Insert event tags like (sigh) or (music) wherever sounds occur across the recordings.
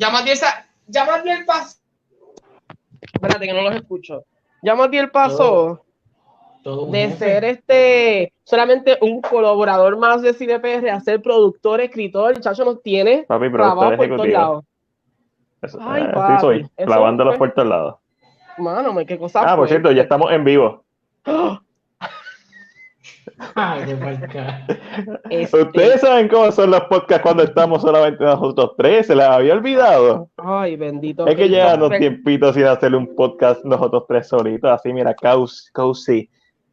Ya Matiel, ya Matiel pasó. Espérate que no los escucho. Ya Matiel pasó de ser este solamente un colaborador más de CDPR a ser productor, escritor. El chacho nos tiene Papi, trabajo por todos lados. Ay, eh, papi, soy, clavando los puertos al lado. Mano, qué cosa. Ah, por cierto, ya estamos en vivo. Ay, este... Ustedes saben cómo son los podcasts cuando estamos solamente nosotros tres, se les había olvidado. Ay, bendito. Es que llevan unos tiempitos sin hacer un podcast nosotros tres solitos, así mira, cozy,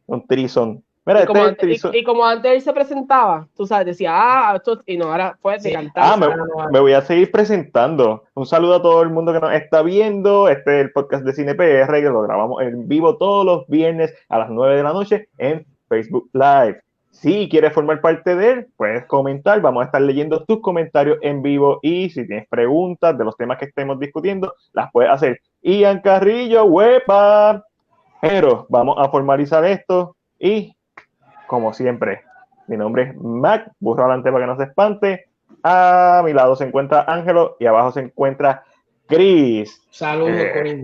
un trison. Mira, y, como este antes, y, como antes él se presentaba, tú sabes, decía, ah, esto, y no, ahora fue de cantar. Ah, me, me, voy a seguir presentando. Un saludo a todo el mundo que nos está viendo. Este es el podcast de Cine PR, que lo grabamos en vivo todos los viernes a las 9 de la noche en Facebook Live. Si quieres formar parte de él, puedes comentar. Vamos a estar leyendo tus comentarios en vivo y si tienes preguntas de los temas que estemos discutiendo, las puedes hacer. Ian Carrillo, huepa. Pero vamos a formalizar esto y, como siempre, mi nombre es Mac, burro adelante para que no se espante. A mi lado se encuentra Ángelo y abajo se encuentra Chris. Saludos, eh,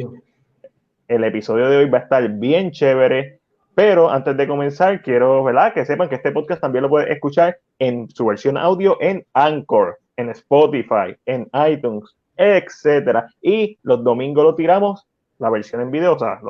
El episodio de hoy va a estar bien chévere. Pero antes de comenzar, quiero ¿verdad? que sepan que este podcast también lo pueden escuchar en su versión audio en Anchor, en Spotify, en iTunes, etcétera. Y los domingos lo tiramos la versión en video, o sea,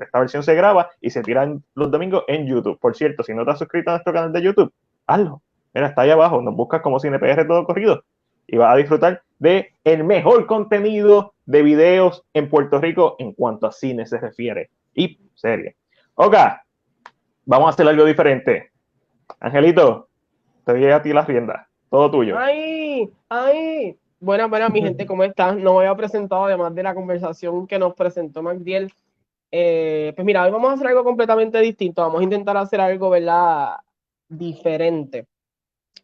esta versión se graba y se tiran los domingos en YouTube. Por cierto, si no te has suscrito a nuestro canal de YouTube, hazlo. Mira, está ahí abajo, nos buscas como CinePR todo corrido y vas a disfrutar de el mejor contenido de videos en Puerto Rico en cuanto a cine se refiere y serie. Ok, vamos a hacer algo diferente. Angelito, te doy a ti la rienda. Todo tuyo. ¡Ay! ¡Ay! Buenas, buenas, mi gente, ¿cómo están? No me había presentado, además de la conversación que nos presentó Magdiel. Eh, pues mira, hoy vamos a hacer algo completamente distinto. Vamos a intentar hacer algo, ¿verdad? Diferente.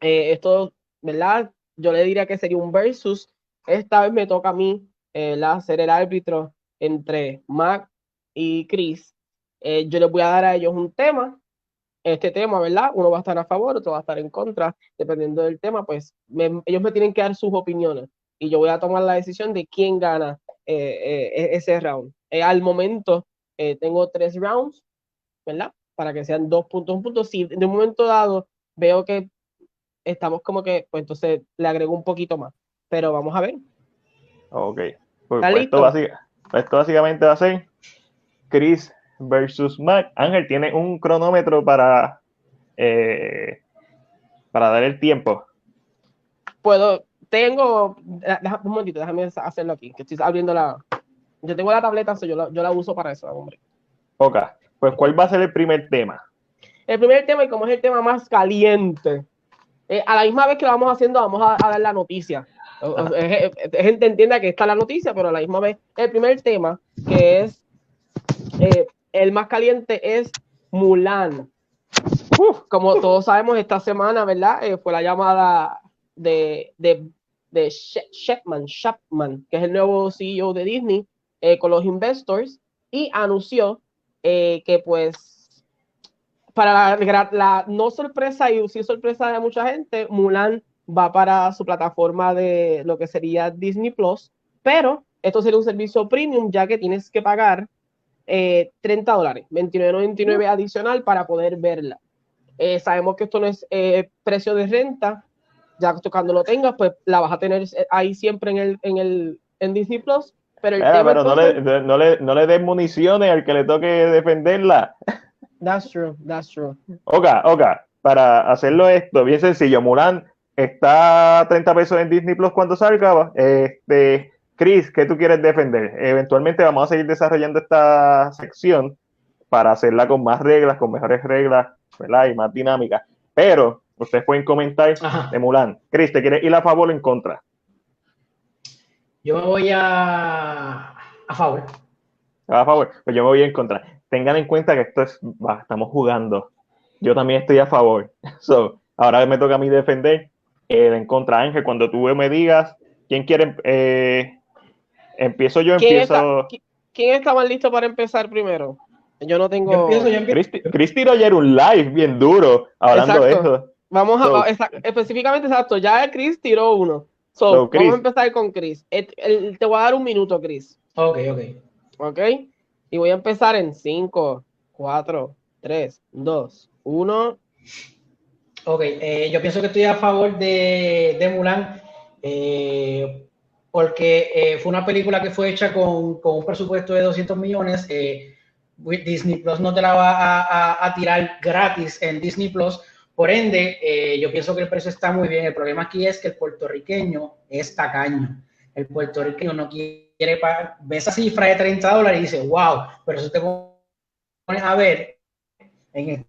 Eh, esto, ¿verdad? Yo le diría que sería un versus. Esta vez me toca a mí, eh, ser el árbitro entre Mac y Chris. Eh, yo les voy a dar a ellos un tema, este tema, ¿verdad? Uno va a estar a favor, otro va a estar en contra, dependiendo del tema, pues ellos me tienen que dar sus opiniones y yo voy a tomar la decisión de quién gana eh, eh, e-, ese round. al momento tengo tres rounds, ¿verdad? Para que sean dos puntos, un punto. Si de un momento dado veo que estamos como que, pues entonces le agrego un poquito más. Pero vamos a ver. Ok. Pues, pues esto, esto, básicamente va a ser Chris versus Mac. Ángel tiene un cronómetro para, eh, para dar el tiempo. Puedo, tengo, un momentito, déjame hacerlo aquí, que estoy abriendo la, yo tengo la tableta, yo la, yo la uso para eso, hombre. Ok, pues ¿cuál va a ser el primer tema? El primer tema, y como es el tema más caliente, eh, a la misma vez que lo vamos haciendo, vamos a, dar la noticia. Gente entienda que está la noticia, pero a la misma vez, el primer tema, que es eh, el más caliente es Mulan. como todos sabemos, esta semana, ¿verdad? Eh, fue la llamada de, de, de Shepman, que es el nuevo CEO de Disney, eh, con los investors, y anunció eh, que pues para la, no sorpresa y sí sorpresa de mucha gente, Mulan va para su plataforma de lo que sería Disney Plus, pero esto sería un servicio premium ya que tienes que pagar 30 eh, dólares, 29.99 adicional para poder verla. Eh, sabemos que esto no es eh, precio de renta, ya que cuando lo tengas, pues la vas a tener ahí siempre en el, en el en Disney Plus. Pero, no, le, no, le, no le des municiones al que le toque defenderla. (laughs) That's true, that's true. Ok, ok, para hacerlo esto, bien sencillo, Mulan está a 30 pesos en Disney Plus cuando salga. Este, Chris, ¿qué tú quieres defender? Eventualmente vamos a seguir desarrollando esta sección para hacerla con más reglas, con mejores reglas, ¿verdad? Y más dinámica. Pero ustedes pueden comentar de Mulan. Chris, ¿te quieres ir a favor o en contra? Yo me voy a, a favor. A favor, pues yo me voy en contra. Tengan en cuenta que esto es, estamos jugando. Yo también estoy a favor. (laughs) So, ahora me toca a mí defender el en contra. Ángel, cuando tú me digas quién quiere eh, Empiezo yo, empiezo. ¿Quién está más listo para empezar primero? Yo no tengo. Chris, tiró ayer un live bien duro hablando de eso. Vamos a. específicamente, exacto. Ya Chris tiró uno. So, So, Chris. vamos a empezar con Chris. Et- el- te voy a dar un minuto, Chris. Ok, ok. ¿Ok? Y voy a empezar en 5, 4, 3, 2, 1. Ok, eh, yo pienso que estoy a favor de, de Mulan eh, porque eh, fue una película que fue hecha con, con un presupuesto de 200 millones. eh, Disney Plus no te la va a, tirar gratis en Disney Plus. Por ende, eh, yo pienso que el precio está muy bien. El problema aquí es que el puertorriqueño es tacaño. El puertorriqueño no quiere pagar. Ve esa cifra de 30 dólares y dice, wow, pero eso te pones a ver en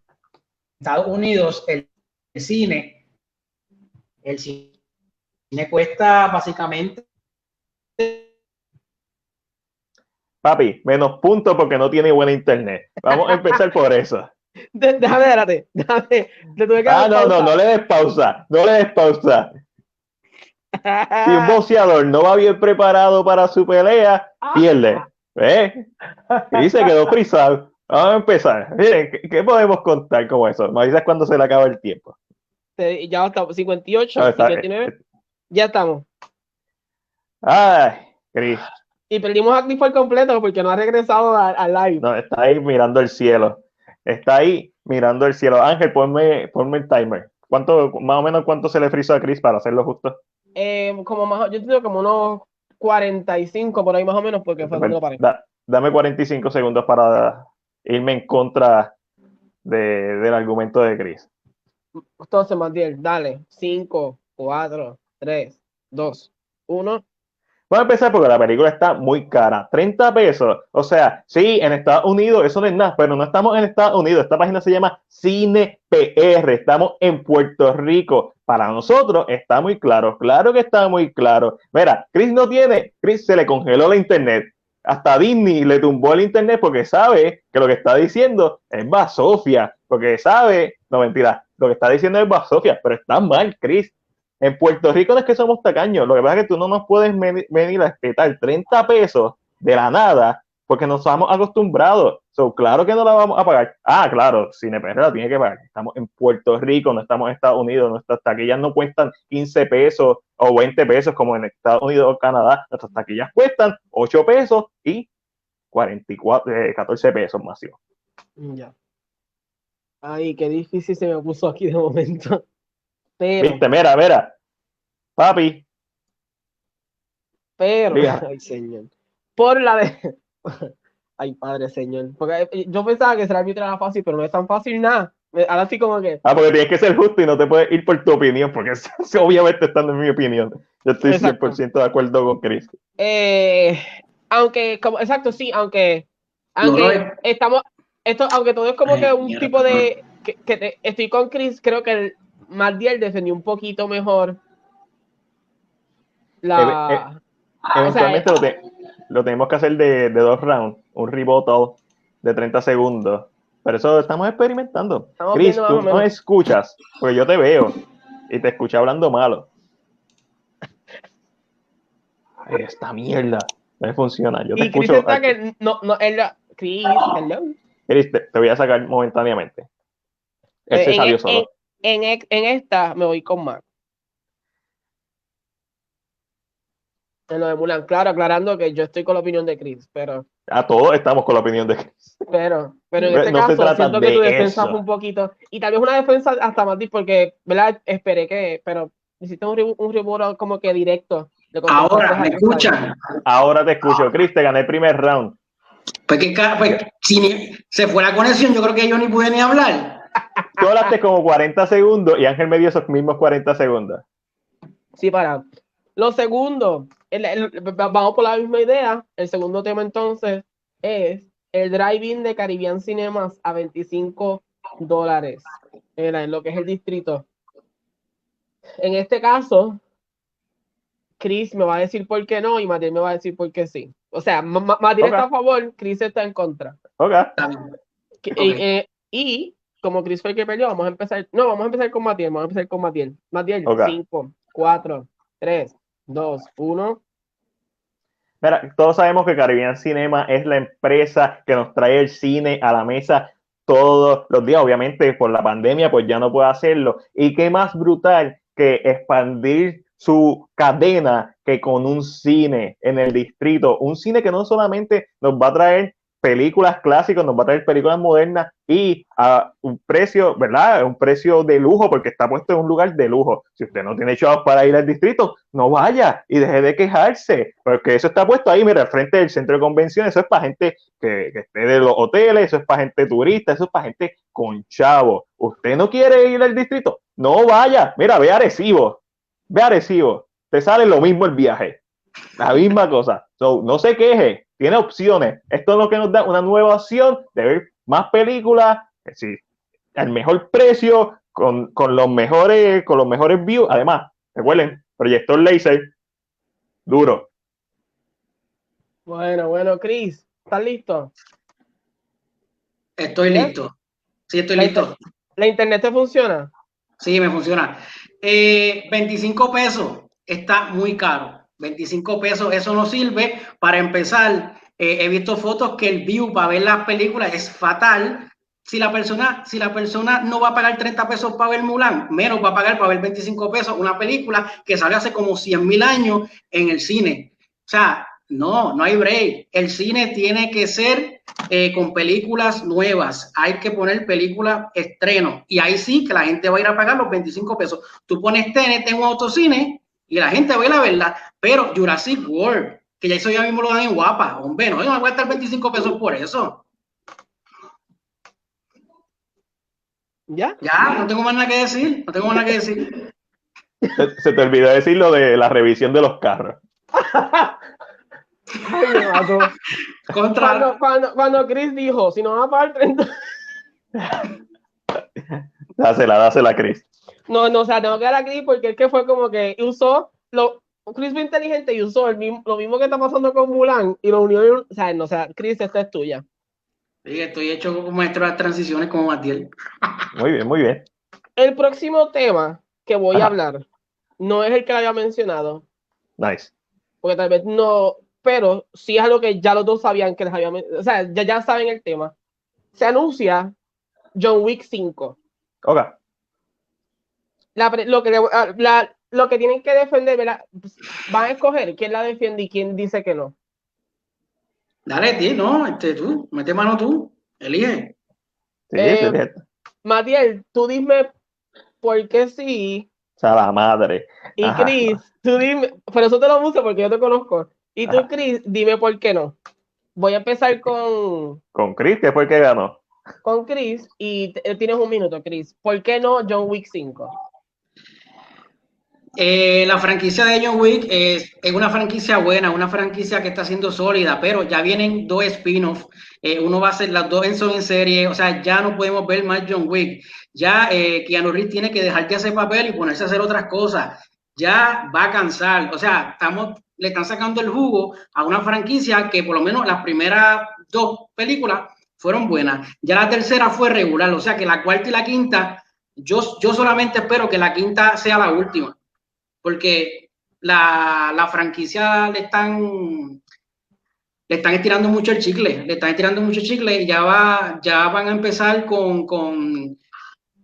Estados Unidos el cine, el cine cuesta básicamente Papi, menos punto porque no tiene buena internet. Vamos a empezar por eso. (laughs) De- déjame, espérate. Déjame. Le tuve que Ah, no, no, pausa. no le des pausa. No le des pausa. (laughs) Si un boxeador no va bien preparado para su pelea, pierde. ¿Ves? Y se quedó frisado. Vamos a empezar. Miren, ¿qué, qué podemos contar como eso? Me avisas cuando se le acaba el tiempo. Ya estamos. 58, Ah, está- 59. Ya estamos. Ay, Chris, Y perdimos a por completo porque no ha regresado al live. no, está ahí mirando el cielo. Está ahí mirando el cielo. Ángel, ponme, ponme el timer. ¿Cuánto, más o menos cuánto se le frizó a Chris para hacerlo justo? Eh, como más, yo entiendo como unos 45 por ahí más o menos porque fue cuando lo paré. Da- dame 45 segundos para irme en contra de- del argumento de Chris. Entonces, Matiel, dale. 5, 4, 3, 2, 1. Vamos a empezar porque la película está muy cara. 30 pesos. O sea, sí, en Estados Unidos eso no es nada, pero no estamos en Estados Unidos. Esta página se llama Cine PR. Estamos en Puerto Rico. Para nosotros está muy claro. Claro que está muy claro. Mira, Chris no tiene, Chris se le congeló la internet. Hasta Disney le tumbó el internet porque sabe que lo que está diciendo es basofia. Porque sabe, no mentira, lo que está diciendo es basofia, pero está mal, Chris. En Puerto Rico no es que somos tacaños, lo que pasa es que tú no nos puedes venir a respetar 30 pesos de la nada porque nos estamos acostumbrados. So, claro que no la vamos a pagar. Ah, claro, CinePR la tiene que pagar. Estamos en Puerto Rico, no estamos en Estados Unidos, nuestras taquillas no cuestan 15 pesos o 20 pesos como en Estados Unidos o Canadá. Nuestras taquillas cuestan 8 pesos y 44, eh, 14 pesos máximo. Ya. Ay, qué difícil se me puso aquí de momento. Pero, Viste, mira, mira. Papi, pero, (laughs) ay, señor. Por la de. (laughs) Ay, padre, señor. Porque eh, yo pensaba que será era fácil, pero no es tan fácil nada. Ahora sí, como que. Ah, porque tienes que ser justo y no te puedes ir por tu opinión, porque (laughs) obviamente estando en mi opinión. Yo estoy Exacto. 100% de acuerdo con Chris. Eh, aunque, como, exacto, sí, aunque, aunque No, no, estamos, esto, aunque todo es como Ay, que un mierda, tipo de, que, que te- estoy con Chris, creo que el Mardiel defendió un poquito mejor la, o sea, Eventualmente lo, te- lo tenemos que hacer de, de dos rounds, un rebuttal de 30 segundos. Pero eso estamos experimentando. Estamos Chris, tú no escuchas, porque yo te veo y te escuché hablando malo. Ay, esta mierda. No me funciona. Yo te y Chris escucho. está que no, no, él, Chris, hello. Chris, te, te voy a sacar momentáneamente. Él se Eh, salió en, solo. En, en, en esta me voy con Mac. En lo de Mulan, claro, aclarando que yo estoy con la opinión de Chris, pero A todos estamos con la opinión de Chris. Pero, pero en No este se caso trata siento que de tu defensa eso. fue un poquito, y tal vez una defensa hasta más porque, ¿verdad? Esperé que, pero hiciste un, un rebuttal como que directo. Ahora, ¿me escuchan? Ahora te escucho. Chris, te gané el primer round. Pues que pues, si ni- se fue la conexión, yo creo que yo ni pude ni hablar. Tú hablaste como 40 segundos y Ángel me dio esos mismos 40 segundos. Sí, para. Lo segundo, el- el- vamos por la misma idea. El segundo tema entonces es el drive-in de Caribbean Cinemas a 25 dólares en lo que es el distrito. En este caso, Chris me va a decir por qué no y Matías me va a decir por qué sí. O sea, Ma- Ma- Matías está a favor, Chris está en contra. Ok. Que- Ok. eh, eh, y como Chris fue el que perdió, vamos a empezar. No, vamos a empezar con Matiel. Vamos a empezar con Matiel. Matiel, Ok. 5, 4, 3, 2, 1. Mira, todos sabemos que Caribbean Cinema es la empresa que nos trae el cine a la mesa todos los días. Obviamente, por la pandemia, pues ya no puede hacerlo. Y qué más brutal que expandir su cadena que con un cine en el distrito, un cine que no solamente nos va a traer películas clásicas, nos va a traer películas modernas y a un precio, ¿verdad? Un precio de lujo porque está puesto en un lugar de lujo. Si usted no tiene chavos para ir al distrito, no vaya y deje de quejarse, porque eso está puesto ahí, mira, al frente del centro de convenciones, eso es para gente que, esté de los hoteles, eso es para gente turista, eso es para gente con chavos. ¿Usted no quiere ir al distrito? No vaya, mira, ve a Arecibo, ve a Arecibo, te sale lo mismo el viaje, la misma cosa. So, no se queje, tiene opciones. Esto es lo que nos da una nueva opción de ver más películas, es decir, al mejor precio, con, con, los mejores, con los mejores views. Además, recuerden, proyector laser, duro. Bueno, bueno, Chris, ¿estás listo? Estoy listo. Sí, estoy ¿La, listo. ¿La internet te funciona? Sí, me funciona. Eh, 25 pesos está muy caro. 25 pesos, eso no sirve. Para empezar, eh, he visto fotos que el view para ver las películas es fatal. Si la persona, si la persona no va a pagar 30 pesos para ver Mulan, menos va a pagar para ver 25 pesos una película que salió hace como 100 mil años en el cine. O sea, no, no hay break. El cine tiene que ser eh, con películas nuevas. Hay que poner películas estreno. Y ahí sí que la gente va a ir a pagar los 25 pesos. Tú pones TNT en un autocine y la gente ve la verdad. Pero Jurassic World, que ya eso ya mismo lo dan en guapa. Hombre, no, yo no voy a gastar 25 pesos por eso. ¿Ya? Ya, no tengo más nada que decir. No tengo más nada que decir. Se, se te olvidó decir lo de la revisión de los carros. Ay, me. Contra. Cuando, cuando, cuando Chris dijo, si no va a pagar 30... Dásela, dásela, Chris. No, no, o sea, tengo que dar a Chris porque es que fue como que usó lo... Chris fue inteligente y usó el mismo, lo mismo que está pasando con Mulan y lo unió, en un- o sea, no, o sea, Chris, esta es tuya. Sí, estoy hecho como maestro de las transiciones como Matiel. (laughs) Muy bien, muy bien. El próximo tema que voy Ajá. a hablar no es el que había mencionado, Nice. porque tal vez no, pero sí es algo que ya los dos sabían que les había, men- o sea, ya, ya saben el tema. Se anuncia John Wick 5. Ok. La lo, que la- lo que tienen que defender, ¿verdad? Pues, van a escoger quién la defiende y quién dice que no. Dale, tío, no, este, tú, mete mano tú, elige. Sí, Eh. Matiel, tú dime por qué sí, O sea, la madre. y Ajá. Chris, tú dime, por eso te lo puse porque yo te conozco. Y tú, Ajá. Chris, dime por qué no. Voy a empezar con, Con Chris, que fue el que ganó. con Chris y tienes un minuto, Chris. ¿Por qué no John Wick 5? Eh, la franquicia de John Wick es, una franquicia buena, una franquicia que está siendo sólida, pero ya vienen dos spin-offs. Eh, uno va a ser, las dos en son en serie, o sea, ya no podemos ver más John Wick. Ya eh, Keanu Reeves tiene que dejar de hacer papel y ponerse a hacer otras cosas. Ya va a cansar, o sea, estamos, le están sacando el jugo a una franquicia que por lo menos las primeras dos películas fueron buenas. Ya la tercera fue regular, o sea que la cuarta y la quinta, yo, yo solamente espero que la quinta sea la última porque la, la franquicia le están le están estirando mucho el chicle, le están estirando mucho el chicle y ya va, ya van a empezar con, con,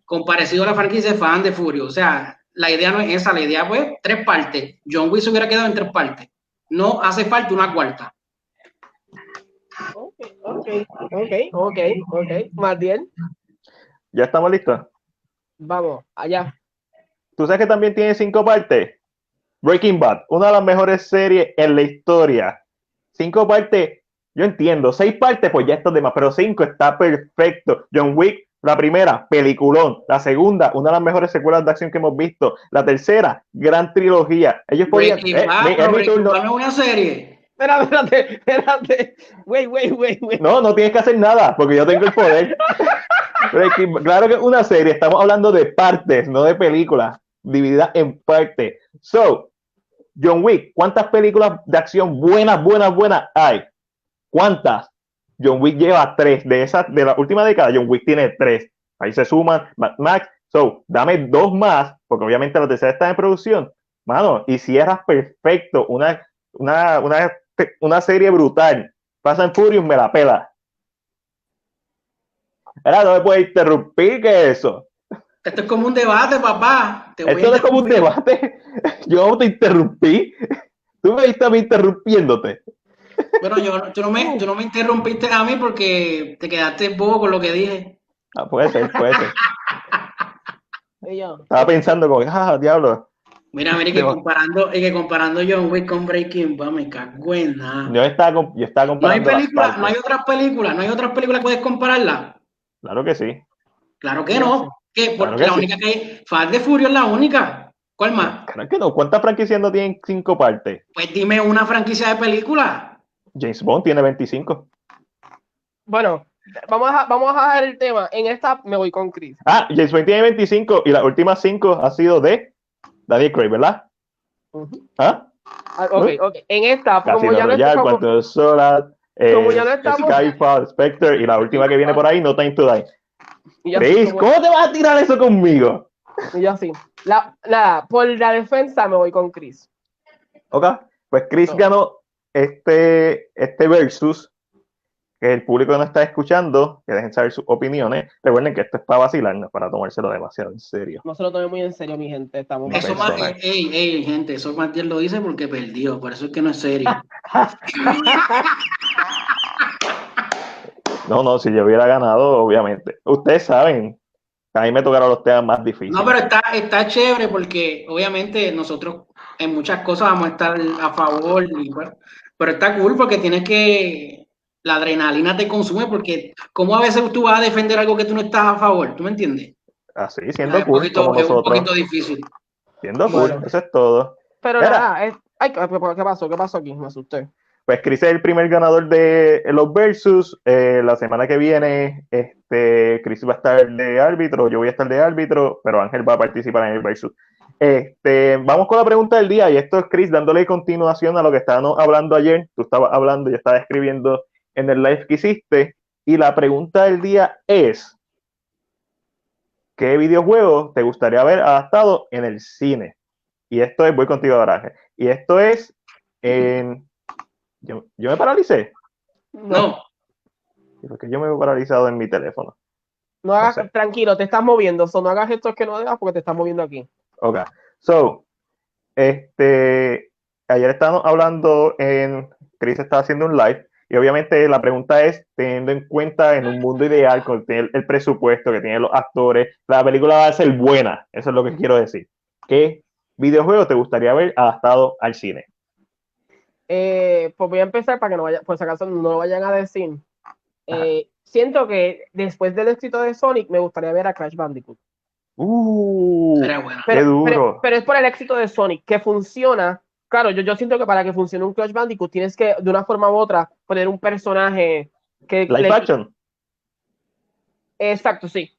con parecido a la franquicia de Fan de Furio. O sea, la idea no es esa, la idea pues tres partes. John Wick se hubiera quedado en tres partes. No hace falta una cuarta. Ok, ok, ok, ok, ok. Matiel, ¿Ya estamos listos? vamos, allá. ¿Tú sabes que también tiene cinco partes? Breaking Bad, una de las mejores series en la historia. Cinco partes, yo entiendo. Seis partes, pues ya está de más, pero cinco está perfecto. John Wick, la primera, peliculón. La segunda, una de las mejores secuelas de acción que hemos visto. La tercera, gran trilogía. Ellos podían. Breaking eh, Bad, mi Breaking no es una serie. Espérate, espérate, espérate. Wait, wait, wait, wait. No, no tienes que hacer nada, porque yo tengo el poder. (laughs) Breaking claro que es una serie, estamos hablando de partes, no de películas, divididas en partes. So, John Wick, ¿cuántas películas de acción buenas, buenas, buenas hay? ¿Cuántas? John Wick lleva tres. De esas, de la última década, John Wick tiene tres. Ahí se suman Max. So, dame dos más, porque obviamente la tercera está en producción. Mano, y cierras perfecto. Una, una, una, una serie brutal. Fast and Furious me la pela. Ahora no me puede interrumpir que eso. Esto es como un debate, papá. Te Esto no es como un debate. (laughs) Yo te interrumpí. Tú me viste a mí interrumpiéndote. Bueno, yo, tú, no me, tú no me interrumpiste a mí porque te quedaste bobo con lo que dije. Ah, puede ser, puede ser. (laughs) Estaba pensando como, ah, diablo. Mira, mira, que comparando, y que comparando John Wick con Breaking Bad, me cago en nada. Yo estaba, yo estaba comparando. No hay película, no hay otras películas, no hay otras películas que puedes compararla. Claro que sí. Claro que no. ¿Qué? Porque la única que hay, Fast de Furio es la única. ¿Cuál más? Claro que no. ¿Cuántas franquicias no tienen cinco partes? Pues dime una franquicia de película. James Bond tiene 25. Bueno, vamos a, vamos a dejar el tema. En esta me voy con Chris. Ah, James Bond tiene 25 y las últimas 5 ha sido de Daniel Craig, ¿verdad? ¿Ah? ¿Ah? Ok, ok. En esta, como ya, no estamos... Solar, eh, como ya no estamos... Skyfall, Spectre y la última que viene por ahí, No Time to Die. Chris, ¿cómo te vas a tirar eso conmigo? Y yo sí. La, nada, por la defensa me voy con Chris. Ok, pues Chris ganó este, este versus que el público no está escuchando, que dejen saber sus opiniones. Recuerden que esto es para vacilarnos, para tomárselo demasiado en serio. No se lo tomen muy en serio, mi gente. Estamos eso más, ey, ey, gente, eso Martín lo dice porque perdió, por eso es que no es serio. (laughs) no, no, si yo hubiera ganado, obviamente. Ustedes saben, a mí me tocaron los temas más difíciles. No, pero está, está chévere porque obviamente nosotros en muchas cosas vamos a estar a favor, pero está cool porque tienes que, la adrenalina te consume porque como a veces tú vas a defender algo que tú no estás a favor, ¿tú me entiendes? Así, siendo cool. Poquito, es un poquito difícil. Siendo cool, eso es todo. Pero nada, ay, ¿qué pasó? ¿Qué pasó aquí? Me asusté. Pues Chris es el primer ganador de los versus. Eh, la semana que viene, este, Chris va a estar de árbitro, yo voy a estar de árbitro, pero Ángel va a participar en el versus. Este, vamos con la pregunta del día, y esto es Chris dándole continuación a lo que estábamos hablando ayer. Tú estabas hablando, yo estaba escribiendo en el live que hiciste. Y la pregunta del día es: ¿Qué videojuego te gustaría haber adaptado en el cine? Y esto es, voy contigo ahora, Y esto es en yo, me paralicé. No. Porque yo me he paralizado en mi teléfono. No hagas, tranquilo, te estás moviendo. no hagas esto que no debas porque te estás moviendo aquí. Ok. So, este, ayer estábamos hablando en, Chris estaba haciendo un live y obviamente la pregunta es, teniendo en cuenta en un mundo ideal, con el, el presupuesto que tienen los actores, la película va a ser buena. Eso es lo que quiero decir. ¿Qué videojuego te gustaría ver adaptado al cine? Eh, pues voy a empezar para que no vaya, pues acaso no lo vayan a decir. Eh, siento que después del éxito de Sonic me gustaría ver a Crash Bandicoot. Uh, pero, Pero, es por el éxito de Sonic que funciona. Claro, yo, yo siento que para que funcione un Crash Bandicoot tienes que de una forma u otra poner un personaje que live action. Exacto, sí.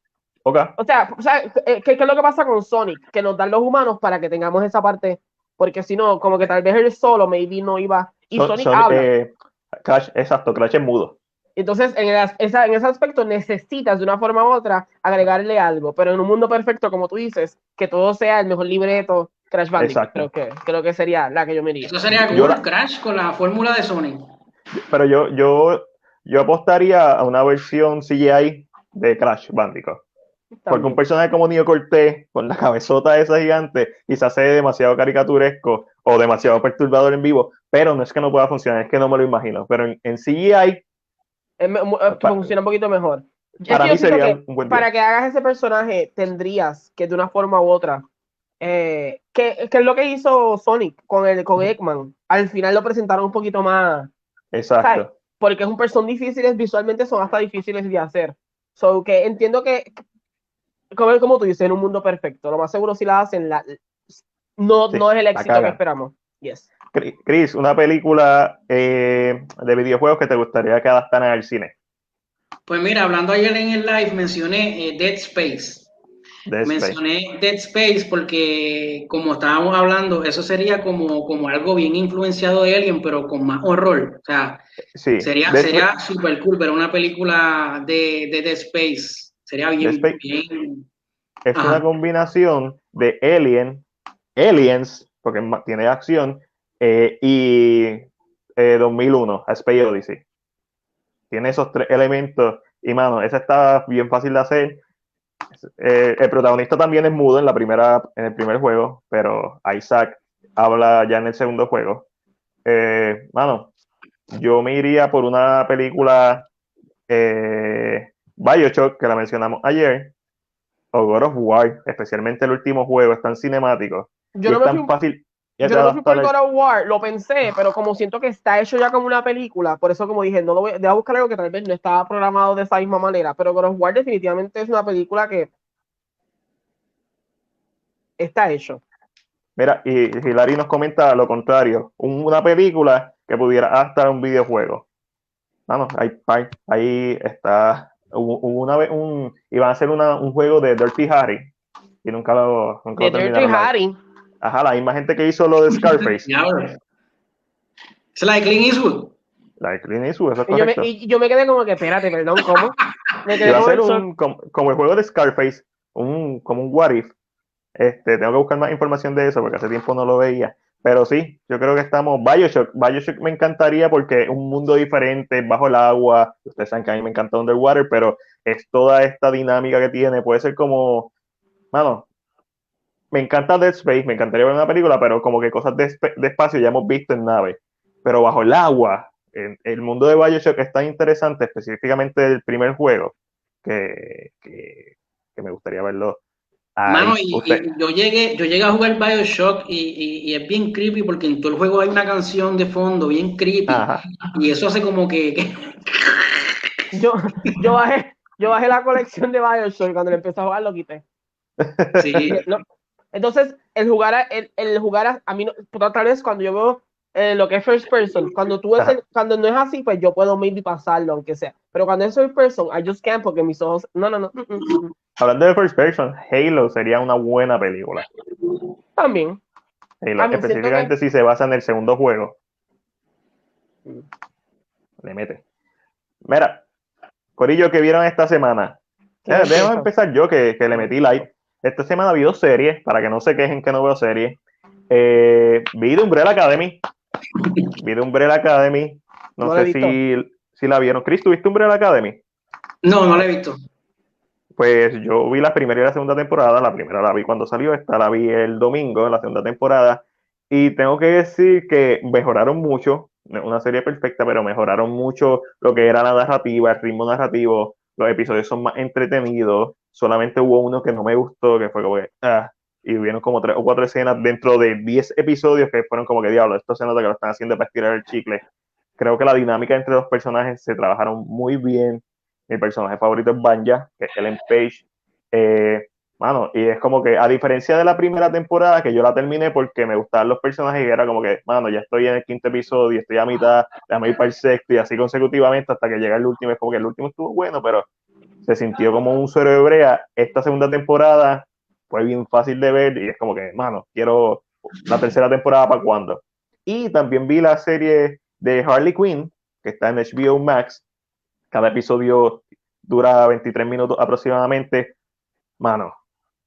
Okay. O sea, o sea ¿qué, ¿qué, es lo que pasa con Sonic? Que nos dan los humanos para que tengamos esa parte porque si no, como que tal vez él solo, maybe no iba. Y Sonic, habla. Eh, Crash, exacto, Crash es mudo. Entonces, en, esa, en ese aspecto necesitas de una forma u otra agregarle algo, pero en un mundo perfecto, como tú dices, que todo sea el mejor libreto, Crash Bandicoot, creo que, creo que sería la que yo me iría. Eso sería como Crash con la fórmula de Sonic. Pero yo, yo, yo apostaría a una versión CGI de Crash Bandicoot. Porque un personaje como Nio Cortés, con la cabezota esa gigante, quizás sea demasiado caricaturesco o demasiado perturbador en vivo, pero no es que no pueda funcionar, es que no me lo imagino. Pero en, en CGI. funciona un poquito mejor. Para mí sería un buen Para que hagas ese personaje, tendrías que de una forma u otra. Eh, que, es lo que hizo Sonic con, el, con Eggman. Al final lo presentaron un poquito más. Exacto. Porque es un personaje difíciles, visualmente son hasta difíciles de hacer. So que entiendo que como, como tú dices, en un mundo perfecto. Lo más seguro si la hacen, la, no, no es el éxito que esperamos. Yes. Chris, una película eh, de videojuegos que te gustaría que adaptaran al cine. Pues mira, hablando ayer en el live, mencioné eh, Dead Space. mencioné Dead Space porque, como estábamos hablando, eso sería como, como algo bien influenciado de Alien, pero con más horror. O sea, sería, sería super cool ver una película de, de Dead Space Sería bien. Es una combinación de Alien, Aliens, porque tiene acción, eh, y 2001, eh, A Space Odyssey. Tiene esos tres elementos. Y mano, esa está bien fácil de hacer. eh, el protagonista también es mudo en la primera, en el primer juego, pero Isaac habla ya en el segundo juego. Eh, mano, yo me iría por una película eh, Bioshock, que la mencionamos ayer, o God of War, especialmente el último juego, es tan cinemático. Yo y no es tan fui- fácil. Yo no me fui por God of War, lo pensé, pero como siento que está hecho ya como una película, por eso como dije, no lo voy, voy a buscar algo que tal vez no estaba programado de esa misma manera, pero God of War definitivamente es una película que está hecho. Mira, y Hilary nos comenta lo contrario, un- una película que pudiera adaptar a un videojuego. Vamos, ahí, ahí está. Hubo, hubo una vez un. Iban a hacer una- un juego de Dirty Harry y nunca lo, nunca De lo Dirty Harry. Ajá, la misma gente que hizo lo de (laughs) Scarface. Es la de Clint Eastwood. la de Clint Eastwood, eso es Y yo, me, correcto. y yo me quedé como que, espérate, perdón, ¿cómo? Me quedé Iba a como un, como, como el juego de Scarface, un, como un what if. Este, tengo que buscar más información de eso porque hace tiempo no lo veía. Pero sí, yo creo que estamos. Bioshock. Bioshock me encantaría porque es un mundo diferente, bajo el agua. Ustedes saben que a mí me encanta Underwater, pero es toda esta dinámica que tiene. Puede ser como. Mano, me encanta Dead Space, me encantaría ver una película, pero como que cosas de, de espacio ya hemos visto en nave. Pero bajo el agua, el, mundo de Bioshock es tan interesante, específicamente el primer juego, que, que me gustaría verlo. Mano, y, Usted- y yo llegué, yo llegué a jugar Bioshock y, y- y es bien creepy porque en todo el juego hay una canción de fondo bien creepy Ajá. y eso hace como que, que- (laughs) Yo, yo, bajé, yo bajé la colección de Bioshock cuando le empecé a jugar, lo quité. sí, (laughs) No. Entonces, el jugar, a, el, el jugar a, a mí, no, tal vez cuando yo veo eh, lo que es first person, cuando tú es el- cuando no es así, pues yo puedo maybe pasarlo, aunque sea. Pero cuando es first person, I just can't porque mis ojos, no, no, no. mm, mm, mm. Hablando de first person, Halo sería una buena película. También. Halo, específicamente si se basa en el segundo juego. Le mete. Mira, Corillo, que vieron esta semana? ¿Qué Eh, es déjame eso? empezar yo, que, que le metí like. Esta semana vi dos series, para que no se quejen que no veo series. Eh, vi de Umbrella Academy. Vi de Umbrella Academy. No, la sé si, si la vieron. Chris, ¿tuviste Umbrella Academy? no, no lo he visto. Pues yo vi la primera y la segunda temporada. La primera la vi cuando salió, esta la vi el domingo, la segunda temporada. Y tengo que decir que mejoraron mucho. No es una serie perfecta, pero mejoraron mucho lo que era la narrativa, el ritmo narrativo. Los episodios son más entretenidos. Solamente hubo uno que no me gustó, que fue como que. ah, y hubieron como tres o cuatro escenas dentro de 10 episodios que fueron como que diablo, esto se nota que lo están haciendo para estirar el chicle. Creo que la dinámica entre los personajes se trabajaron muy bien. Mi personaje favorito es Banja, que es Ellen Page. Eh, mano, y es como que, a diferencia de la primera temporada, que yo la terminé porque me gustaban los personajes y era como que, mano, ya estoy en el quinto episodio, estoy a mitad, déjame ir para el sexto y así consecutivamente hasta que llega el último. Es como que el último estuvo bueno, pero se sintió como un suero de brea. Esta segunda temporada fue bien fácil de ver y es como que, mano, quiero la tercera temporada para cuándo. Y también vi la serie de Harley Quinn, que está en HBO Max. Cada episodio dura 23 minutos aproximadamente. Mano,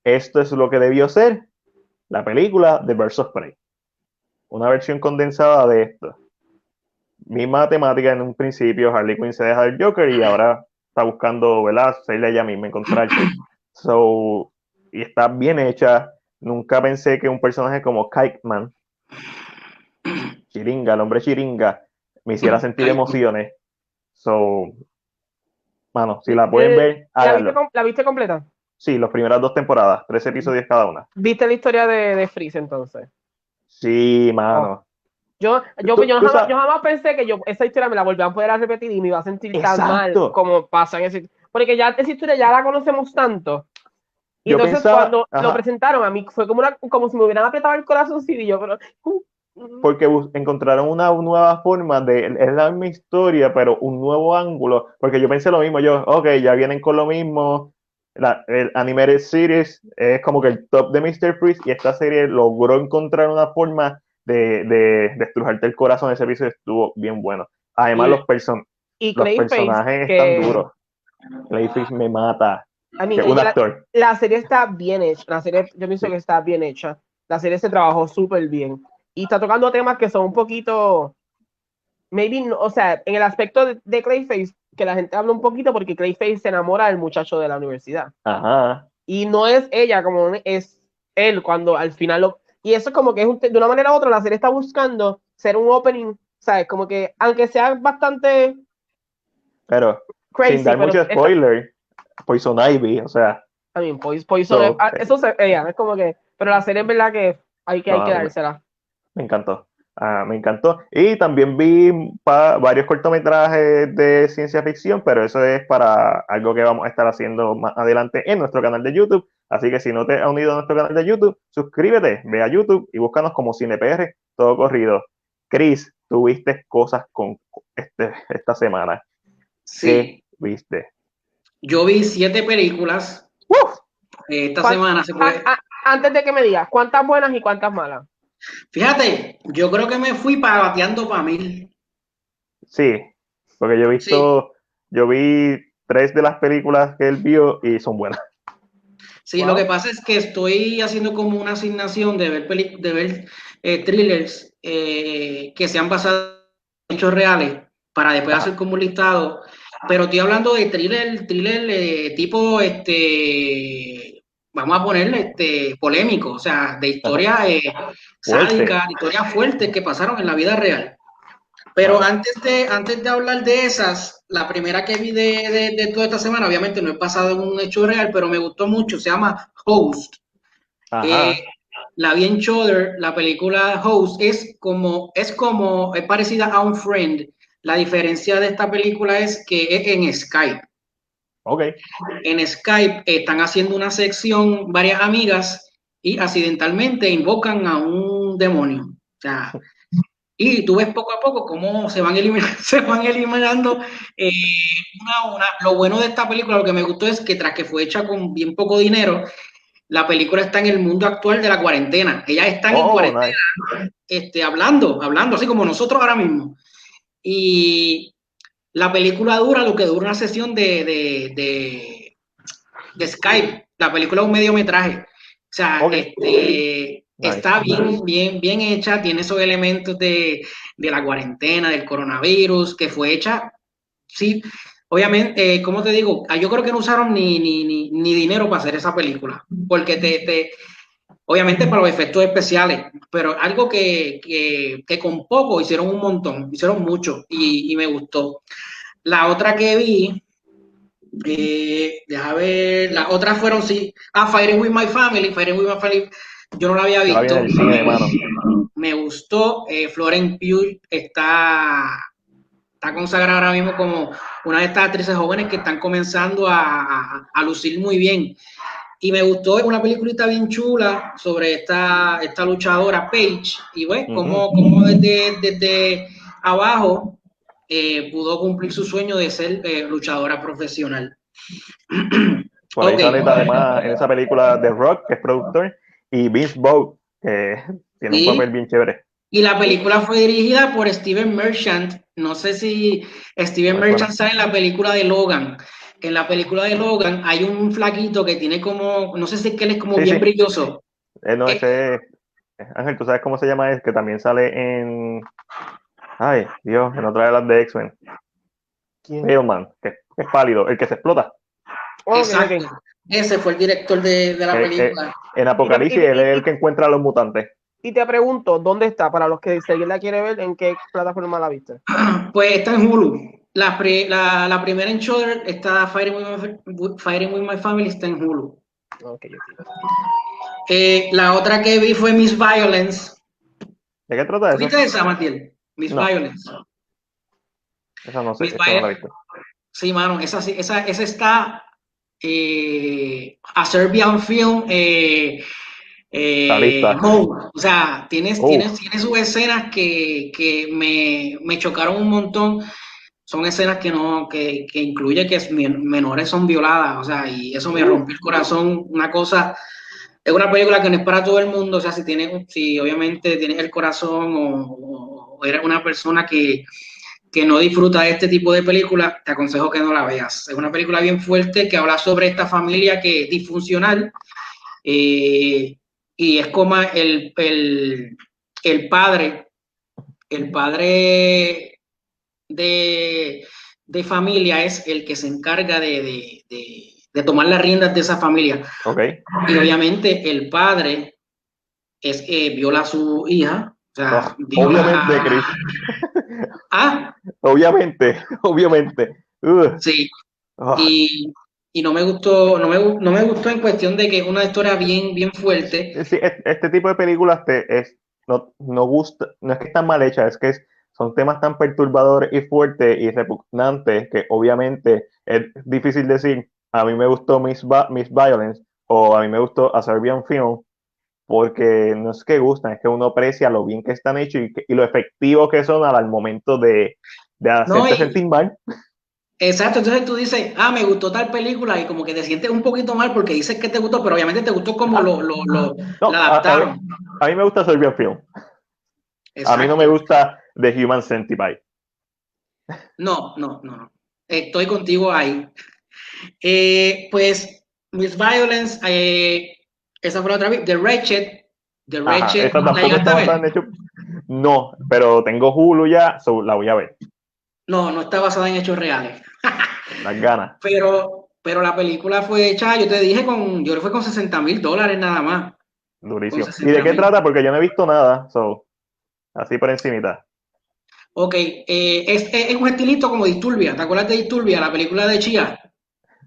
esto es lo que debió ser la película de Birds of Prey. Una versión condensada de esto. Misma temática en un principio, Harley Quinn se deja del Joker y ahora está buscando, ¿verdad? Serle ella misma, encontrarse. (clears throat) So, y está bien hecha. Nunca pensé que un personaje como Kite Man, Chiringa, el hombre Chiringa, me hiciera (laughs) sentir emociones. So, mano, si la pueden Eh, ver, ¿La viste, háganlo. com- ¿La viste completa? Sí, las primeras dos temporadas, tres episodios cada una. ¿Viste la historia de, de Freeze entonces? Sí, mano. Yo, yo, Tú- yo, tú jamás, sabes- yo jamás pensé que yo esa historia me la volvían a poder repetir y me iba a sentir tan mal como pasa en ese. Porque ya esa historia ya la conocemos tanto. Y Yo entonces pensaba- cuando ajá. lo presentaron a mí fue como, una, como si me hubieran apretado el corazón y yo, pero. uh, uh, Porque encontraron una nueva forma de, es la misma historia, pero un nuevo ángulo. Porque yo pensé lo mismo, yo, ok, ya vienen con lo mismo. La, el Animated Series es como que el top de Mr. Freeze y esta serie logró encontrar una forma de, de destrujarte el corazón. Ese episodio estuvo bien bueno. Además, Y- los, person y los personajes que, están duros. Clayface me mata. I mean, Que un la, actor. la serie está bien hecha. La serie, yo pienso que está bien hecha. La serie se trabajó súper bien. Y está tocando temas que son un poquito. Maybe, o sea, en el aspecto de, de Clayface, que la gente habla un poquito porque Clayface se enamora del muchacho de la universidad. Ajá. y no es ella, como es él cuando al final lo... Y eso es como que es un, de una manera u otra, la serie está buscando ser un opening, ¿sabes? Como que, aunque sea bastante... Pero, sin dar mucho spoiler, Poison Ivy, o sea... I Poison, ah, eso se, ella, es como que... Pero la serie es verdad que hay que, hay que dársela. Me encantó. Ah, me encantó. Y también vi varios cortometrajes de ciencia ficción, pero eso es para algo que vamos a estar haciendo más adelante en nuestro canal de YouTube. Así que si no te has unido a nuestro canal de YouTube, suscríbete, ve a YouTube y búscanos como CinePR, todo corrido. Chris, tuviste cosas con este, esta semana. Sí. viste? Yo vi siete películas. Esta semana se puede... antes de que me digas, ¿cuántas buenas y cuántas malas? Fíjate, yo creo que me fui para bateando para mil. Sí, porque yo he visto, yo vi tres de las películas que él vio y son buenas. Sí, lo que pasa es que estoy haciendo como una asignación de ver, de ver eh, thrillers eh, que se han basado en hechos reales para después hacer como un listado. Pero estoy hablando de thriller, thriller eh, tipo este vamos a ponerle este, polémico, o sea, de historia eh, (laughs) sádica, historias fuertes que pasaron en la vida real. Pero antes, de, antes de hablar de esas, la primera que vi de, de, toda esta semana, obviamente no he pasado en un hecho real, pero me gustó mucho, se llama Host. Eh, la vi en Shudder, la película Host es como, es como, es parecida a un friend. La diferencia de esta película es que es en Skype. En Skype están haciendo una sección varias amigas y accidentalmente invocan a un demonio. y tú ves poco a poco cómo se van eliminando, (laughs) se van eliminando eh, una una. Lo bueno de esta película, lo que me gustó es que tras que fue hecha con bien poco dinero, la película está en el mundo actual de la cuarentena. Ellas están en oh, cuarentena, este, hablando, hablando, así como nosotros ahora mismo. Y la película dura lo que dura una sesión de, de, de, Skype. La película es un mediometraje. O sea, este, está bien, bien, bien hecha, tiene esos elementos de, de, la cuarentena, del coronavirus, que fue hecha, sí, obviamente, eh, como te digo, ah, yo creo que no usaron ni, ni, ni, ni dinero para hacer esa película, porque te, te, obviamente para los efectos especiales, pero algo que, que, que, con poco hicieron un montón, hicieron mucho y, y me gustó. La otra que vi, eh, deja ver, las otras fueron, sí, ah, Fighting with My Family, Fighting with My Family, yo no la había visto. me gustó, eh, Florence Pugh está, está consagrada ahora mismo como una de estas actrices jóvenes que están comenzando a, a, lucir muy bien. Y me gustó, es una peliculita bien chula sobre esta, esta luchadora Paige, y bueno, como, como desde, desde abajo eh, pudo cumplir su sueño de ser eh, luchadora profesional. (clears throat) Por ahí sale además en esa película de Rock, que es productor, y Vince Vaughn, que tiene un papel bien chévere. Y la película fue dirigida por Steven Merchant. No sé si Steven Merchant sale en la película de Logan. En la película de Logan hay un flaquito que tiene como, no sé si es que él es como bien brilloso. Eh, no, ese Ángel, ¿tú sabes cómo se llama? Es que también sale en Ay, Dios, en otra de las de X-Men. Hellman, que, es pálido, el que se explota. Exacto. Ese fue el director de, la eh, eh, película. en Apocalipsis, él es el que encuentra a los mutantes. Y te pregunto, ¿dónde está? Para los que si alguien la quiere ver, ¿en qué plataforma la viste? Pues está en Hulu. La, la, primera en Shudder está Fighting with, My, Family, está en Hulu. Okay, eh, la otra que vi fue Miss Violence. ¿De qué trata eso? ¿Viste esa, Matiel? Miss Violence. Esa no sé, esa no la visto. Sí, mano, esa, esa, esa está eh, a Serbian Film eh, eh, o sea, tienes, tienes, tienes sus escenas que, que me, me, chocaron un montón. Son escenas que no, que, que incluye que menores son violadas, o sea, y eso me rompió el corazón. Una cosa, es una película que no es para todo el mundo, o sea, si tienes, si obviamente tienes el corazón o eres una persona que, no disfruta de este tipo de películas, te aconsejo que no la veas. Es una película bien fuerte que habla sobre esta familia que es disfuncional eh, y es como el, el, padre, el padre de, familia es el que se encarga de, de tomar las riendas de esa familia. Ok. Y obviamente el padre es eh, viola a su hija. O sea, viola obviamente, a- Chris. (laughs) Ah, Obviamente, (laughs) obviamente. Sí. Oh, Y, y no me gustó, no me, no me gustó en cuestión de que es una historia bien, bien fuerte. sí, este tipo de películas te, es, no, no gusta, no es que están mal hechas, es que es- son temas tan perturbadores y fuertes y repugnantes que obviamente es difícil decir, a mí me gustó Miss, Miss Violence o a mí me gustó A Serbian Film, porque no es que gustan, es que uno aprecia lo bien que están hechos y, y lo efectivo que son al, al momento de, de hacerte y- sentir mal. Exacto, entonces tú dices, ah, me gustó tal película y como que te sientes un poquito mal porque dices que te gustó, pero obviamente te gustó como lo, lo, lo, No, la a- a- adaptaron. A mí me gusta Serbian Film, a mí no me gusta The Human Centipede. No, no, no, no. Estoy contigo ahí. Eh, pues, Miss Violence, eh, esa fue la otra vez. The Wretched. The Ajá, Wretched. hechos. No, pero tengo Hulu ya, so la voy a ver. No, no está basada en hechos reales. (laughs) Las ganas. Pero, pero la película fue hecha, yo te dije, con, yo creo que fue con 60 mil dólares nada más. Durísimo. ¿Y de qué 60.000. trata? Porque yo no he visto nada, so, así por encimita. Ok, eh, es, es un estilito como Disturbia. ¿Te acuerdas de Disturbia, la película de Chia?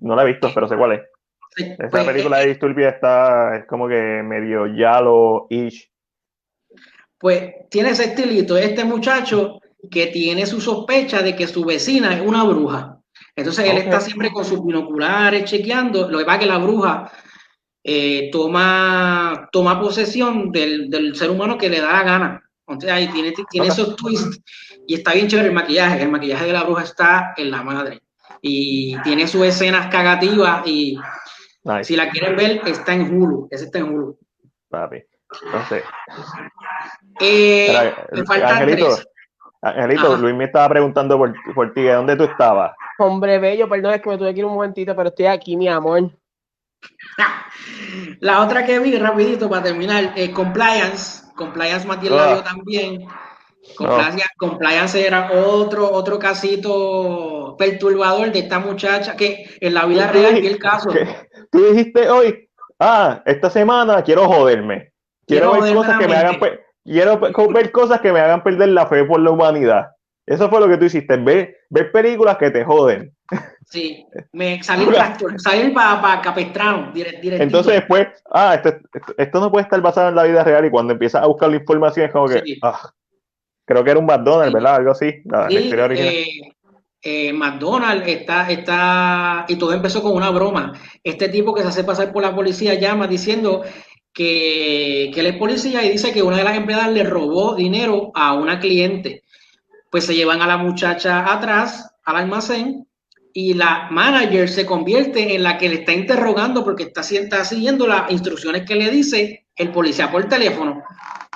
No la he visto, pero sé cuál es. Esa Pues, película de eh, Disturbia está, es como que medio yalo-ish. Pues tiene ese estilito. Este muchacho que tiene su sospecha de que su vecina es una bruja. Entonces él está siempre con sus binoculares chequeando. Lo que pasa es que la bruja eh, toma, toma posesión del, del ser humano que le da la gana. Entonces ahí tiene, tiene esos twists y está bien chévere el maquillaje. El maquillaje de la bruja está en la madre. Y tiene sus escenas cagativas y Nice, si la quieren ver está en Hulu. Ese está en Hulu. papi. Entonces, Eh, Espera, me faltan Angelito, tres. Angelito. Luis me estaba preguntando por, por ti, ¿de dónde tú estabas? Hombre bello, perdón, es que me tuve que ir un momentito, pero estoy aquí, mi amor. (laughs) La otra que vi, rapidito para terminar, eh, Compliance. Compliance Matías la Ah. vio también. Compliance, Compliance era otro, otro casito perturbador de esta muchacha que en la vida real vi el caso. que- Tú dijiste hoy, ah, esta semana quiero joderme. Quiero, Quiero ver joderme cosas la que me hagan quiero ver cosas que me hagan perder la fe por la humanidad. Eso fue lo que tú hiciste, ver, ver películas que te joden. Sí, me salí tractor, salí para Capestrano, dire- directito. Entonces después, ah, esto, esto, esto no puede estar basado en la vida real y cuando empiezas a buscar la información es como que, Sí. ah, creo que era un McDonald's, Sí. ¿verdad? Algo así, la, la Sí, original. eh, eh, McDonald's está, está, y todo empezó con una broma. Este tipo que se hace pasar por la policía llama diciendo que, que él es policía y dice que una de las empleadas le robó dinero a una cliente. Pues se llevan a la muchacha atrás al almacén y la manager se convierte en la que le está interrogando porque está, si- está siguiendo las instrucciones que le dice el policía por teléfono.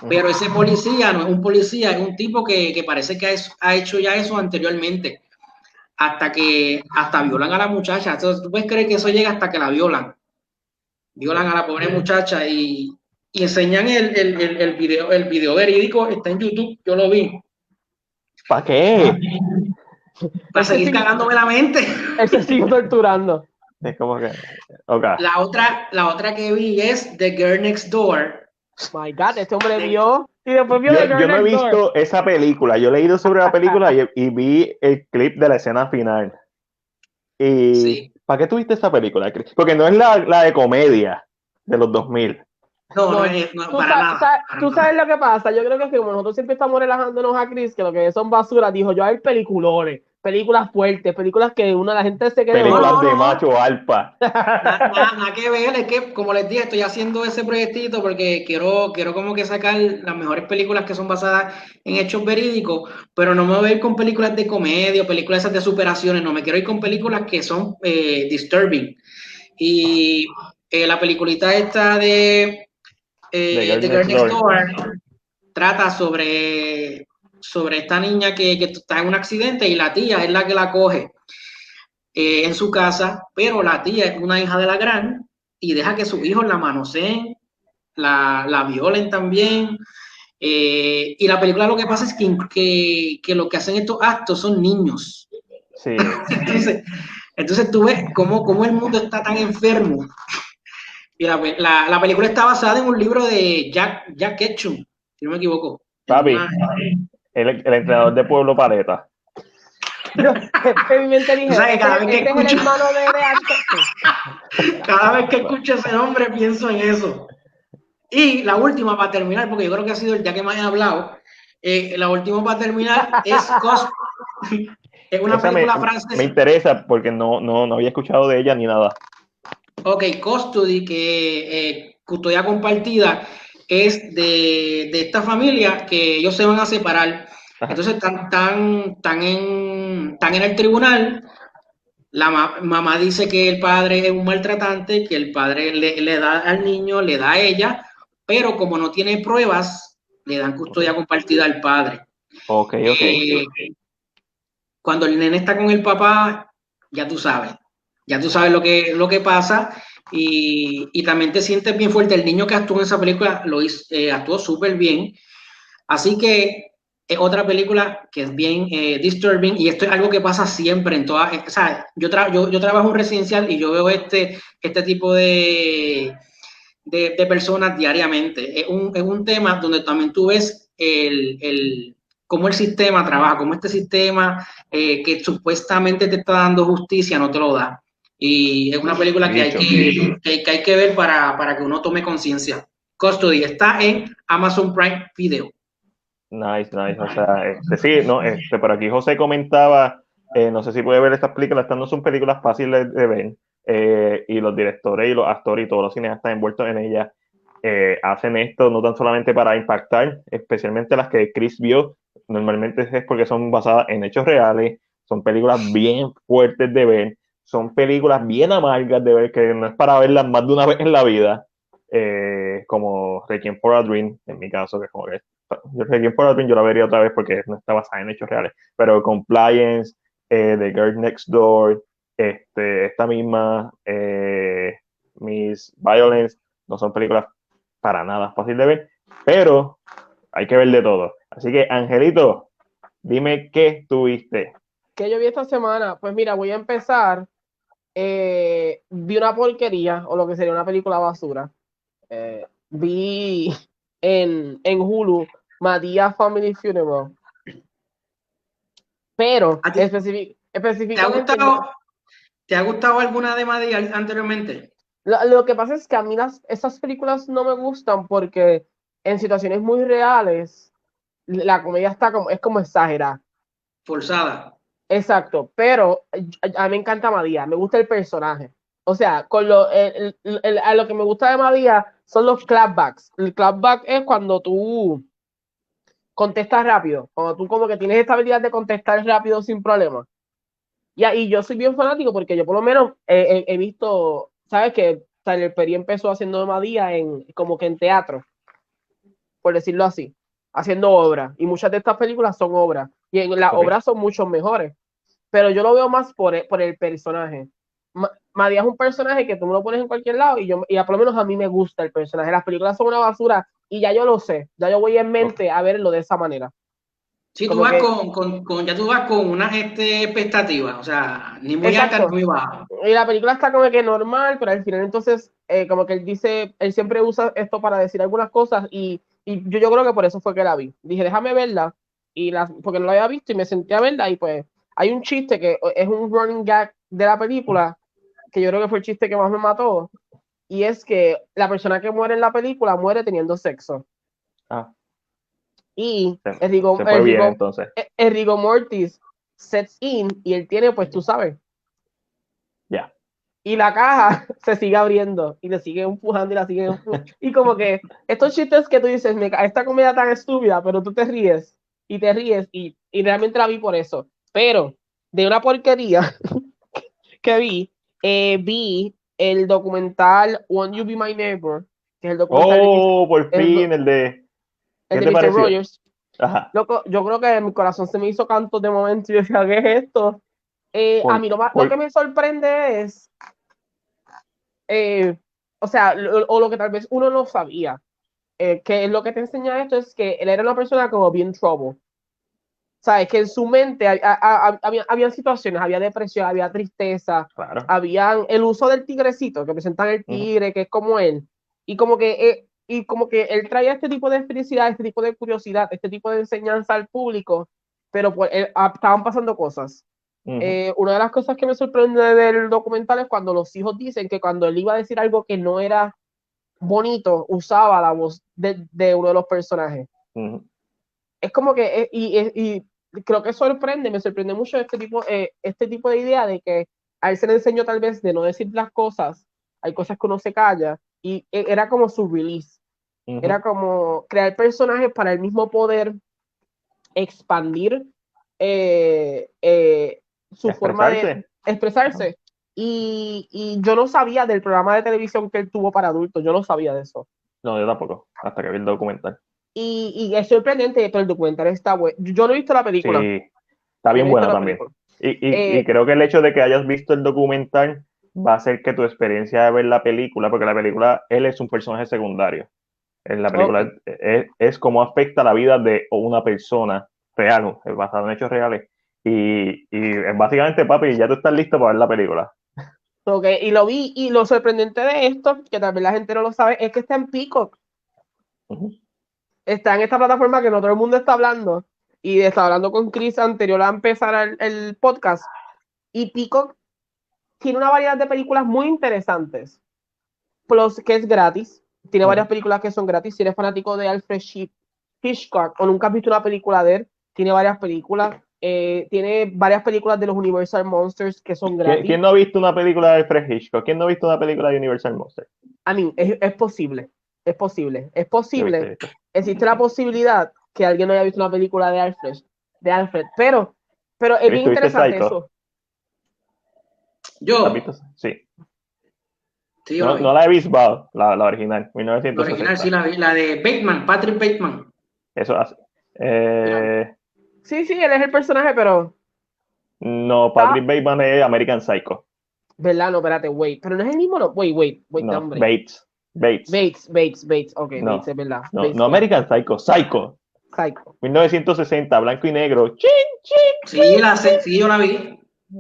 Pero ese policía no es un policía, es un tipo que, que parece que ha, hecho ya eso anteriormente. Hasta que hasta violan a la muchacha. Entonces, tú puedes creer que eso llega hasta que la violan. Violan a la pobre muchacha y, y enseñan el, el, el, el video, el video verídico, está en YouTube, yo lo vi. ¿Para qué? (laughs) Para seguir cagándome la mente. Él se sigue torturando. Es como que, ok. La otra, la otra que vi es The Girl Next Door. My God, este hombre vio y después vio Yo, The Girl yo no he Next Door. visto esa película, yo he leído sobre la película y, y vi el clip de la escena final. Y Sí. ¿para qué tuviste esa película? Porque no es la, la de comedia de los 2000. No, no, No, es no, Tú, para sa- nada. sa- para tú nada. sabes lo que pasa. Yo creo que es que como nosotros siempre estamos relajándonos a Chris, que lo que son basuras, dijo yo a ver peliculones, películas fuertes, películas que uno la gente se quede. Películas no, de no. macho alfa. (laughs) Nada, que ver, es que como les dije, estoy haciendo ese proyectito porque quiero, quiero como que sacar las mejores películas que son basadas en hechos verídicos, pero no me voy a ir con películas de comedia películas esas de superaciones, no, me quiero ir con películas que son eh, disturbing. Y eh, la peliculita esta de eh, The Girl Next Next Door trata sobre, sobre esta niña que, que está en un accidente y la tía es la que la coge eh, en su casa, pero la tía es una hija de la gran y deja que sus hijos la manoseen, la, la violen también. eh, y la película lo que pasa es que, que, que lo que hacen estos actos son niños. Sí. (laughs) Entonces, Entonces tú ves cómo, cómo el mundo está tan enfermo. Y la, la, la, película está basada en un libro de Jack, Jack Ketchum, si no me equivoco. Papi, el, el entrenador de Pueblo Paleta. Yo, (laughs) o sea, que cada vez que escucho... (laughs) cada vez que escucho ese nombre pienso en eso. Y la última para terminar, porque yo creo que ha sido el día que más he hablado, eh, la última para terminar es Cost (laughs) es una película me, francesa. Me interesa porque no, no, no había escuchado de ella ni nada. Ok, Custody, que eh, custodia compartida, es de, de, esta familia que ellos se van a separar. Entonces están, tan, tan, en, tan en el tribunal. La ma mamá dice que el padre es un maltratante, que el padre le, le, da al niño, le da a ella, pero como no tiene pruebas, le dan custodia compartida al padre. Ok, ok. Eh, cuando el nene está con el papá, ya tú sabes, ya tú sabes lo que, lo que pasa y, y también te sientes bien fuerte. El niño que actuó en esa película lo hizo, eh, actuó súper bien. Así que es otra película que es bien eh, disturbing y esto es algo que pasa siempre en todas, o sea, yo, tra yo, yo, trabajo en residencial y yo veo este, este tipo de, de, de personas diariamente. Es un, es un, tema donde también tú ves el, el, cómo el sistema trabaja, cómo este sistema eh, que supuestamente te está dando justicia no te lo da. Y es una película que hay que, que, que hay que ver para, para que uno tome conciencia. Custody está en Amazon Prime Video. Nice, nice. O sea, este, sí, no, este, por aquí José comentaba, eh, no sé si puede ver estas películas, estas no son películas fáciles de ver, eh, y los directores y los actores y todos los cineastas envueltos en ellas eh, hacen esto no tan solamente para impactar, especialmente las que Chris vio, normalmente es porque son basadas en hechos reales, son películas bien fuertes de ver, son películas bien amargas de ver, que no es para verlas más de una (laughs) vez en la vida, eh, como Requiem for a Dream, en mi caso, que es como que Requiem for a Dream yo la vería otra vez porque no está basada en hechos reales, pero Compliance, eh, The Girl Next Door, este, esta misma, eh, Miss Violence, no son películas para nada fácil de ver, pero hay que ver de todo. Así que, Angelito, dime qué tuviste. ¿Qué yo vi esta semana? Pues mira, voy a empezar. Eh, vi una porquería, o lo que sería una película basura. Eh, vi en, en Hulu Madia Family Funeral. Pero específic, específicamente. ¿Te ha, gustado, ¿Te ha gustado alguna de Madia anteriormente? Lo, lo, que pasa es que a mí las, esas películas no me gustan porque en situaciones muy reales la comedia está como, es como exagerada. Forzada. Exacto, pero a, a mí me encanta Madia, me gusta el personaje. O sea, con lo, el, el, el, a lo que me gusta de Madia son los clapbacks. El clapback es cuando tú contestas rápido, cuando tú como que tienes esta habilidad de contestar rápido sin problema. Y, y yo soy bien fanático porque yo por lo menos he, visto, ¿sabes? Que Tyler Perry empezó haciendo Madia en, como que en teatro, por decirlo así, haciendo obras. Y muchas de estas películas son obras. Y en las okay. obras son mucho mejores. Pero yo lo veo más por el, por el personaje. Madia es un personaje que tú me lo pones en cualquier lado y yo y por lo menos a mí me gusta el personaje. Las películas son una basura y ya yo lo sé, ya yo voy en mente a verlo de esa manera. Sí, tú vas que, con, con, con, ya tú vas con una este, expectativa, o sea, ni muy alta ni muy baja. Y la película está como que normal, pero al final entonces, eh, como que él dice, él siempre usa esto para decir algunas cosas y, y yo, yo creo que por eso fue que la vi. Dije, déjame verla, y la, porque no la había visto y me senté a verla y pues hay un chiste que es un running gag de la película, que yo creo que fue el chiste que más me mató, y es que la persona que muere en la película muere teniendo sexo. Ah. Y se, el Rigo, se fue el bien, entonces. el Mortis sets in y él tiene, pues tú sabes. Ya. Yeah. Y la caja (laughs) se sigue abriendo y le sigue empujando y la sigue empujando. y como que estos chistes que tú dices, me, esta comedia tan estúpida, pero tú te ríes y te ríes y, y realmente la vi por eso. Pero de una porquería (laughs) que vi, eh, vi el documental Won't You Be My Neighbor, que es el documental. Oh, por fin, el, el de. El de Mr. Rogers. Ajá. Loco, yo creo que mi corazón se me hizo canto de momento y yo decía, ¿qué es esto? Eh, por, a mí lo, por... lo, que me sorprende es. Eh, o sea, lo, o lo que tal vez uno no sabía. Eh, que lo que te enseña esto es que él era una persona como bien trouble. sabes que en su mente había, había, situaciones, había depresión, había tristeza, claro. habían el uso del tigrecito, que presentan el tigre, que es como él, y como que eh, y como que él traía este tipo de felicidad, este tipo de curiosidad, este tipo de enseñanza al público, pero pues, eh, ah, estaban pasando cosas. Eh, una de las cosas que me sorprende del documental es cuando los hijos dicen que cuando él iba a decir algo que no era bonito, usaba la voz de, de uno de los personajes. Es como que, eh, y, y, creo que sorprende, me sorprende mucho este tipo, este tipo de idea de que a él se le enseñó tal vez de no decir las cosas, hay cosas que uno se calla, y era como su release. Era como crear personajes para el mismo poder expandir eh, eh, su forma de expresarse. Y, y, yo no sabía del programa de televisión que él tuvo para adultos, yo no sabía de eso. No, yo tampoco, hasta que vi el documental. Y, y es sorprendente, pero el documental está bueno. Yo no he visto la película. Sí, está bien bueno también. Y, y, y, eh, creo que el hecho de que hayas visto el documental va a hacer que tu experiencia de ver la película, porque la película, él es un personaje secundario. En la película es, es cómo afecta la vida de una persona real, basado en hechos reales. Y, y básicamente, papi, ya tú estás listo para ver la película. Y lo vi, y lo sorprendente de esto, que también la gente no lo sabe, es que está en Peacock. Está en esta plataforma que no todo el mundo está hablando. Y está hablando con Chris anterior a empezar el, el podcast. Y Peacock tiene una variedad de películas muy interesantes. Plus, que es gratis. Tiene varias películas que son gratis. Si eres fanático de Alfred Hitchcock o nunca has visto una película de él, tiene varias películas. Eh, tiene varias películas de los Universal Monsters que son gratis. ¿Quién no ha visto una película de Alfred Hitchcock? ¿Quién no ha visto una película de Universal Monsters? A mí, es, posible. Es posible. Es posible. Existe la posibilidad que alguien no haya visto una película de Alfred. De Alfred. Pero, pero es bien interesante eso. Yo. Sí. no, la he visto, la, la original, 1960. La original sí la vi, la de Bateman, Patrick Bateman. Eso hace. Eh, sí, sí, él es el personaje, pero. No, Patrick Bateman es American Psycho. ¿Verdad? No, espérate, wait. Pero no es el mismo, no. Wait, wait, wait, no, hombre. Bates. Bates. Bates, Bates, Bates. Ok, no, Bates, es verdad. No, no American Psycho, Psycho. Psycho. 1960, blanco y negro. ¡Chin, chin! Sí, la, sí, yo la vi.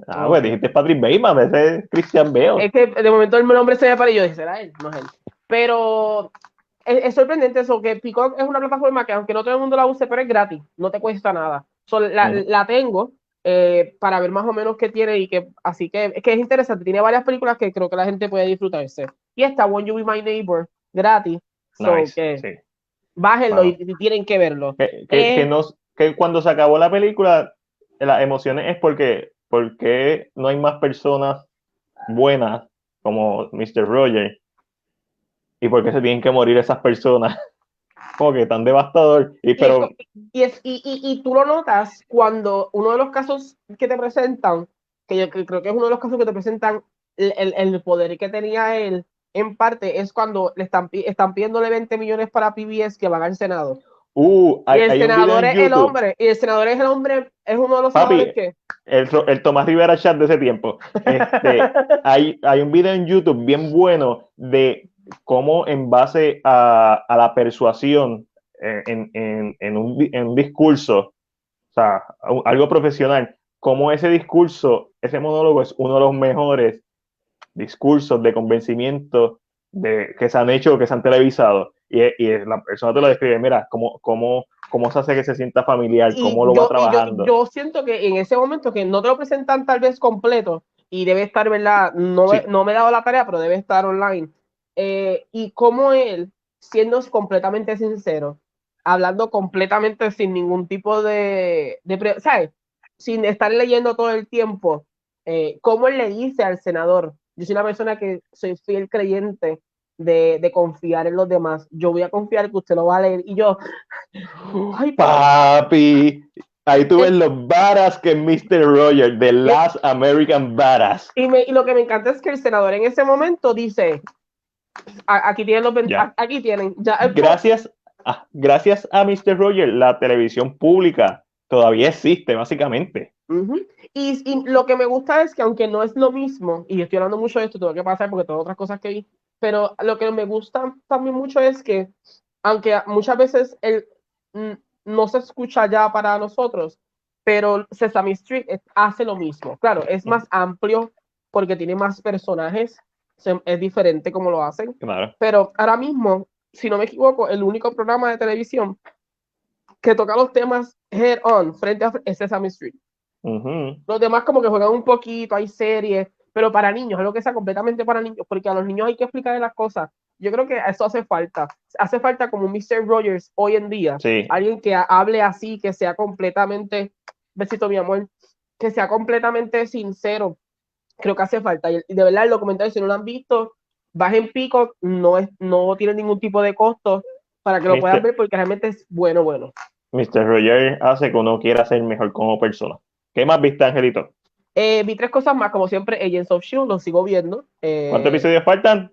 Ah, pues dijiste Patrick Bateman, ese es Christian Bale. Es que de momento el nombre se me para y yo dije, será él, no es él. Pero es, sorprendente eso, que Peacock es una plataforma que aunque no todo el mundo la use, pero es gratis, no te cuesta nada. La, la, tengo eh, para ver más o menos qué tiene y que, así que es que es interesante, tiene varias películas que creo que la gente puede disfrutarse. Y está When You Be My Neighbor, gratis. Bájenlo y, tienen que verlo. Que, que, eh, que cuando se acabó la película, las emociones es porque ¿por qué no hay más personas buenas como Mr. Roger? ¿Y por qué se tienen que morir esas personas? (laughs) Como que tan devastador. Y, pero... y, es, y, y, tú lo notas cuando uno de los casos que te presentan, que yo creo que es uno de los casos que te presentan el, el poder que tenía él, en parte es cuando le están, están pidiéndole 20 millones para PBS que van al Senado. Uh, y el senador es el hombre, y el senador es el hombre, es uno de los Papi, que. El, el, Tomás Rivera Chat de ese tiempo. Este, (laughs) hay, hay un video en YouTube bien bueno de cómo, en base a, a la persuasión en, en, en, un, en un discurso, o sea, algo profesional, cómo ese discurso, ese monólogo es uno de los mejores discursos de convencimiento de, que se han hecho, que se han televisado y, y, la persona te lo describe, mira, cómo, cómo, cómo se hace que se sienta familiar, cómo lo va trabajando. Yo, siento que en ese momento que no te lo presentan tal vez completo y debe estar, ¿verdad? No, no me he dado la tarea, pero debe estar online. Eh, y cómo él, siendo completamente sincero, hablando completamente sin ningún tipo de, de ¿sabes? Sin estar leyendo todo el tiempo, eh, cómo él le dice al senador, yo soy una persona que soy fiel creyente de, confiar en los demás. Yo voy a confiar que usted lo va a leer. Y yo, (laughs) ay, papi. Ahí tú ves los varas que Mr. Roger, The Last American Badass. Y, y, lo que me encanta es que el senador en ese momento dice, aquí tienen los aquí tienen. Ya, gracias, a, gracias a Mr. Roger, la televisión pública todavía existe, básicamente. y, y, lo que me gusta es que aunque no es lo mismo, y estoy hablando mucho de esto, tengo que pasar porque tengo otras cosas que vi, pero lo que me gusta también mucho es que, aunque muchas veces él no se escucha ya para nosotros, pero Sesame Street hace lo mismo. Claro, es más amplio porque tiene más personajes, se- es diferente como lo hacen, Claro. pero ahora mismo, si no me equivoco, el único programa de televisión que toca los temas head on, frente a es Sesame Street. Ujú. Los demás como que juegan un poquito, hay series, pero para niños, algo que sea completamente para niños, porque a los niños hay que explicarles las cosas. Yo creo que eso hace falta. Hace falta como Mr. Rogers hoy en día. Sí. Alguien que ha- hable así, que sea completamente, besito mi amor, que sea completamente sincero. Creo que hace falta. Y de verdad el documental, si no lo han visto, bajen pico, no, es, no tiene ningún tipo de costo para que lo puedan Viste. ver porque realmente es bueno, bueno. Mr. Roger hace que uno quiera ser mejor como persona. ¿Qué más viste, Angelito? Eh, vi tres cosas más, como siempre, Agents of Shield, lo sigo viendo. Eh, ¿Cuántos episodios faltan?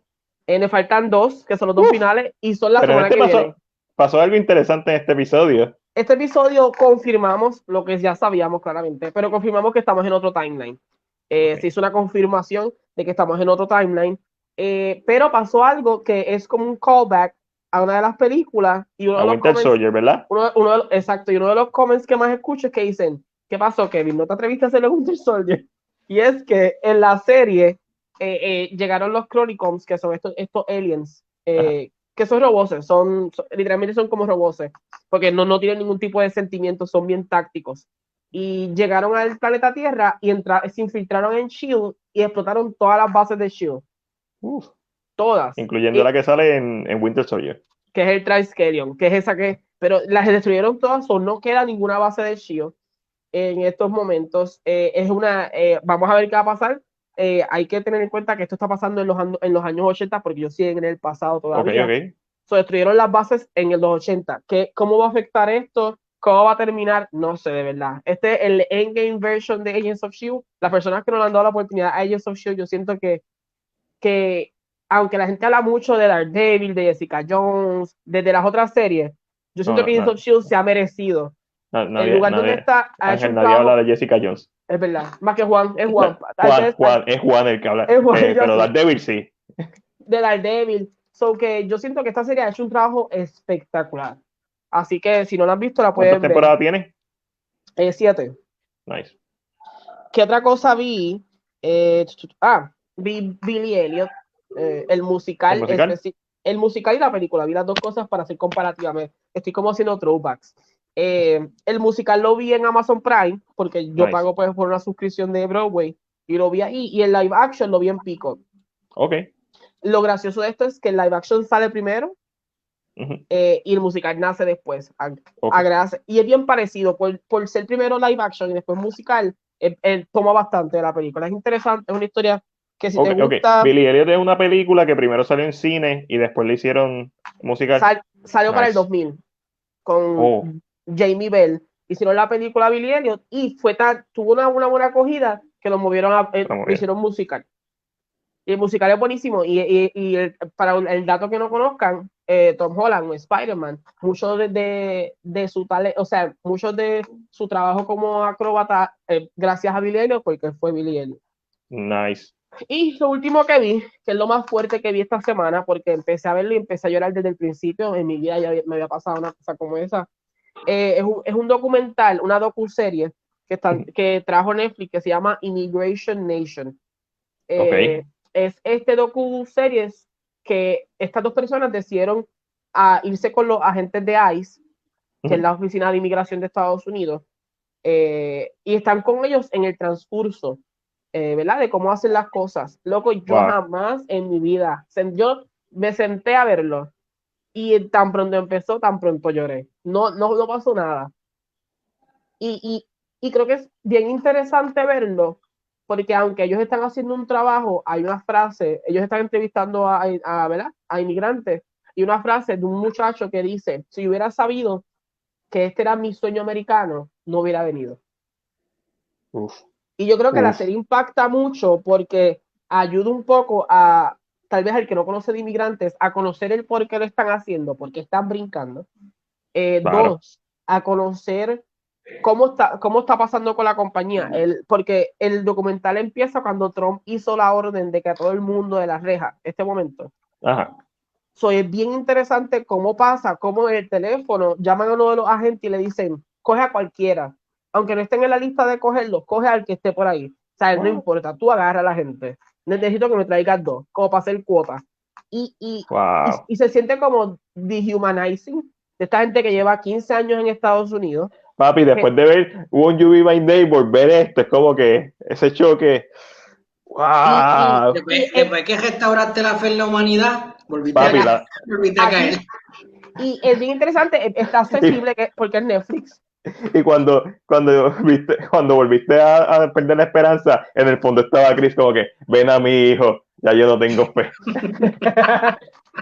eh, me faltan dos, que son los dos finales, y son la semana este que pasó, viene. pasó algo interesante en este episodio. Este episodio confirmamos lo que ya sabíamos claramente, pero confirmamos que estamos en otro timeline. Eh, Ok. Se hizo una confirmación de que estamos en otro timeline, eh, pero pasó algo que es como un callback a una de las películas y uno A de los comments- Soldier, ¿verdad? uno, uno de los- exacto, y uno de los comments que más escucho es que dicen, ¿qué pasó, Kevin? ¿No te atreviste a hacerle Winter (laughs) Soldier? Y es que en la serie eh, eh, llegaron los Chronicons, que son estos, estos aliens, eh, que son roboses, son, son- literalmente son como roboses, porque no, no tienen ningún tipo de sentimiento, son bien tácticos. Y llegaron al planeta Tierra y se infiltraron en SHIELD y explotaron todas las bases de SHIELD. Uf, Todas incluyendo Y- la que sale en, en Winter Soldier. que es el Triskelion, que es esa que, pero las destruyeron todas o no queda ninguna base de Shield en estos momentos. Eh, es una, eh, vamos a ver qué va a pasar. Eh, hay que tener en cuenta que esto está pasando en los, en los años 80 porque yo sí en el pasado todavía. ok. So, destruyeron las bases en el 80. ¿Qué, ¿Cómo va a afectar esto? ¿Cómo va a terminar? No sé, de verdad. Este es el endgame version de Agents of S.H.I.E.L.D. Las personas que no le han dado la oportunidad a Agents of S.H.I.E.L.D., yo siento que, que aunque la gente habla mucho de Daredevil, de Jessica Jones, desde las otras series, yo siento No, que Agents no. of S.H.I.E.L.D. se ha merecido. Na- nadie- el lugar donde nadie- está ha hecho Ángel, nadie habla de Jessica Jones. Es verdad. Más que Juan, es Juan. (laughs) Juan, Juan, es Juan el que habla. Es Juan, Eh, pero. Daredevil sí. de Daredevil. So que yo siento que esta serie ha hecho un trabajo espectacular. Así que si no la han visto, la pueden ¿Cuántas ver. temporadas tiene? Eh, siete. Nice. ¿Qué otra cosa vi? Eh, ah, vi Billy Elliot, eh, el musical. ¿El musical? especi- el musical y la película. Vi las dos cosas para hacer comparativamente. Estoy como haciendo throwbacks. El musical lo vi en Amazon Prime, porque yo Nice. pago pues, por una suscripción de Broadway, y lo vi ahí. Y el live action lo vi en Pico. Ok. Lo gracioso de esto es que el live action sale primero Eh, y el musical nace después. A- ok. a gracia- y es bien parecido, por, por ser primero live action y después musical, él, él toma bastante de la película. Es interesante, es una historia que si Ok, te gusta, Billy Elliot es una película que primero salió en cine y después le hicieron musical. sal- salió para el Nice. 2000 con Oh. Jamie Bell. Hicieron la película Billy Elliot y fue tan, tuvo una, una buena acogida que lo movieron a, eh, lo hicieron musical. Y el musical es buenísimo. Y, y- y el- para el, dato que no conozcan, eh, Tom Holland o Spider-Man, mucho de, de, de su talento, o sea, mucho de su trabajo como acróbata, eh, gracias a Billy Elliot, porque fue Billy Elliot. Nice. Y lo último que vi, que es lo más fuerte que vi esta semana, porque empecé a verlo y empecé a llorar desde el principio, en mi vida ya me había pasado una cosa como esa. Eh, es, un, es un documental, una docuserie que, está, que trajo Netflix que se llama Immigration Nation. Eh, Es este docuseries que estas dos personas decidieron a irse con los agentes de ICE, que es la Oficina de Inmigración de Estados Unidos, eh, y están con ellos en el transcurso, eh, ¿verdad? De cómo hacen las cosas. Loco, yo Wow. jamás en mi vida, yo me senté a verlo y tan pronto empezó, tan pronto lloré. No, no, no pasó nada. Y, y, y creo que es bien interesante verlo, porque aunque ellos están haciendo un trabajo, hay una frase, ellos están entrevistando a, a, ¿verdad? a inmigrantes, y una frase de un muchacho que dice, si hubiera sabido que este era mi sueño americano, no hubiera venido. Uf. Y yo creo que la serie impacta mucho porque ayuda un poco a, tal vez al que no conoce de inmigrantes, a conocer el por qué lo están haciendo, por qué están brincando. Eh, Claro. Dos, a conocer cómo está, cómo está pasando con la compañía. El, porque el documental empieza cuando Trump hizo la orden de que a todo el mundo de las rejas, este momento. Ajá. So, es bien interesante cómo pasa, cómo en el teléfono llaman a uno de los agentes y le dicen, coge a cualquiera. aunque no estén en la lista de cogerlos, coge al que esté por ahí. O sea, no importa, tú agarra a la gente. Necesito que me traigas dos, como para hacer cuota. Y, y, Wow. y, y se siente como dehumanizing de esta gente que lleva 15 años en Estados Unidos. Papi, después de ver Won't You Be My Neighbor, ver esto, es como que ese choque. ¡Wow! Después, después que restauraste la fe en la humanidad, volviste, Papi, a, la- volviste a caer. Y es bien interesante, e- está accesible que, porque es Netflix. Y cuando, cuando, viste, cuando volviste a, a perder la esperanza, en el fondo estaba Chris como que, ven a mi hijo, ya yo no tengo fe. (laughs)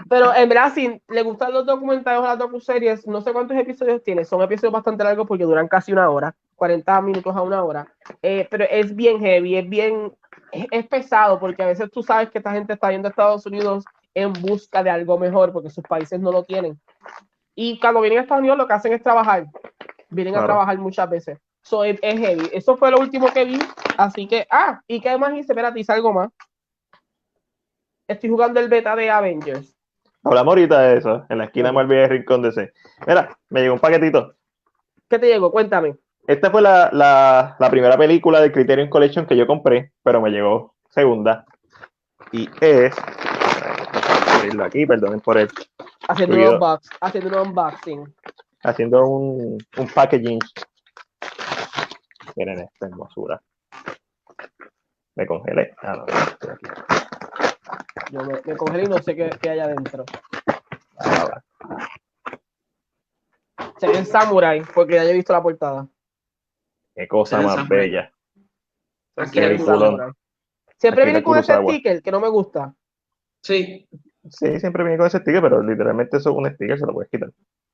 Pero en verdad, si le gustan los documentales o las docuseries, no sé cuántos episodios tiene. Son episodios bastante largos porque duran casi una hora, 40 minutos a una hora. Eh, pero es bien heavy, es bien, es, es pesado porque a veces tú sabes que esta gente está yendo a Estados Unidos en busca de algo mejor porque sus países no lo tienen. Y cuando vienen a Estados Unidos lo que hacen es trabajar. Vienen a Claro. trabajar muchas veces. So, es, es heavy. Eso fue lo último que vi. Así que, ah, ¿y qué más hice? Espérate, hice algo más. Estoy jugando el beta de Avengers. Hablamos ahorita de eso, en la esquina de Rincón de C. Mira, me llegó un paquetito. ¿Qué te llegó? Cuéntame. Esta fue la, la, la primera película de Criterion Collection que yo compré, pero me llegó segunda. Y es. Voy a abrirlo aquí, perdonen por el. Haciendo un, unbox, haciendo un unboxing. Haciendo un, un packaging. Miren esta hermosura. Me congelé. Ah, no, estoy aquí. Yo me, me congelé y no sé qué, qué hay adentro. Se ve en Samurai, porque ya yo he visto la portada. Qué cosa más Samurai. bella. Aquí hay. Samurai. Siempre Aquí viene con ese sticker que no me gusta. Sí, Sí, siempre viene con ese sticker, pero literalmente eso es un sticker, se lo puedes quitar.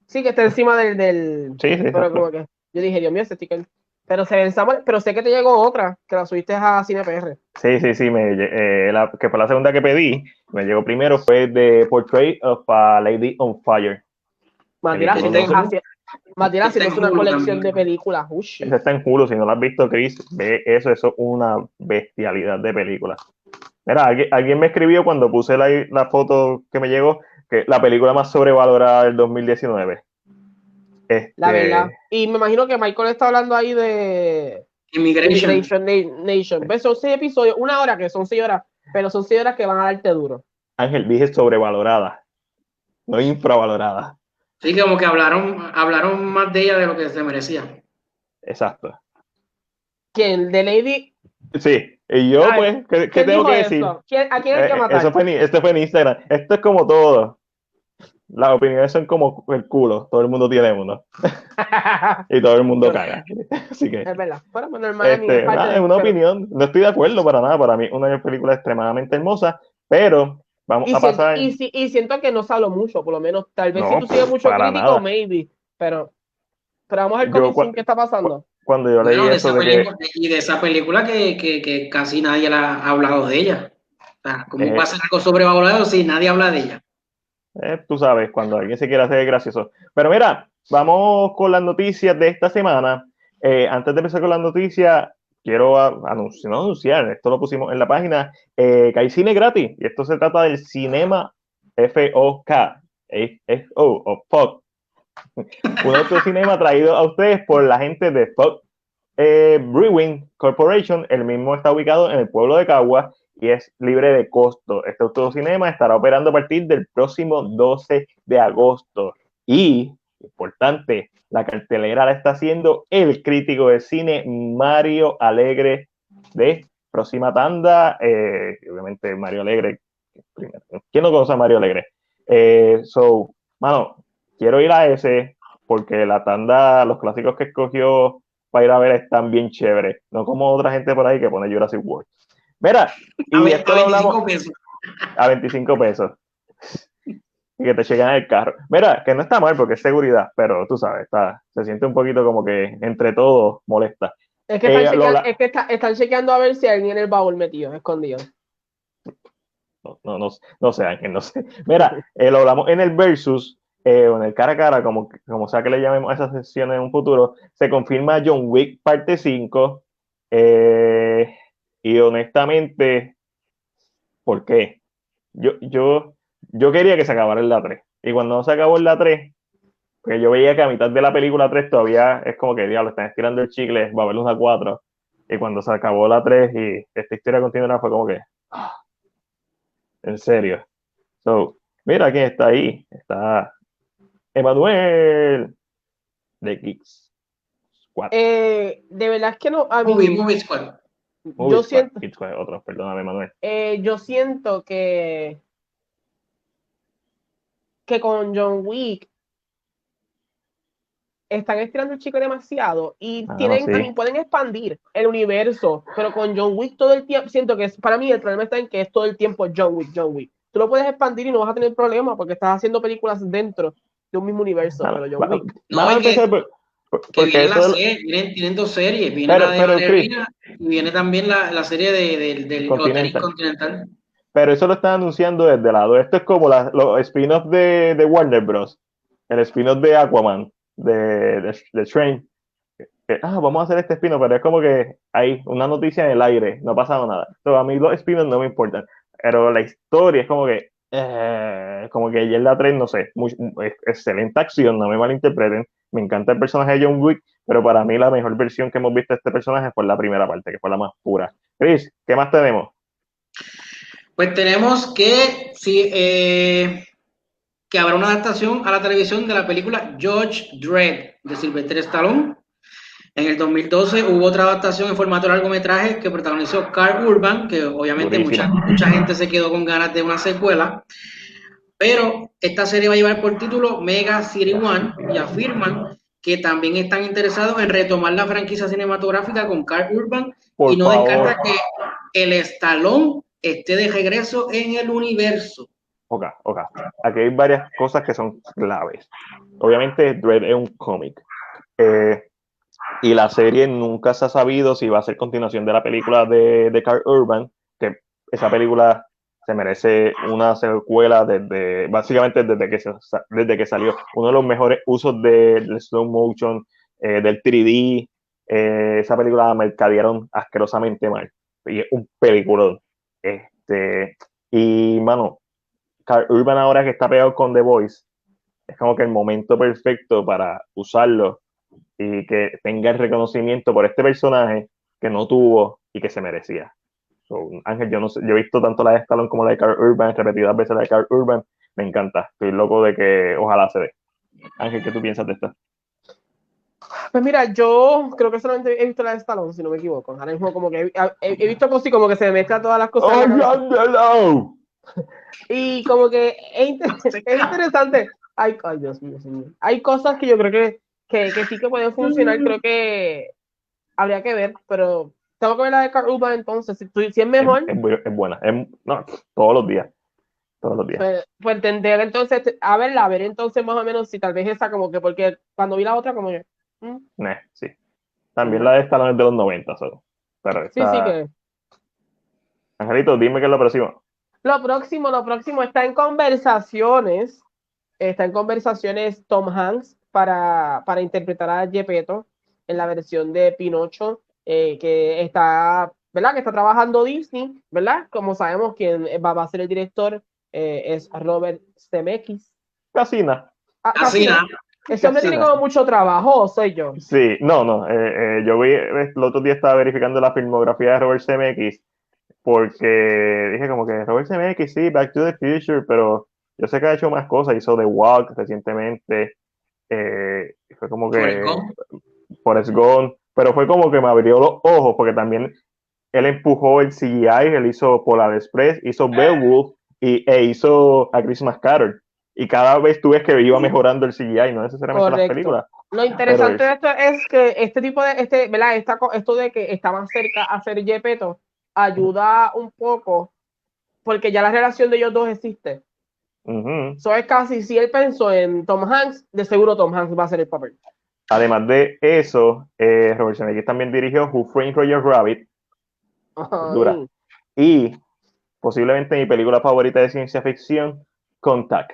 Sí, que está encima del. del Sí, sí, pero como que. Yo dije, Dios mío, ese sticker. Pero se. Pero sé que te llegó otra, que la subiste a CinePR. Sí, sí, sí, me, eh, la, que fue la segunda que pedí, me llegó primero, fue de Portrait of a Lady on Fire. Matías, si Matías, no es una Hulu colección también. de películas. Esa está en Hulu, si no la has visto, Chris, ve eso, eso es una bestialidad de película. Mira, alguien, alguien me escribió cuando puse la, la foto que me llegó, que la película más sobrevalorada del 2019. Este, La verdad. Y me imagino que Michael está hablando ahí de Immigration. Immigration Na- Nation. ¿Ves? Son seis episodios, una hora que son seis horas, pero son seis horas que van a darte duro. Ángel, dije sobrevalorada, no infravalorada. Sí, como que hablaron, hablaron más de ella de lo que se merecía. Exacto. ¿Quién? ¿De Lady? Sí, y yo, Ay, pues, ¿qué, qué ¿Quién tengo que decir? ¿A quién hay que Eh, matar? Eso fue, en- esto fue en Instagram. Esto es como todo. Las opiniones son como el culo. Todo el mundo tiene uno. (laughs) Y todo el mundo caga. (laughs) Así que, es verdad. Bueno, pues normal, a mí este, nada, es una pero- opinión. No estoy de acuerdo para nada. Para mí, una película extremadamente hermosa. Pero vamos Y, a pasar. y, si- y siento que no se habló mucho, por lo menos. Tal vez No, si tú sigues mucho crítico, nada. maybe. Pero, pero vamos cua- sin qué está pasando. Cuando yo leí Bueno, de eso esa de que. película- y de esa película que, que, que casi nadie la ha hablado de ella. O sea, ¿cómo Eh. va a ser algo sobrevalorado si nadie habla de ella? Eh, tú sabes, cuando alguien se quiere hacer gracioso. Pero mira, vamos con las noticias de esta semana. Eh, antes de empezar con las noticias, quiero anunciar, esto lo pusimos en la página, eh, que hay cine gratis. Y esto se trata del Cinema FOK, F-O, o. (laughs) Un autocinema traído a ustedes por la gente de FOK eh, Brewing Corporation. El mismo está ubicado en el pueblo de Cagua y es libre de costo. Este autocinema estará operando a partir del próximo 12 de agosto. Y, importante, la cartelera la está haciendo el crítico de cine Mario Alegre de Próxima Tanda. eh, obviamente Mario Alegre. primero. ¿Quién no conoce a Mario Alegre? Eh, so, mano, quiero ir a ese porque la tanda, los clásicos que escogió para ir a ver están bien chéveres. No como otra gente por ahí que pone Jurassic World. Mira, A, y esto a lo 25 hablamos pesos. a 25 pesos. Y que te chequen el carro. Mira, que no está mal porque es seguridad, pero tú sabes, está, se siente un poquito como que entre todos molesta. Es que, están, Eh, chequeando, es que está- están chequeando a ver si hay alguien en el baúl metido, escondido. No, no, no, no sé, Ángel, no sé. Mira, eh, lo hablamos en el versus, eh, o en el cara a cara, como, como sea que le llamemos a esa sesión en un futuro, se confirma John Wick parte 5. eh, y honestamente, ¿por qué? Yo, yo, yo quería que se acabara en la 3. Y cuando no se acabó en la 3, Porque yo veía que a mitad de la película 3 todavía es como que, diablo, están estirando el chicle, va a haber una 4. Y cuando se acabó la 3 y esta historia continua fue como que, ah, en serio. So, mira quién está ahí. Está Emanuel de Geeks Squad. Eh, de verdad es que no. A mí, Movie, movie squad. Yo siento- Geeks Squad, otro, perdóname, Emanuel. eh, yo siento que. que con John Wick están estirando el chico demasiado y Ah, tienen, sí. también pueden expandir el universo, pero con John Wick todo el tiempo, siento que es, para mí el problema está en que es todo el tiempo John Wick, John Wick. Tú lo puedes expandir y no vas a tener problema porque estás haciendo películas dentro de un mismo universo, Ah, pero John va- Wick. No, es que- por- porque viene eso la serie, vienen, vienen dos series, viene Pero- la de pero, Ballerina y viene también la, la serie de, del- del Continental. Continental. Pero eso lo están anunciando desde lado. Esto es como la- los spin-offs de, de Warner Bros. El spin-off de Aquaman, de, de, de Train. Que, ah, vamos a hacer este spin-off, pero es como que hay una noticia en el aire, no ha pasado nada. So, a mí los spin-offs no me importan. Pero la historia es como que, eh, como que la 3, no sé, muy, excelente acción, no me malinterpreten. Me encanta el personaje de John Wick, pero para mí la mejor versión que hemos visto de este personaje fue la primera parte, que fue la más pura. Chris, ¿qué más tenemos? Pues tenemos que, sí, eh, que habrá una adaptación a la televisión de la película George Dredd de Sylvester Stallone. En el 2012 hubo otra adaptación en formato largometraje que protagonizó Carl Urban, que obviamente mucha, mucha gente se quedó con ganas de una secuela. Pero esta serie va a llevar por título Mega City One y afirman que también están interesados en retomar la franquicia cinematográfica con Carl Urban Por y no descarta que el Stallone esté de regreso en el universo. Ok, ok. Aquí hay varias cosas que son claves. Obviamente, Dread es un cómic. Eh, y la serie nunca se ha sabido si va a ser continuación de la película de, de Carl Urban, que esa película se merece una secuela desde, básicamente desde que, desde que salió. Uno de los mejores usos del slow motion, eh, del 3D. eh, esa película la mercadearon asquerosamente mal. Y es un peliculón. Este, y, mano, Carl Urban ahora que está pegado con The Voice, es como que el momento perfecto para usarlo y que tenga el reconocimiento por este personaje que no tuvo y que se merecía. So, Ángel, yo no sé, yo he visto tanto la de Stallone como la de Carl Urban, repetidas veces la de Carl Urban, me encanta. Estoy loco de que ojalá se dé. Ángel, ¿qué tú piensas de esta? Pues mira, yo creo que solamente he visto la de Stallone, si no me equivoco. Ahora mismo como que he, he- he visto cosas y como que se me mezclan todas las cosas. Ángelo! (laughs) Y como que es, inter- (laughs) es interesante. Ay, ay, Dios mío, señor. Hay cosas que yo creo que, que, que sí que pueden funcionar. Creo que habría que ver, pero tengo que ver la de Carl Urban entonces. Si, si es mejor, Es, es bu- es buena. Es- no, todos los días. Todos los días. pues, pues tendré entonces a verla, a ver entonces más o menos si tal vez esa como que, porque cuando vi la otra como que... mm, Nah, sí. También la de Stallone es de los 90, so. Pero Sí, esta- sí que... Angelito, dime qué es lo próximo. Lo próximo, lo próximo está en conversaciones. Está en conversaciones Tom Hanks para, para interpretar a Gepetto en la versión de Pinocho eh, que está, ¿verdad? Que está trabajando Disney, ¿verdad? Como sabemos, quien va, va a ser el director eh, es Robert Zemeckis. Casi nada. Ah, Así casi, nada. Ese hombre tiene como mucho trabajo, ¿o soy yo. Sí, no, no. eh, eh, yo vi, el otro día estaba verificando la filmografía de Robert Zemeckis porque dije como que Robert Zemeckis, sí, Back to the Future, pero yo sé que ha hecho más cosas. Hizo The Walk recientemente. Eh, fue como que Forrest Gump. Pero fue como que me abrió los ojos porque también él empujó el CGI, él hizo Polar Express, hizo Beowulf y, e hizo A Christmas Carol. Y cada vez tú ves que iba mejorando el CGI, no necesariamente las Correcto. películas. Lo interesante de esto es que este tipo de, este, ¿verdad? Esta, esto de que está más cerca a ser Gepetto ayuda un poco porque ya la relación de ellos dos existe. Ujú. Eso es casi, si él pensó en Tom Hanks, de seguro Tom Hanks va a ser el papel. Además de eso, eh, Robert Zemeckis también dirigió Who Framed Roger Rabbit Dura. Y posiblemente mi película favorita de ciencia ficción, Contact,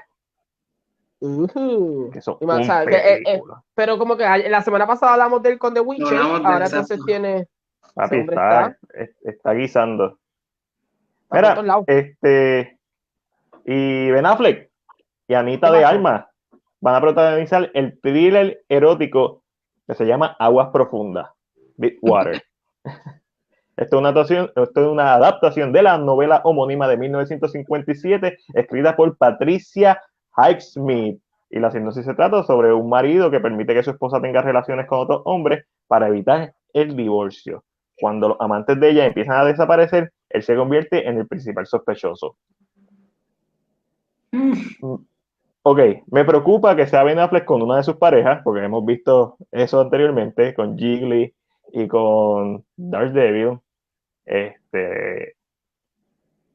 que son Y más, un eh, eh. Pero como que la semana pasada hablamos del con The Witcher, hablamos de ahora entonces tiene Papi, está, es- está guisando. está Mira, este y Ben Affleck y Anita ¿Qué de? Alma van a protagonizar el thriller erótico que se llama Aguas Profundas, Deep Water. (laughs) Esto es, una adaptación, esto es una adaptación de la novela homónima de 1957, escrita por Patricia Highsmith. Y la sinopsis se trata sobre un marido que permite que su esposa tenga relaciones con otros hombres para evitar el divorcio. Cuando los amantes de ella empiezan a desaparecer, él se convierte en el principal sospechoso. Mm. Ok, me preocupa que sea Ben Affleck con una de sus parejas, porque hemos visto eso anteriormente con Jiggly y con Daredevil. Este,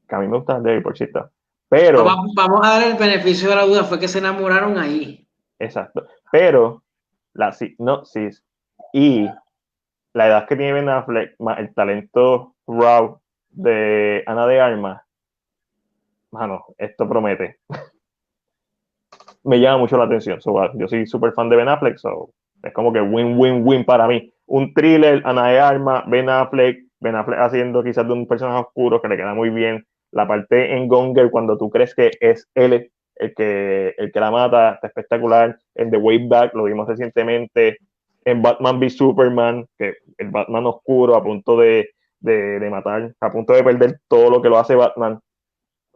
que a mí me gusta Daredevil, por cierto. Pero. Vamos, a dar el beneficio de la duda, fue que se enamoraron ahí. Exacto. Pero la sinopsis y la edad que tiene Ben Affleck, más el talento raw de Ana de Armas, mano, esto promete. Me llama mucho la atención. yo soy súper fan de Ben Affleck, so es como que win-win-win para mí. Un thriller, Ana de Armas, Ben Affleck, Ben Affleck haciendo quizás de un personaje oscuro que le queda muy bien. La parte en Gonger, cuando tú crees que es él el que, el que la mata, está espectacular. En The Way Back, lo vimos recientemente. En Batman v Superman, que el Batman oscuro a punto de, de, matar, a punto de perder todo lo que lo hace Batman.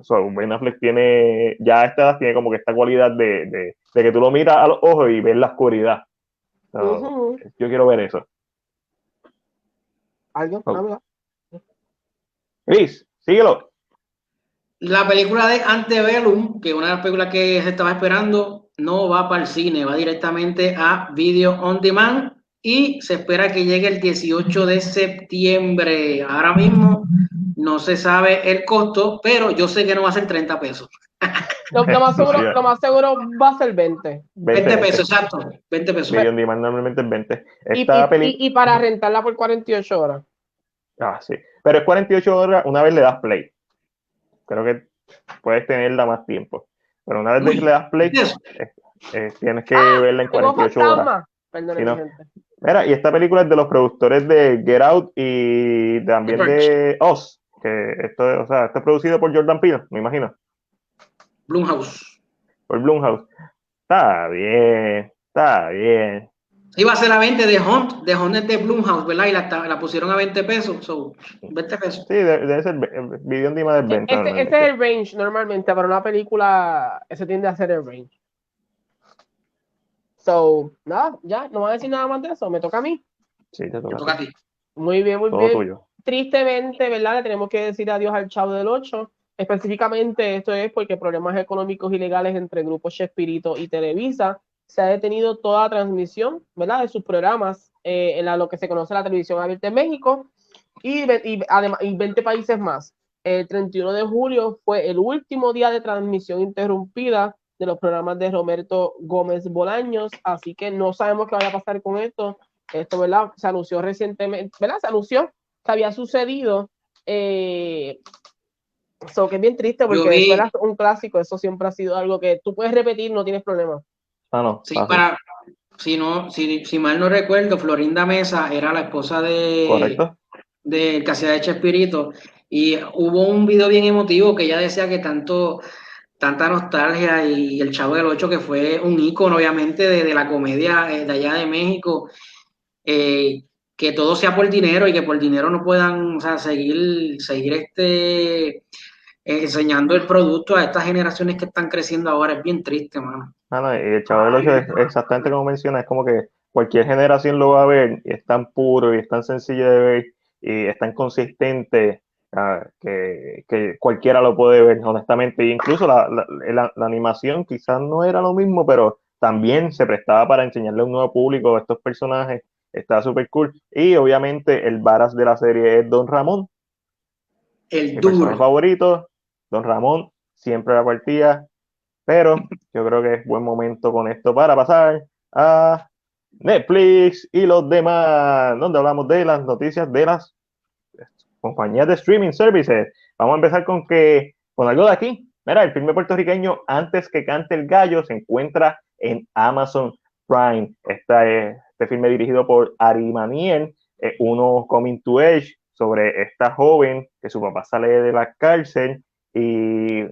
So, ben Affleck tiene, ya a esta edad tiene como que esta cualidad de, de, de que tú lo miras a los ojos y ves la oscuridad. Yo quiero ver eso. ¿Algo? Chris, síguelo. La película de Antebellum, que es una de las películas que se estaba esperando, no va para el cine, va directamente a Video On Demand y se espera que llegue el 18 de septiembre. Ahora mismo no se sabe el costo, pero yo sé que no va a ser 30 pesos. Lo, más, seguro, va a ser 20. 20, pesos, exacto. 20 pesos. Video On Demand normalmente es 20. y, para rentarla por 48 horas. Ah, sí. Pero es 48 horas una vez le das play. Creo que puedes tenerla más tiempo. Pero una vez le das play, eh, eh, tienes que ah, verla en 48 horas. Mira, y esta película es de los productores de Get Out y también de Oz, que esto, o sea, esto es producido por Jordan Peele, me imagino. Blumhouse. Por Blumhouse. Está bien, está bien. Iba a ser a 20 de Hunt, de Hunt de Blumhouse, ¿verdad? Y la, la, pusieron a 20 pesos, so, 20 pesos. Sí, debe, ser video encima de 20. Ese, ese, es el range normalmente, para una película, ese tiende a ser el range. So, nada, ya, no voy a decir nada más de eso, me toca a mí. Sí, te toca, a ti. Muy bien, muy bien. Tristemente, ¿verdad? Le tenemos que decir adiós al Chavo del 8. Específicamente, esto es porque problemas económicos y legales entre Grupo Chespirito y Televisa se ha detenido toda transmisión, ¿verdad? De sus programas eh, en lo que se conoce la televisión abierta en México y, además, y 20 países más. El 31 de julio fue el último día de transmisión interrumpida de los programas de Roberto Gómez Bolaños, así que no sabemos qué vaya a pasar con esto. Esto, ¿verdad? Se anunció recientemente, ¿verdad? Se anunció que había sucedido. Eh, eso que es bien triste porque es un clásico, eso siempre ha sido algo que tú puedes repetir, no tienes problema. Ah, no. Sí, para, si, no, si, si, mal no recuerdo, Florinda Mesa era la esposa de. Correcto. De de Chespirito. Y hubo un video bien emotivo que ella decía que tanto tanta nostalgia y el Chavo del Ocho que fue un ícono obviamente de, la comedia eh, de allá de México, eh, que todo sea por dinero y que por dinero no puedan seguir, seguir este, enseñando el producto a estas generaciones que están creciendo ahora, es bien triste, mano. Ah, y el Chavo del es exactamente como menciona, es como que cualquier generación lo va a ver y es tan puro y es tan sencillo de ver y es tan consistente que, cualquiera lo puede ver, honestamente. incluso la, la, animación quizás no era lo mismo, pero también se prestaba para enseñarle a un nuevo público a estos personajes. Está súper cool. Y obviamente el varas de la serie es Don Ramón. El Mi favorito, Don Ramón, siempre la partida. Pero yo creo que es buen momento con esto para pasar a Netflix y los demás, donde hablamos de las noticias de las compañías de streaming services. Vamos a empezar con que, con algo de aquí. Mira, el filme puertorriqueño Antes que cante el gallo se encuentra en Amazon Prime. Esta es, este filme dirigido por Ari Maniel, uno coming to age sobre esta joven que su papá sale de la cárcel y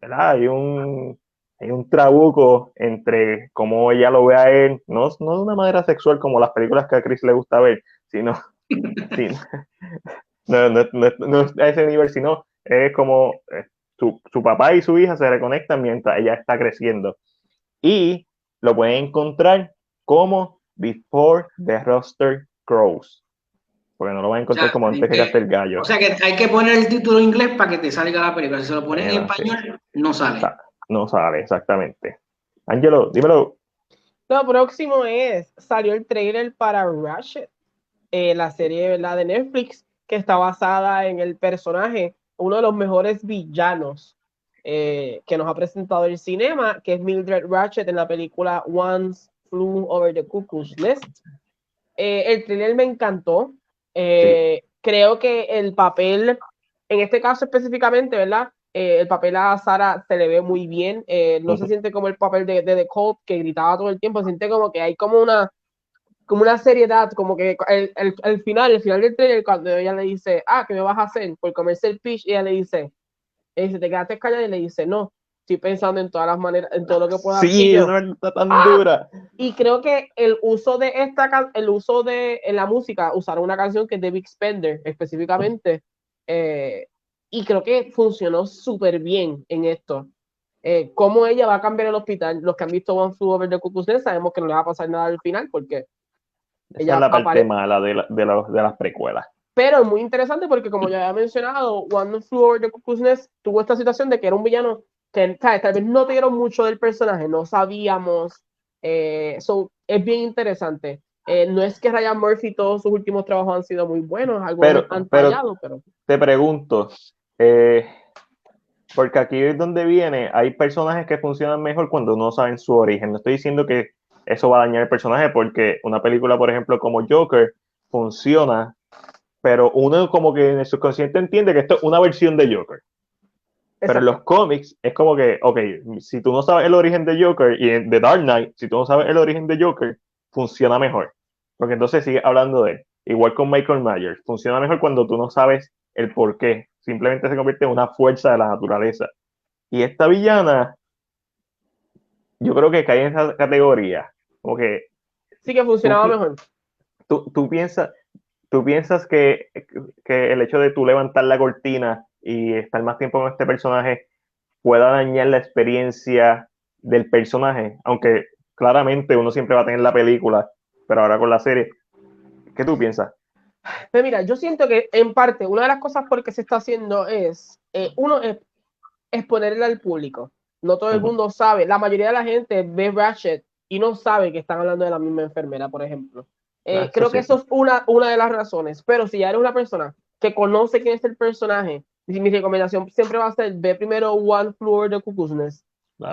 hay un hay un trabuco entre cómo ella lo ve a él, no, no de una manera sexual como las películas que a Chris le gusta ver, sino, (laughs) no, no, no, es a ese nivel, sino es como eh, su, su, papá y su hija se reconectan mientras ella está creciendo. Y lo pueden encontrar como Before the Roster Crows. Porque no lo van a encontrar como antes que el gallo. O sea que hay que poner el título en inglés para que te salga la película. Si se lo pones en español, no sale. No sale, exactamente. Angelo, dímelo. Lo próximo es, salió el trailer para Ratchet, eh, la serie ¿verdad? de Netflix, que está basada en el personaje, uno de los mejores villanos eh, que nos ha presentado el cinema, que es Mildred Ratchet en la película Once Flew Over the Cuckoo's Nest. Eh, el trailer me encantó. Eh, creo que el papel, en este caso específicamente, ¿verdad? Eh, el papel a Sara se le ve muy bien. Eh, no se siente como el papel de, de The Cold que gritaba todo el tiempo. Se siente como que hay como una, como una seriedad, como que el, el, el, final, el final del trailer, cuando ella le dice, ah, ¿qué me vas a hacer? Por comerse el pitch, ella le dice, y dice, te quedaste callada y le dice, no, estoy pensando en todas las maneras, en todo lo que pueda hacer. Sí, no está tan ah, dura. Y creo que el uso de esta el uso de en la música, usar una canción que es de Big Spender específicamente, eh, y creo que funcionó súper bien en esto. Eh, cómo ella va a cambiar el hospital. Los que han visto One Flew Over the Cuckoo's sabemos que no le va a pasar nada al final porque ella es la parte mala de, de, de las precuelas. Pero es muy interesante porque, como ya había mencionado, One Flew Over the Cuckoo's tuvo esta situación de que era un villano que tal vez no te dieron mucho del personaje, no sabíamos. Eh, es bien interesante. Eh, no es que Ryan Murphy todos sus últimos trabajos han sido muy buenos, algunos han fallado, pero, Te pregunto, eh, porque aquí es donde viene, hay personajes que funcionan mejor cuando no saben su origen. No estoy diciendo que eso va a dañar el personaje, porque una película, por ejemplo, como Joker, funciona, pero uno como que en el subconsciente entiende que esto es una versión de Joker. Pero en los cómics es como que, ok, si tú no sabes el origen de Joker y en The Dark Knight, si tú no sabes el origen de Joker, funciona mejor. Porque entonces sigue hablando de él. Igual con Michael Myers, funciona mejor cuando tú no sabes el por qué. Simplemente se convierte en una fuerza de la naturaleza. Y esta villana, yo creo que cae en esa categoría. Como que. Sí, que funcionaba mejor. Tú, tú, piensas, tú piensas que, que el hecho de tú levantar la cortina y estar más tiempo con este personaje pueda dañar la experiencia del personaje, aunque claramente uno siempre va a tener la película, pero ahora con la serie, ¿qué tú piensas? Pues mira, yo siento que en parte una de las cosas por que se está haciendo es, eh, uno, es exponerle al público. No todo el mundo sabe, la mayoría de la gente ve Ratchet y no sabe que están hablando de la misma enfermera, por ejemplo. Eh, ah, creo que eso es una, una de las razones, pero si ya eres una persona que conoce quién es el personaje mi recomendación siempre va a ser ve primero One Floor de Cuckoo's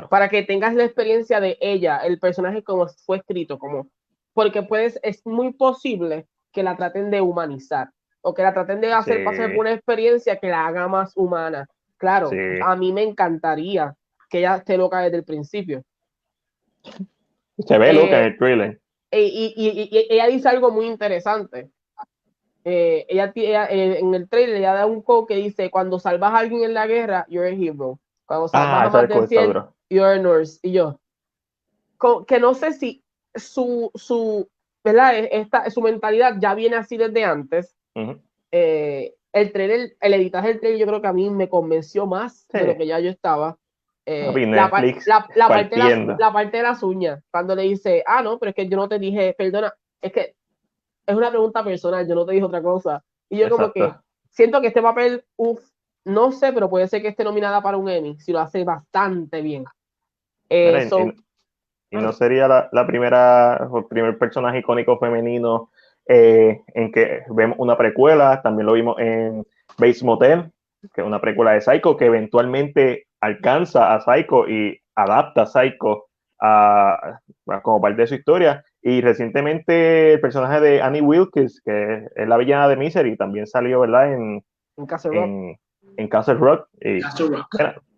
para que tengas la experiencia de ella, el personaje como fue escrito, como porque puedes, es muy posible que la traten de humanizar o que la traten de hacer pasar por una experiencia que la haga más humana. Claro, a mí me encantaría que ella esté loca desde el principio. Se ve loca en el trailer. Eh, y, y, ella dice algo muy interesante eh, ella, eh, en el trailer ella da un quote que dice, cuando salvas a alguien en la guerra, you're a hero. Cuando salvas ah, a más de you're a nurse. Y yo, que no sé si su, su, ¿verdad? E, esta, su mentalidad ya viene así desde antes. Eh, el trailer, el editaje del trailer yo creo que a mí me convenció más de lo que ya yo estaba. la, parte de la parte de las uñas, cuando le dice, ah, no, pero es que yo no te dije, perdona, es que es una pregunta personal, yo no te dije otra cosa. Y yo como que siento que este papel, uff, no sé, pero puede ser que esté nominada para un Emmy, si lo hace bastante bien. Eh, y, no sería la, la, primera, el primer personaje icónico femenino eh, en que vemos una precuela, también lo vimos en Bates Motel, que es una precuela de Psycho, que eventualmente alcanza a Psycho y adapta a Psycho a, como parte de su historia. Y recientemente el personaje de Annie Wilkes, que es la villana de Misery, también salió, ¿verdad? En, en Castle Rock. En, Castle Rock. Y,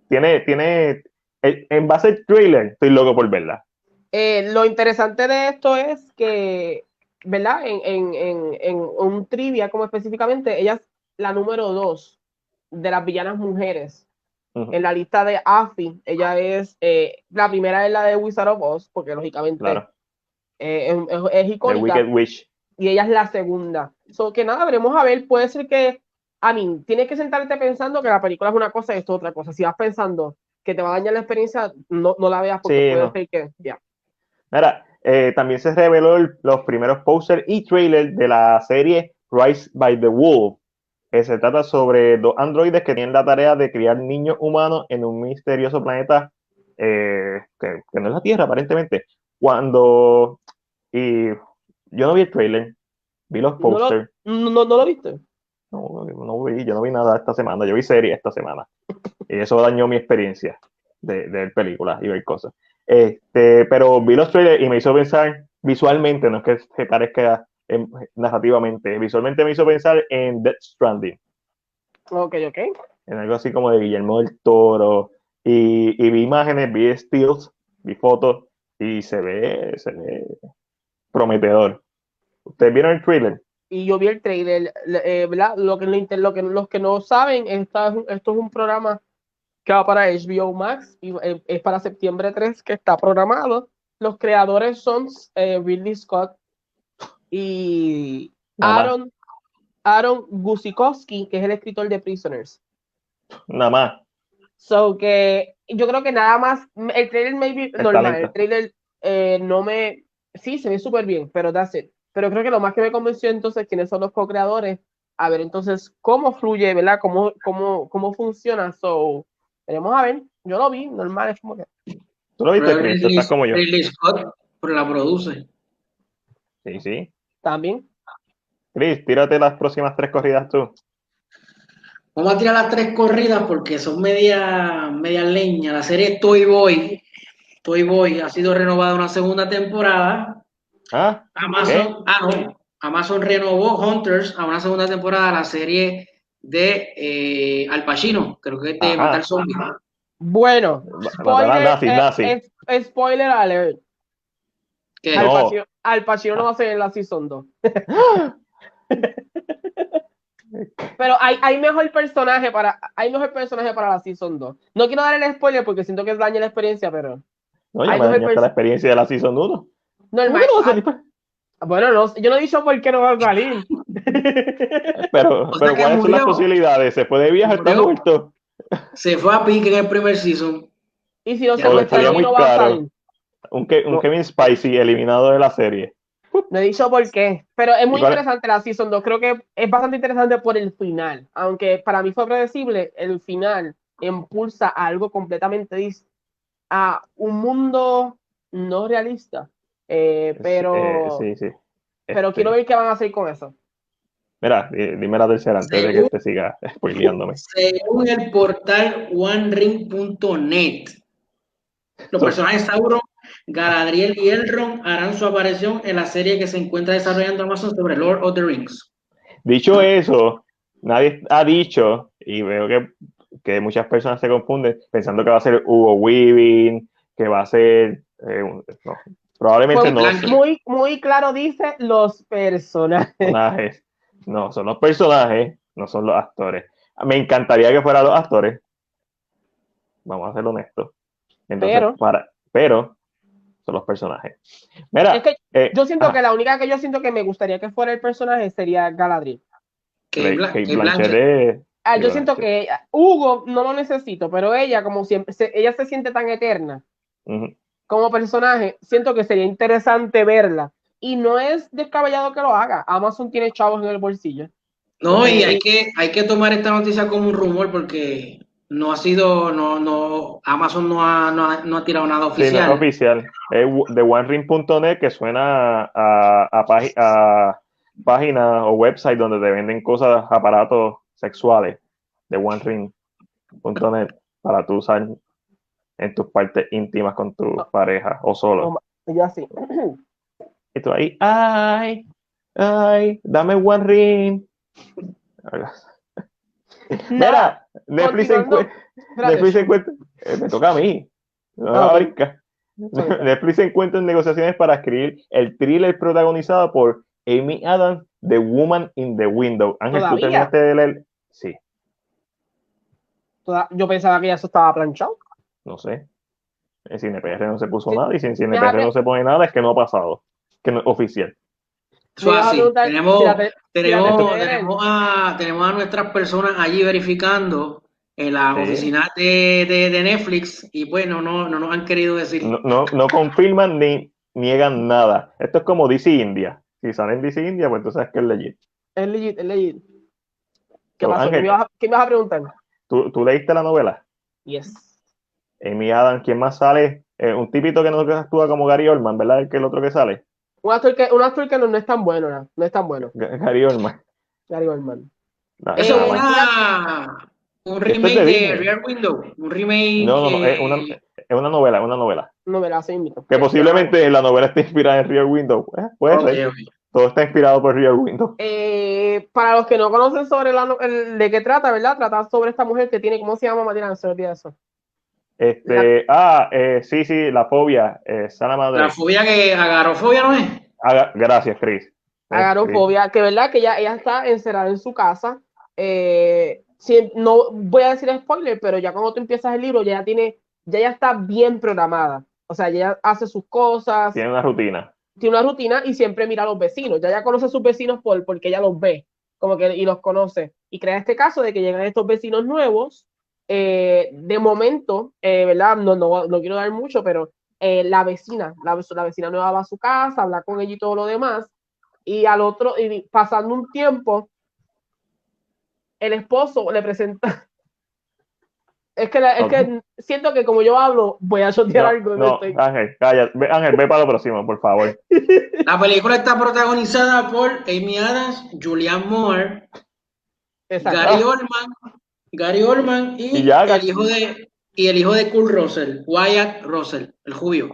tiene, tiene, en base al trailer, estoy loco por verla. Eh, lo interesante de esto es que, ¿verdad? En, en, en, en, un trivia, como específicamente, ella es la número dos de las villanas mujeres en la lista de AFI, ella es, eh, la primera es la de Wizard of Oz, porque lógicamente Claro, eh, es, es- es The icónica, Wicked Witch. y ella es la segunda. So que nada, veremos a ver, puede ser que, a mí, tienes que sentarte pensando que la película es una cosa y esto es otra cosa. Si vas pensando que te va a dañar la experiencia, no, no la veas porque Sí, puede no. ser que, ya. Mira, eh, también se reveló el- los primeros posters y trailers de la serie Rise by the Wolf. que se trata sobre dos androides que tienen la tarea de criar niños humanos en un misterioso planeta eh, que, que no es la Tierra, aparentemente. Cuando. Y yo no vi el trailer, vi los posters. No, no, ¿no lo viste. No, no vi, yo no vi nada esta semana. Yo vi serie esta semana. Y eso dañó mi experiencia de, de películas y ver cosas. Este, pero vi los trailers y me hizo pensar visualmente, no es que se parezca em, narrativamente, visualmente me hizo pensar en Death Stranding, Ok, ok. en algo así como de Guillermo del Toro. Y, y vi imágenes, vi stills, vi fotos y se ve, se ve prometedor. ¿Ustedes vieron el trailer? y yo vi el trailer, le- eh, ¿verdad? Lo que, lo que los que no saben, esta esto es un programa que va para HBO Max y eh, es para septiembre 3 que está programado. Los creadores son eh, Ridley Scott y Nada más. Aaron, Aaron Gusikowski, que es el escritor de Prisoners. Nada más. So que yo creo que nada más, el trailer maybe normal, el trailer eh, no me, sí, se ve súper bien, pero that's it. Pero creo que lo más que me convenció entonces quiénes son los co-creadores, a ver entonces cómo fluye, ¿verdad? Cómo, cómo, cómo funciona. So, veremos a ver. Yo lo vi, normal, es como que. ¿Tú lo viste, Chris? Estás como yo. Ridley Scott, pero la produce. Sí, sí. También. Chris, tírate las próximas tres corridas tú. Vamos a tirar las tres corridas porque son media, media leña. La serie Toy Boy, Toy Boy ha sido renovada una segunda temporada. ¿Ah? Amazon, ah, no, Amazon renovó Hunters a una segunda temporada la serie de eh, Al Pacino, creo que es de Ajá. Matar Zombies. Bueno, nazis, eh, nazis. es- es- spoiler alert. Que Al, No. Pacino, Al Pacino no va a ser en la Season 2. Pero hay, hay mejor personaje para hay mejor personaje para la Season 2. No quiero dar el spoiler porque siento que daña la experiencia, pero No, ya Ay, me dañaste la experiencia de la Season 1. ¿Cómo normal. no a salir? Ah, bueno, no, yo no he dicho por qué no va a salir. (laughs) Pero, O sea pero que ¿cuáles son las posibilidades? ¿Se puede viajar? ¿Está muerto? se fue a pique en el primer season. y si no se muestra no va a caro. salir. Un, Ke- un No. Kevin Spacey eliminado de la serie. No he dicho por qué. Pero es muy ¿Y cuál- interesante la Season 2. Creo que es bastante interesante por el final. Aunque para mí fue predecible, el final impulsa a algo completamente distinto. A un mundo no realista. Eh, pero Eh, sí, sí. pero Este, quiero ver qué van a hacer con eso. Mira, di- dime la tercera antes de que te siga (laughs) spoileándome. Según el portal OneRing.net, los So- personajes Sauron, Galadriel y Elrond harán su aparición en la serie que se encuentra desarrollando Amazon sobre Lord of the Rings. Dicho eso, nadie ha dicho, y veo que, que muchas personas se confunden pensando que va a ser Hugo Weaving, que va a ser. eh, no, probablemente no. Muy, muy claro dice los personajes. personajes. No, son los personajes, no son los actores. Me encantaría que fueran los actores. Vamos a ser honestos. Entonces, Pero- para, pero son los personajes. Mira, Es que eh, yo siento ah, que la única que yo siento que me gustaría que fuera el personaje sería Galadriel. Que Kate- Blanchett Blanchett. es- Ah, yo siento que ella- Hugo no lo necesito, pero ella como siempre, se- ella se siente tan eterna como personaje, siento que sería interesante verla. Y no es descabellado que lo haga. Amazon tiene chavos en el bolsillo. No, y Ok. hay que, hay que tomar esta noticia como un rumor porque no ha sido, no, no, Amazon no ha, no ha, no ha tirado nada Sí, no oficial. es oficial. Es w- de OneRing.net que suena a, a, pági- a páginas o website donde te venden cosas, aparatos sexuales de OneRing.net para tú usar en tus partes íntimas con tu pareja o solo. Y yo así. Y tú ahí, ay, ay, dame One Ring. Mira, Netflix, encuentra, eh, me toca a mí. No Ah, va a ok. brincar. Netflix se encuentra en negociaciones para escribir el thriller protagonizado por Amy Adams, The Woman in the Window. Ángel, ¿tú terminaste de leer? Sí. Toda- Yo pensaba que ya eso estaba planchado. No sé. En CinePR no se puso Sí. nada y si en CinePR no se pone nada es que no ha pasado. Que no es oficial. Así. Tenemos, tenemos, tenemos, a, tenemos a nuestras personas allí verificando en la Sí. oficina de, de, de Netflix y bueno, no, no nos han querido decir. No, no, no confirman ni niegan nada. Esto es como DC India. Si sale en DC India, pues entonces es que es legit. Es legit, es legit. ¿Qué pasó? ¿Qué Ángel. me, ibas a, qué me ibas a preguntar? ¿Tú, tú leíste la novela? Yes. Amy Adams, ¿quién más sale? Eh, un tipito que no actúa como Gary Oldman, ¿verdad? El que el otro que sale. Un actor que, un actor que no, no es tan bueno, ¿no? No es tan bueno. G- Gary Oldman. Gary Oldman. No, Eh, Eso nada es más. una, un remake de de. Rear Window. Un remake. no, no, no, es una, es una novela, es una novela. No me la hace invito. Que posiblemente la novela esté inspirada en Rear Window. Eh, puede ser. Todo está inspirado por Rear Window. Eh, para los que no conocen sobre la, no- el- de qué trata, ¿verdad? Trata sobre esta mujer que tiene, ¿cómo se llama? Matías, se me olvida eso. Este, ah, eh, sí, sí, la fobia, eh, sana madre. La fobia que agarofobia no es. Gracias, Chris. Eh, Agarofobia, que verdad que ella, ella está encerrada en su casa. Eh, si- no voy a decir spoiler, pero ya cuando tú empiezas el libro, ya tiene, ya ella está bien programada. O sea, ella hace sus cosas, Tiene una rutina. Tiene una rutina y siempre mira a los vecinos. Ya ella conoce a sus vecinos por, porque ella los ve, como que y los conoce. Y crea este caso de que llegan estos vecinos nuevos. eh, de momento, eh, ¿verdad? No, no, no quiero dar mucho, pero eh, la vecina, la, la vecina nueva va a su casa, habla con ella y todo lo demás. Y al otro, y pasando un tiempo, el esposo le presenta. Es que, la- es que siento que como yo hablo, voy a chotear No, algo. no, estoy- Ángel, calla. Ve- Ángel, ve para lo próximo, por favor. (laughs) La película está protagonizada por Amy Adams, Julianne Moore, Exacto. Gary Oldman, Gary Oldman y, Y ya, el hijo de y el hijo de Kurt Russell, Wyatt Russell, el judío.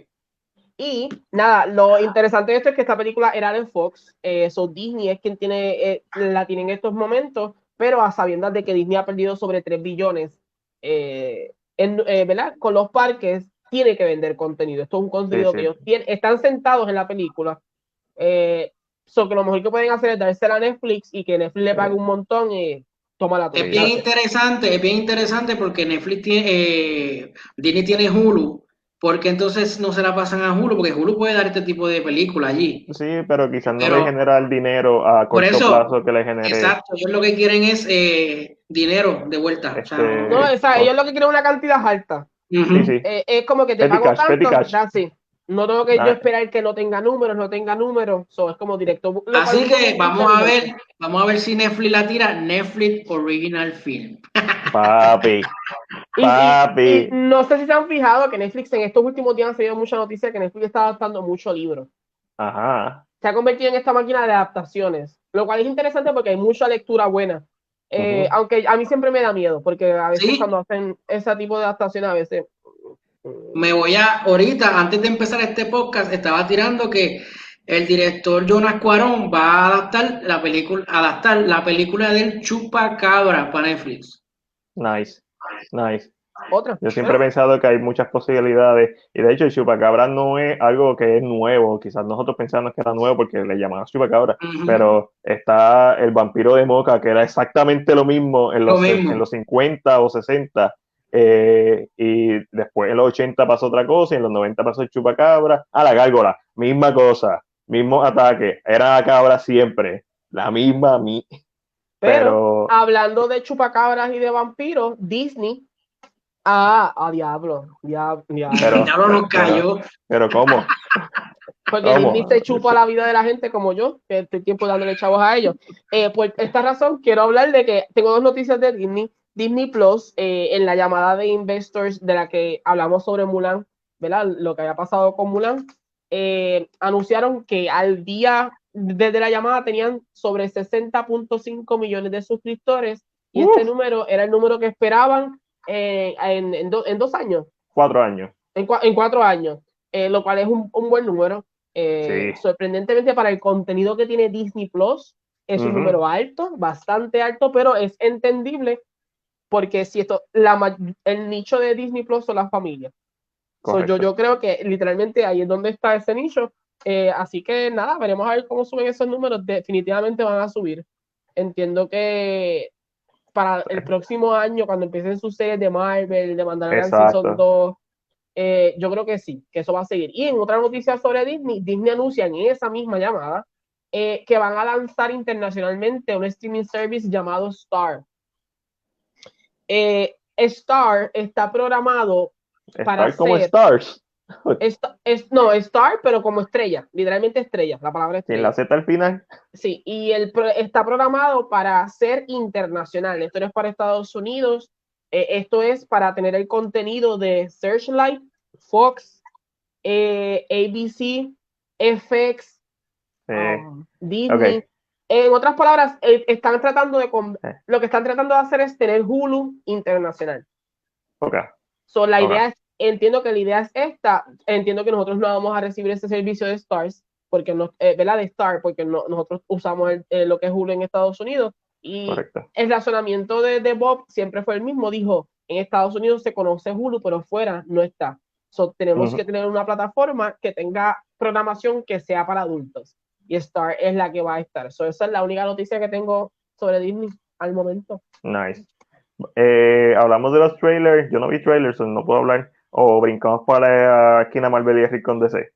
Y nada, lo interesante de esto es que esta película era de Fox, eh, so Disney es quien tiene, eh, la tiene en estos momentos, pero a sabiendas de que Disney ha perdido sobre 3 billones, eh, en, eh, ¿verdad? Con los parques, tiene que vender contenido. Esto es un contenido sí. que ellos tienen, están sentados en la película. Eh, so que lo mejor que pueden hacer es dársela a Netflix y que Netflix le pague un montón y toma la Es bien interesante, es bien interesante porque Netflix tiene, eh, Disney tiene Hulu, porque entonces no se la pasan a Hulu, porque Hulu puede dar este tipo de película allí. Sí, pero quizás no Pero- le genera el dinero a Por corto eso, plazo que le genere. Exacto, ellos lo que quieren es eh, dinero de vuelta. o sea, Este- No, o sea, Oh. ellos lo que quieren es una cantidad alta. Sí, sí. Eh, es como que te Petty pago cash, tanto, it. No tengo que yo esperar que no tenga números, no tenga números. So, es como directo. Así que vamos a ver, vamos a ver si Netflix la tira, Netflix Original Film. Papi. (laughs) Y- y- Papi. y no sé si se han fijado que Netflix en estos últimos días ha salido mucha noticia que Netflix está adaptando mucho libros. Ajá. Se ha convertido en esta máquina de adaptaciones, lo cual es interesante porque hay mucha lectura buena. Eh. Aunque a mí siempre me da miedo, porque a veces Sí. cuando hacen ese tipo de adaptaciones, a veces. Me voy a, ahorita, antes de empezar este podcast, estaba tirando que el director Jonas Cuarón va a adaptar la película, adaptar la película del Chupacabra para Netflix. Nice. Nice. Otra. Yo siempre he pensado que hay muchas posibilidades. Y de hecho, el chupacabra no es algo que es nuevo. Quizás nosotros pensamos que era nuevo porque le llamaban chupacabra. Ujú. Pero está el vampiro de Moca, que era exactamente lo mismo en Lo los, mismo. en los 50 o 60. eh, y después en los 80 pasó otra cosa, y en los 90 pasó el chupacabra. A la gárgola, misma cosa, mismo ataque. Era la cabra siempre, la misma. Mi Pero, pero hablando de chupacabras y de vampiros, Disney. Ah, a diablo. Diablo, diablo. Pero- diablo nos cayó. pero ¿cómo? Porque ¿Cómo? Disney se chupa la vida de la gente como yo, que estoy tiempo dándole chavos a ellos. Eh, por esta razón, quiero hablar de que tengo dos noticias de Disney. Disney Plus, eh, en la llamada de investors de la que hablamos sobre Mulan, ¿verdad? Lo que había pasado con Mulan, eh, anunciaron que al día, desde la llamada, tenían sobre 60.5 millones de suscriptores y este número era el número que esperaban eh, en, en do- en dos años Cuatro años. en, cua- en cuatro años, eh, lo cual es un, un buen número. Eh, Sí. Sorprendentemente para el contenido que tiene Disney Plus, es un Ujú. número alto, bastante alto, pero es entendible porque si esto, la, el nicho de Disney Plus son las familias. So, yo, yo creo que literalmente ahí es donde está ese nicho. Eh, así que nada, veremos a ver cómo suben esos números. Definitivamente van a subir. Entiendo que para el próximo año, cuando empiecen sus series de Marvel, de Mandalorian. Season 2, eh, yo creo que sí, que eso va a seguir. Y en otra noticia sobre Disney, Disney anuncia en esa misma llamada eh, que van a lanzar internacionalmente un streaming service llamado Star. Eh, Star está programado para como ser- Stars. (laughs) Esta- es, no, Star, pero como estrella, literalmente estrella, la palabra estrella. la Z al final. Sí, y el está programado para ser internacional. Esto no es para Estados Unidos. eh, esto es para tener el contenido de Searchlight, Fox, eh, ABC, FX, eh, um, Disney. En otras palabras, eh, están tratando de lo que están tratando de hacer es tener Hulu internacional. ok. So, la Ok. idea es, entiendo que la idea es esta, entiendo que nosotros no vamos a recibir este servicio de Stars, porque no, eh, ¿verdad? De Star, porque no- nosotros usamos el- eh, lo que es Hulu en Estados Unidos. Y Correcto. el razonamiento de, de Bob siempre fue el mismo, dijo, en Estados Unidos se conoce Hulu, pero fuera no está. So, tenemos Ujú. que tener una plataforma que tenga programación que sea para adultos. Y Star es la que va a estar. So, esa es la única noticia que tengo sobre Disney al momento. Nice. Eh, hablamos de los trailers. Yo no vi trailers, no puedo hablar. O brincamos para la esquina Marvel y Rick con DC.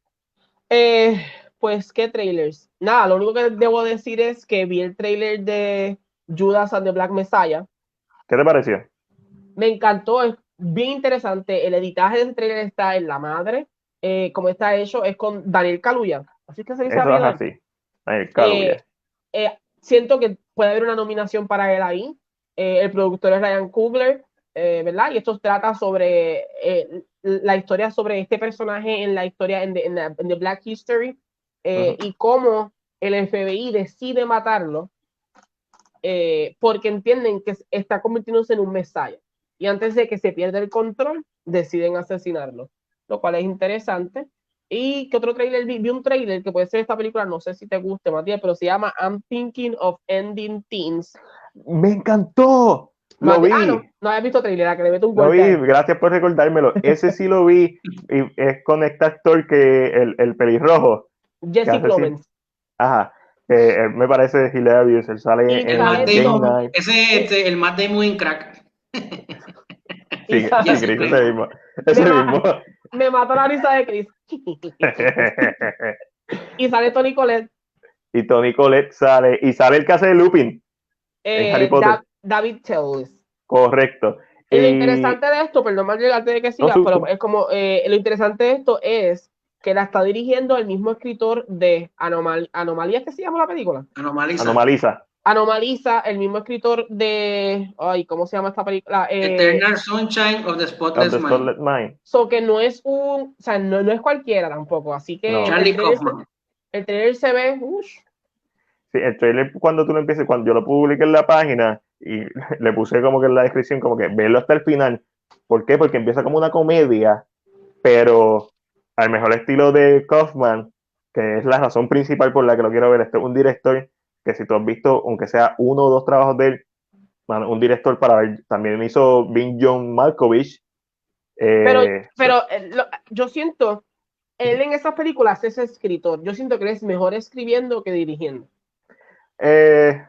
Eh, pues, ¿qué trailers? Nada, lo único que debo decir es que vi el trailer de Judas and the Black Messiah. ¿Qué te pareció? Me encantó, es bien interesante. El editaje de ese trailer está en la madre. Eh, como está hecho, es con Daniel Kaluuya. Así que se dice Eso es así. Ahí, claro, Eh, eh, siento que puede haber una nominación para él ahí. Eh, el productor es Ryan Coogler, eh, ¿verdad? Y esto trata sobre eh, la historia sobre este personaje en la historia en the, en the- en the Black History eh, y cómo el FBI decide matarlo eh, porque entienden que está convirtiéndose en un Messiah. Y antes de que se pierda el control, deciden asesinarlo, lo cual es interesante. ¿Y qué otro trailer vi? Vi un trailer que puede ser esta película, no sé si te guste, Matías, pero se llama I'm Thinking of Ending Teens. ¡Me encantó! Lo vi. Ah, no, no habías visto trailer, que le mete un Lo vi, gracias por recordármelo. Ese sí lo vi. Y es con este actor que el, el pelirrojo. Jesse Plemons. Ajá. él me parece hilarious. Él sale Y en El sale Matt Game Damon. Night. Ese es este, el Matt Damon en crack. Sí, sí, Chris, ese mismo. Ese Me mismo. Me mató la risa de Chris. (laughs) y sale Tony Collette. y Tony Colette sale. Y sale el que hace de Lupin. Eh, Harry Potter. Da- David Tellis. Correcto. Y lo interesante de esto, perdón más antes de que siga, sí, pero es como eh, lo interesante de esto es que la está dirigiendo el mismo escritor de Anomal Anomalía, que se llama la película. Anomaliza. Anomaliza. Anomaliza, el mismo escritor de, ay, ¿cómo se llama esta película? Eh, Eternal Sunshine of the Of Spotless the Mind. Spotless Mind. so que no es un, o sea, no, no es cualquiera tampoco, así que No. el, Charlie trailer, Kaufman. el trailer se ve, ush, Sí, el trailer cuando tú lo empieces, cuando yo lo publiqué en la página y (laughs) le puse como que en la descripción, como que verlo hasta el final. ¿Por qué? Porque empieza como una comedia, pero al mejor estilo de Kaufman, que es la razón principal por la que lo quiero ver. Este es un director que si tú has visto, aunque sea uno o dos trabajos de él, un director para ver, también hizo Bing John Malkovich. eh, Pero, pero eh, lo- yo siento, él en esas películas es escritor. Yo siento que él es mejor escribiendo que dirigiendo. Eh,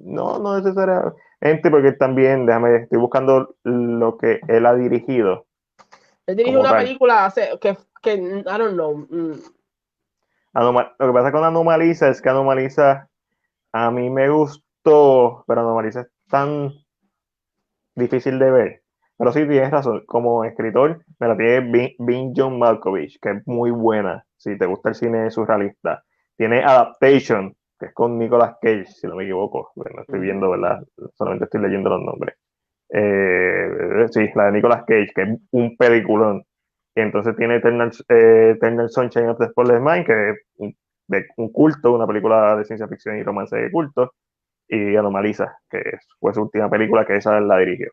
no, no necesariamente, porque también, déjame, estoy buscando lo que él ha dirigido. Él dirigió una tal. película hace, que, que, I don't know. mm, Anoma- lo que pasa con Anomaliza es que Anomaliza a mí me gustó, pero Anomaliza es tan difícil de ver. Pero sí, tienes razón, como escritor, me la tiene Bing, Bing John Malkovich, que es muy buena, si te gusta el cine surrealista. Tiene Adaptation, que es con Nicolas Cage, si no me equivoco, no estoy viendo, ¿verdad? Solamente estoy leyendo los nombres. Eh, sí, la de Nicolas Cage, que es un peliculón. Y entonces tiene Eternal, eh, Eternal Sunshine of the Spotless Mind, que es un, de un culto, una película de ciencia ficción y romance de culto. Y Anomaliza, que es- fue su última película, que esa la dirigió.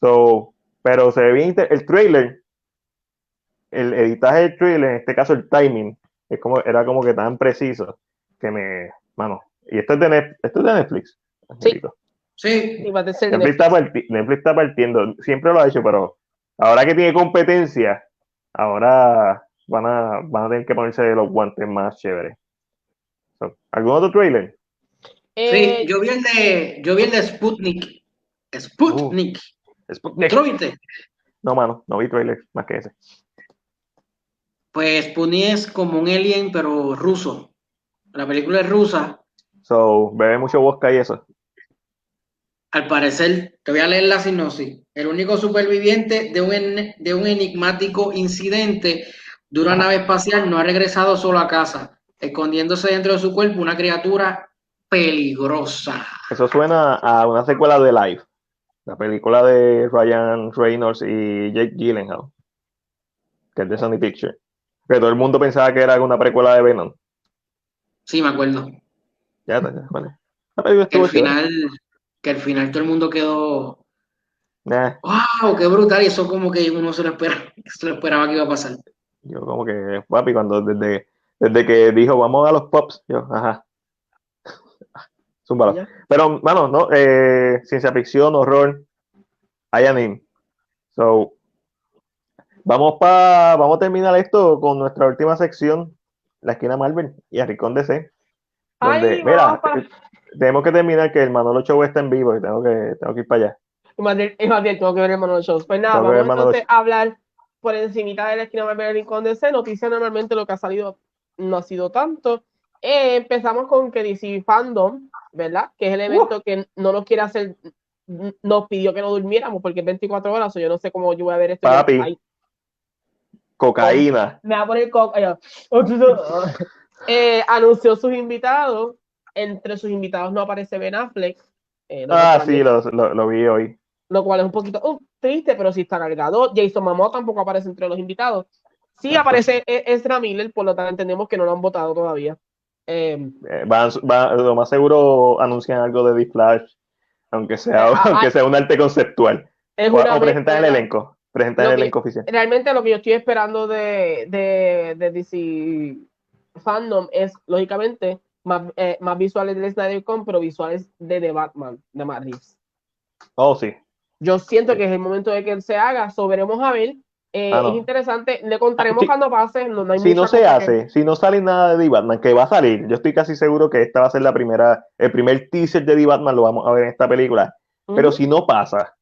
So, pero se ve bien el trailer, el editaje del trailer, en este caso el timing, es como, era como que tan preciso que me, mano, y esto es de, Net- esto es de Netflix. Sí. Sí, y va a ser de Netflix está, parti- Netflix está partiendo, siempre lo ha hecho, pero ahora que tiene competencia, ahora van a, van a tener que ponerse los guantes más chéveres. So, ¿Algún otro trailer? Eh, Sí, yo vi el de, yo vi el de Sputnik. Sputnik. Sputnik. ¿Tú lo viste? No, mano, no vi trailer más que ese. Pues Sputnik es como un alien, pero ruso. La película es rusa. So, bebe mucho vodka y eso. Al parecer, te voy a leer la sinopsis. El único superviviente de un, de un enigmático incidente de una nave espacial no ha regresado solo a casa, escondiéndose dentro de su cuerpo una criatura peligrosa. Eso suena a una secuela de Life, la película de Ryan Reynolds y Jake Gyllenhaal, que es de Sony Pictures. Que todo el mundo pensaba que era una precuela de Venom. Sí, me acuerdo. Ya, ya, vale. Película Que al final, que al final todo el mundo quedó, Nah, wow, qué brutal. Y eso como que uno se lo esperaba, (laughs) se lo esperaba que iba a pasar. yo como que, papi, cuando desde, desde que dijo vamos a los pops, yo, ajá. (laughs) Zúmbalo. Pero, mano, no, eh, ciencia ficción, horror, hay anime. So, vamos pa, vamos a terminar esto con nuestra última sección, la esquina Marvel y el Rincón DC. Donde, Ay, mira, tenemos que terminar que el Manolo Show está en vivo y tengo que, tengo que ir para allá. Y más bien, y más bien, tengo que ver el Manolo Shows. Pues nada, Tengo vamos entonces a hablar por encimita de la esquina Marvel del Rincón DC. Noticias normalmente lo que ha salido no ha sido tanto. Eh, empezamos con que DC Fandom, ¿verdad? Que es el evento que no nos quiere hacer, nos pidió que no durmiéramos porque es 24 horas, o yo no sé cómo yo voy a ver esto. Papi. Cocaína. me va a poner coca. ay, eh, anunció sus invitados. Entre sus invitados no aparece Ben Affleck. eh, Ah, sí, lo, lo, lo vi hoy. lo cual es un poquito uh, triste, pero sí está cargado. Jason Momoa tampoco aparece entre los invitados. Sí aparece E- Ezra Miller, por lo tanto entendemos que no lo han votado todavía. Eh, Eh, van- va- lo más seguro anuncian algo de The Flash, aunque sea, Ah, aunque ah, sea un arte conceptual. es O, o presentan el elenco. Presentan Lo el elenco oficial. Realmente lo que yo estoy esperando de, de, de DC Fandom es, lógicamente, más, eh, más visuales del Snyder Con, pero visuales de The Batman, de Matt Reeves. Oh, sí. Yo siento que es el momento de que él se haga, so veremos a ver. Eh, Ah, no. Es interesante, le contaremos Sí. cuando pase. No, no hay Si no se que- hace, si no sale nada de The Batman, que va a salir, yo estoy casi seguro que esta va a ser la primera, el primer teaser de The Batman, lo vamos a ver en esta película. Pero si no pasa,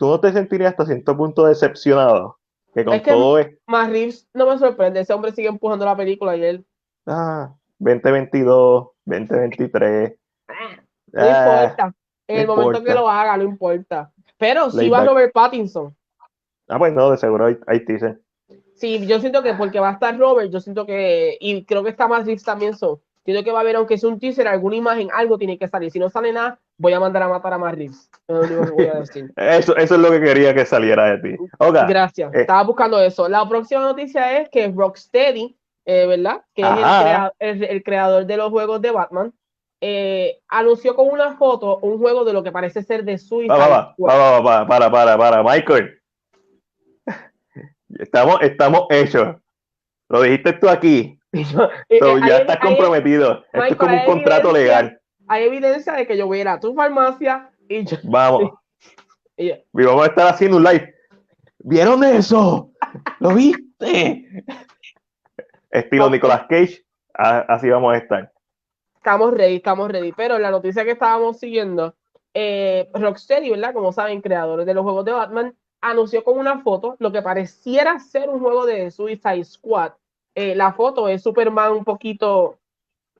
¿tú no te sentirías hasta cierto punto decepcionado? Que con Es que- todo es, Más Reeves no me sorprende, ese hombre sigue empujando la película y él ah, 2022, 2023. no ah, importa. En no el momento importa. que lo haga, no importa. Pero si Laid va. Robert Pattinson. ah, pues no, de seguro hay, hay teaser. Sí, yo siento que porque va a estar Robert, yo siento que, y creo que está más Reeves también son. Siento que va a haber, aunque sea un teaser, alguna imagen, algo tiene que salir. Si no sale nada, voy a mandar a matar a decir. (laughs) Eso, eso es lo que quería que saliera de ti. Gracias. eh. Estaba buscando eso. La próxima noticia es que Rocksteady, eh, ¿verdad? Que es el, Ajá. crea- el- el creador de los juegos de Batman, eh, anunció con una foto un juego de lo que parece ser de va, va, va, para, para, para, Michael. Estamos, estamos hechos. Lo dijiste tú aquí. (laughs) So, ya estás comprometido. Esto es como un contrato legal. Hay evidencia de que yo voy a ir a tu farmacia y yo. Vamos. (laughs) y yo- Y vamos a estar haciendo un live. ¿Vieron eso? ¿Lo viste? Estilo. Nicolas Cage. Así vamos a estar. estamos ready, estamos ready. Pero la noticia que estábamos siguiendo, eh, Rocksteady, ¿verdad? Como saben, creadores de los juegos de Batman, anunció con una foto lo que pareciera ser un juego de Suicide Squad. Eh, la foto es Superman un poquito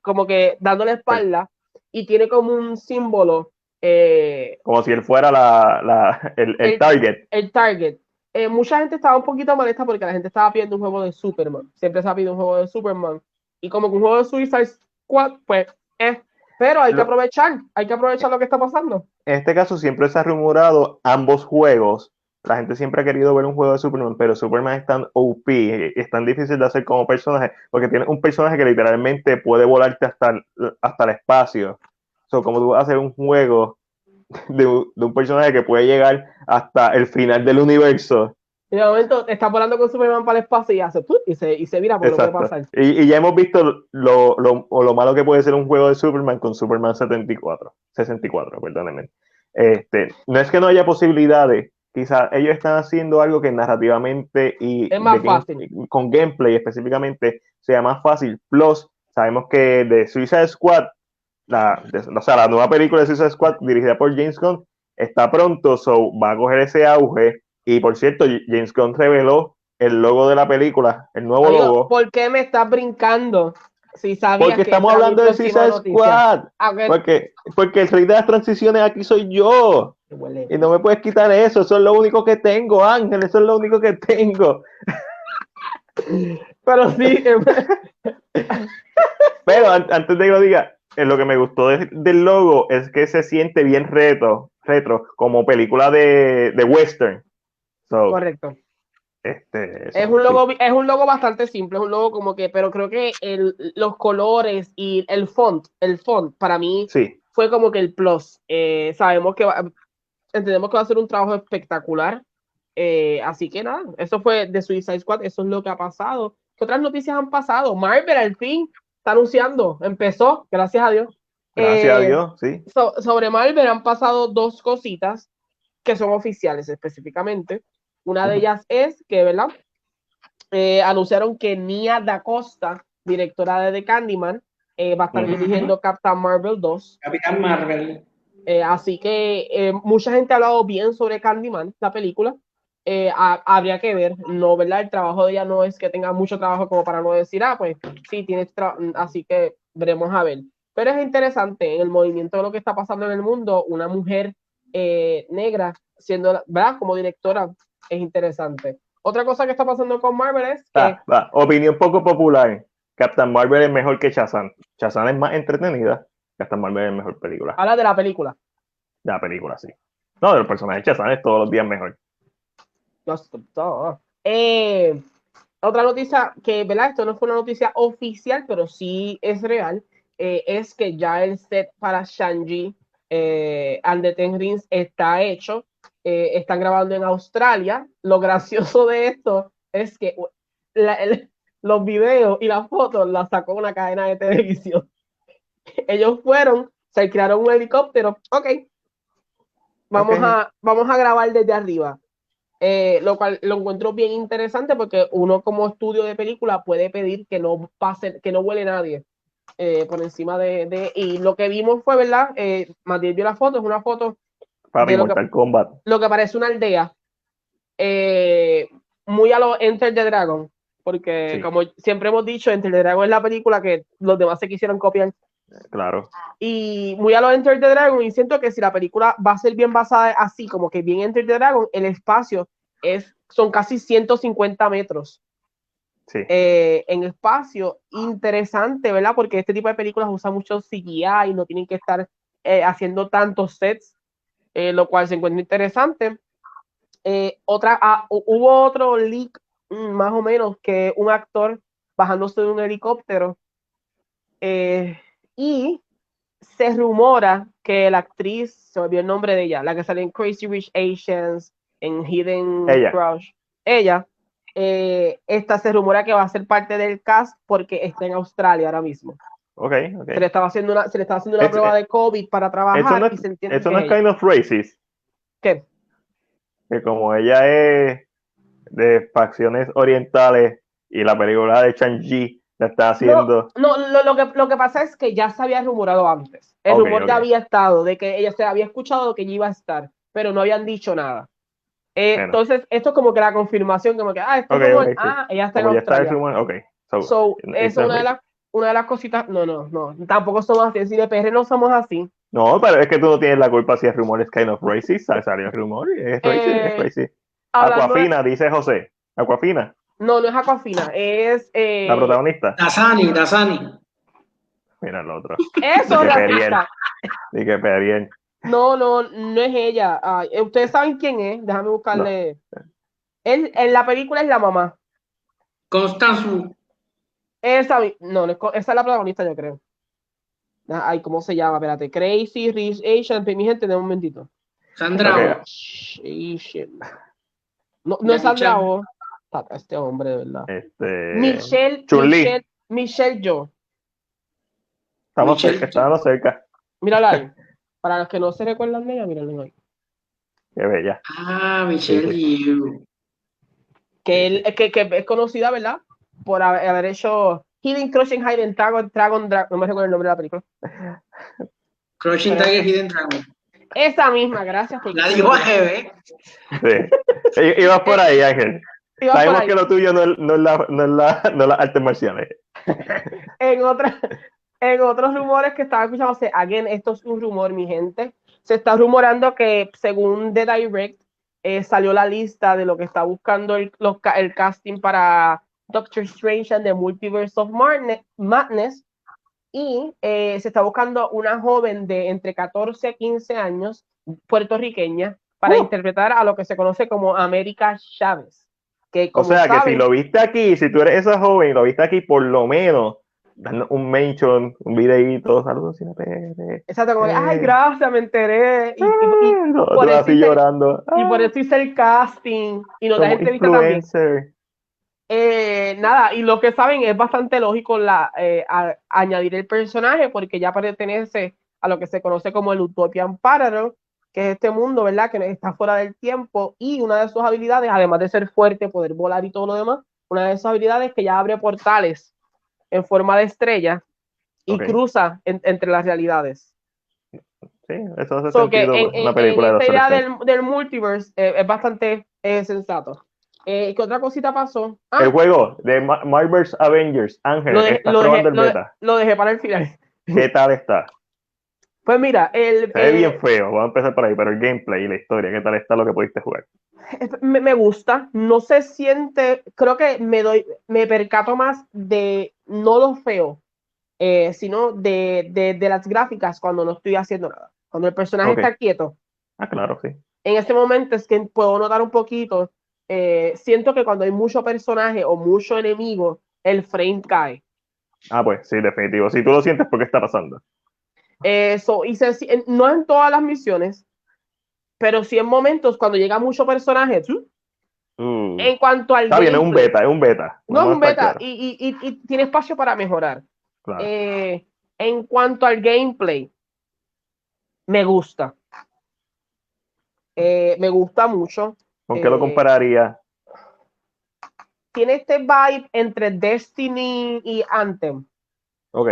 como que dándole espalda y tiene como un símbolo, eh, Como si él fuera la, la- el, el El- target. el target. Eh, mucha gente estaba un poquito molesta porque la gente estaba pidiendo un juego de Superman. Siempre se ha pedido un juego de Superman. Y como que un juego de Suicide Squad, pues, eh. Pero hay que aprovechar, hay que aprovechar lo que está pasando. En este caso siempre se ha rumorado ambos juegos. La gente siempre ha querido ver un juego de Superman, pero Superman es tan OP, es tan difícil de hacer como personaje, porque tiene un personaje que literalmente puede volarte hasta el, hasta el espacio. So, como tú vas a hacer un juego de un, de un personaje que puede llegar hasta el final del universo. Y de momento estás volando con Superman para el espacio y hace y se, y se vira por lo que pasar. Y, y ya hemos visto lo, lo, o lo malo que puede ser un juego de Superman con Superman 74, 64, perdónenme. Este, no es que no haya posibilidades, quizás ellos están haciendo algo que narrativamente y Es más de game- fácil. con gameplay específicamente sea más fácil. Plus, sabemos que de Suicide Squad la, o sea, la nueva película de Suicide Squad dirigida por James Gunn está pronto, so va a coger ese auge. Y por cierto, James Gunn reveló el logo de la película, el nuevo Amigo, logo. ¿Por qué me estás brincando? Si Porque que estamos hablando de Suicide. Squad. Ah. Porque, porque el rey de las transiciones aquí soy yo. Huele. Y no me puedes quitar eso. Eso es lo único que tengo, Ángel. Eso es lo único que tengo. (laughs) Pero sí, (laughs) Pero an- antes de que lo diga, eh, lo que me gustó de- del logo es que se siente bien reto, retro, como película de, de western. So, correcto. este, Es un sí. logo, es un logo bastante simple, es un logo como que, pero creo que el, los colores y el font, el font para mí Sí, fue como que el plus. Eh, sabemos que va- entendemos que va a ser un trabajo espectacular. Eh, así que nada, eso fue de Suicide Squad, eso es lo que ha pasado. ¿Qué otras noticias han pasado? Marvel al fin está anunciando, empezó, gracias a Dios. gracias a Eh, Dios, sí. so- sobre Marvel han pasado dos cositas que son oficiales específicamente. Una de ellas es que, ¿verdad? Eh, anunciaron que Nia Da Costa, directora de The Candyman, eh, va a estar dirigiendo Captain Marvel 2. Capitán Marvel. Eh, así que eh, mucha gente ha hablado bien sobre Candyman, la película. Eh, ha- habría que ver, no, ¿verdad? El trabajo de ella no es que tenga mucho trabajo como para no decir, ah, pues sí, tiene así que veremos a ver. Pero es interesante en el movimiento de lo que está pasando en el mundo, una mujer negra siendo, ¿verdad? Como directora, es interesante. Otra cosa que está pasando con Marvel es que Ah, Opinión poco popular. Captain Marvel es mejor que Shazam. Shazam es más entretenida. Captain Marvel es mejor película. habla de la película. De la película, sí. No, de Shazam es todos los días mejor. Eh, otra noticia que, ¿verdad? Esto no fue una noticia oficial, pero sí es real. eh, es que ya el set para Shang-Chi eh, and the Ten Rings está hecho. eh, están grabando en Australia. Lo gracioso de esto es que la- el- los videos y las fotos las sacó una cadena de televisión. Ellos fueron, se crearon un helicóptero. Ok. Vamos, Ok. A, vamos a grabar desde arriba. Eh, lo cual lo encuentro bien interesante porque uno como estudio de película puede pedir que no pase, que no huele nadie eh, por encima de, de- y lo que vimos fue, ¿verdad? Eh, Matías vio la foto, es una foto, Para De lo que- Kombat. lo que parece una aldea, eh, muy a lo Enter the Dragon, porque Sí. como siempre hemos dicho, Enter the Dragon es la película que los demás se quisieron copiar Claro. y muy a lo Enter the Dragon y siento que si la película va a ser bien basada así como que bien Enter the Dragon el espacio es son casi 150 metros Sí. eh, en espacio interesante verdad porque este tipo de películas usa mucho CGI y no tienen que estar eh, haciendo tantos sets eh, lo cual se encuentra interesante otra ah, hu- hubo otro leak mm, más o menos que un actor bajándose de un helicóptero eh, y se rumora que la actriz, se olvidó el nombre de ella, la que sale en Crazy Rich Asians, en Hidden Ella. Crush, ella, eh, esta se rumora que va a ser parte del cast porque está en Australia ahora mismo. Ok, ok. Se le estaba haciendo una, se le estaba haciendo una Es- prueba de COVID para trabajar Eso no y se entiende eso no es ella. kind of racist. ¿Qué? Que como ella es de facciones orientales y la película de Shang-Chi la está haciendo. No, lo, lo que, lo que pasa es que ya se había rumorado antes. El rumor ya había estado, de que ella se había escuchado que ella iba a estar, pero no habían dicho nada. Eh, Bueno. Entonces, esto es como que la confirmación, como que, ah, este Ok, rumor, ok, sí. ah, ella está como en ya está el Australia. rumor, ok. So, So, es una de, racist. las, una de las cositas. No, no, no, tampoco somos así. Si de PR no somos así. No, pero es que tú no tienes la culpa si el rumor es kind of racist. Sal- Salió el rumor y es racist, Eh, es racist. Hablando de- Aquafina, dice José. Aquafina, no, no es Aquafina, es. eh, la protagonista. Dasani, Dasani. Mira el otro. eso, Qué racista. Dije, Periel. No, no, no es ella. Eh, Ustedes saben quién es. Déjame buscarle. Él, en la película es la mamá. Constance Wu. Esa, no, esa es la protagonista, yo creo. Ah, Ay, ¿cómo se llama? Espérate. Crazy Rich Asian. Mi gente, de un momentito. Sandra Ok. Asian. No, no es Sandra Este hombre, de verdad. Este, Michelle. Michelle, Michelle Yo. Estamos Michelle. cerca, estábamos cerca. Mírala ahí. (laughs) Para los que no se recuerdan de ella, mírala ahí. Qué bella. Ah, Michelle Yeoh. Que, él, que, que es conocida, ¿verdad? Por haber, haber hecho Hidden Crushing Hidden Dragon, Dragon, Dragon, no me recuerdo el nombre de la película. Crushing Pero- Tiger Hidden Dragon. Esa misma, gracias. porque- La dijo a GB. Sí. I- Ibas por ahí, Ángel. Sabemos que lo tuyo no es, no es la, no es la, no es las artes marciales. (laughs) en, otra, en otros rumores que estaba escuchando, se- again, esto es un rumor, mi gente. Se está rumorando que según The Direct eh, salió la lista de lo que está buscando el, los el casting para Doctor Strange and the Multiverse of Madness. Y eh, se está buscando una joven de entre 14 a 15 años, puertorriqueña, para Uh. interpretar a lo que se conoce como América Chávez. Que, O sea que si lo viste aquí, si tú eres esa joven y lo viste aquí, por lo menos, dando un mention, un videíto, saludos Cine PR. Exacto, como que, Eh. ay, gracias, me enteré. Y, y- y- Ah, no, por eso así hice- llorando. y por Ah, eso hice el casting y nos da somos entrevista también. Eh, nada, y lo que saben es bastante lógico la, eh, a- añadir el personaje porque ya pertenece a lo que se conoce como el Utopian Parallel, que es este mundo, ¿verdad? Que está fuera del tiempo y una de sus habilidades, además de ser fuerte, poder volar y todo lo demás, una de sus habilidades es que ya abre portales en forma de estrella y Ok. cruza en- entre las realidades. Sí, eso hace So que sentido. en, una película en de esta idea del, del multiverse eh, es bastante eh, sensato. Eh, ¿Qué otra cosita pasó? Ah, El juego de Ma- Marvel's Avengers, Ángel, lo, de- lo dejé, el lo de- beta. lo dejé para el final. ¿Qué tal está? Pues mira, el, Se ve eh, bien feo, vamos a empezar por ahí, pero el gameplay y la historia, ¿qué tal está lo que pudiste jugar? me, me gusta, no se siente, creo que me doy, me percato más de no lo feo, eh, sino de, de, de las gráficas cuando no estoy haciendo nada. Cuando el personaje Ok. está quieto, Ah, claro, sí. en ese momento es que puedo notar un poquito, eh, siento que cuando hay mucho personaje o mucho enemigo, el frame cae. Ah, pues sí, definitivo. Si tú lo sientes, ¿por qué está pasando? Eso, y se- no en todas las misiones, pero sí en momentos cuando llega mucho personaje. Uh, En cuanto al está bien, es un beta, es un beta. No es un beta y, y, y, y tiene espacio para mejorar. claro. Eh, en cuanto al gameplay, me gusta. Eh, me gusta mucho. ¿Con qué lo eh, compararía? Tiene este vibe entre Destiny y Anthem. Ok,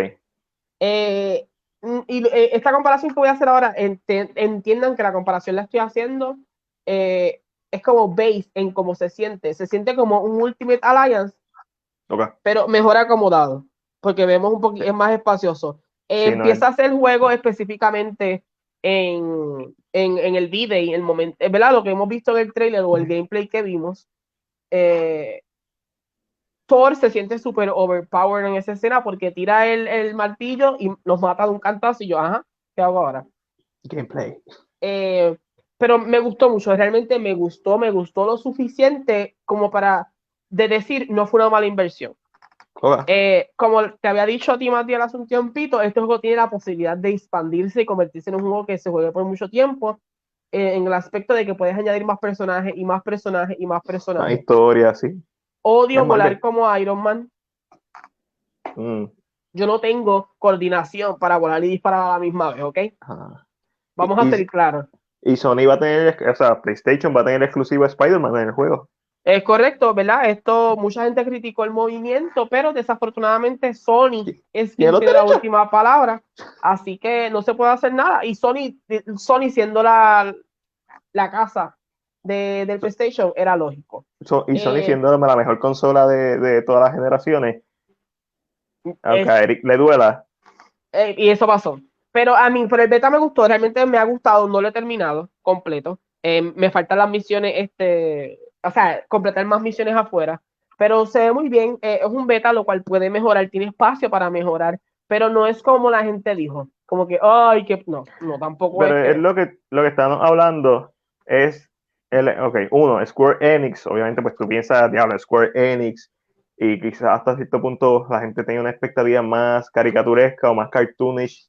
Eh, mm, y eh, esta comparación que voy a hacer ahora, entiendan que la comparación la estoy haciendo, eh, es como base en cómo se siente. Se siente como un Ultimate Alliance, pero mejor acomodado, porque vemos un poquito, es más espacioso. Eh, Sí, no empieza a hacer juego específicamente en, en, en el V-Day, el momento, eh, ¿verdad? Lo que hemos visto en el trailer o el gameplay que vimos. Eh, Thor se siente súper overpowered en esa escena porque tira el, el martillo y nos mata de un cantazo y yo, ajá, ¿qué hago ahora? Gameplay. Eh, pero me gustó mucho, realmente me gustó, me gustó lo suficiente como para de decir no fue una mala inversión. Eh, como te había dicho a ti, Matías, hace un tiempito, este juego tiene la posibilidad de expandirse y convertirse en un juego que se juegue por mucho tiempo, eh, en el aspecto de que puedes añadir más personajes y más personajes y más Una personajes. historia, sí. Odio volar como Iron Man. Mm, Yo no tengo coordinación para volar y disparar a la misma vez, ¿ok? Vamos a ser claros. Y Sony va a tener, o sea, PlayStation va a tener exclusivo a Spider-Man en el juego. Es correcto, ¿verdad? Esto, mucha gente criticó el movimiento, pero desafortunadamente Sony es quien tiene la última palabra, así que no se puede hacer nada. Y Sony, Sony siendo la, la casa de, del PlayStation, era lógico. So- y Sony Eh, siendo la mejor consola de, de todas las generaciones, aunque a Eric le duela, eh, y eso pasó. Pero a mí, por el beta me gustó, realmente me ha gustado, no lo he terminado completo. Eh, me faltan las misiones, este, o sea, completar más misiones afuera. Pero se ve muy bien, eh, es un beta, lo cual puede mejorar, tiene espacio para mejorar, pero no es como la gente dijo, como que, ay, que no, no, tampoco pero es es que- lo que, lo que estamos hablando es, el, ok, uno, Square Enix, obviamente pues tú piensas, diablo, Square Enix, y quizás hasta cierto punto la gente tenía una expectativa más caricaturesca o más cartoonish,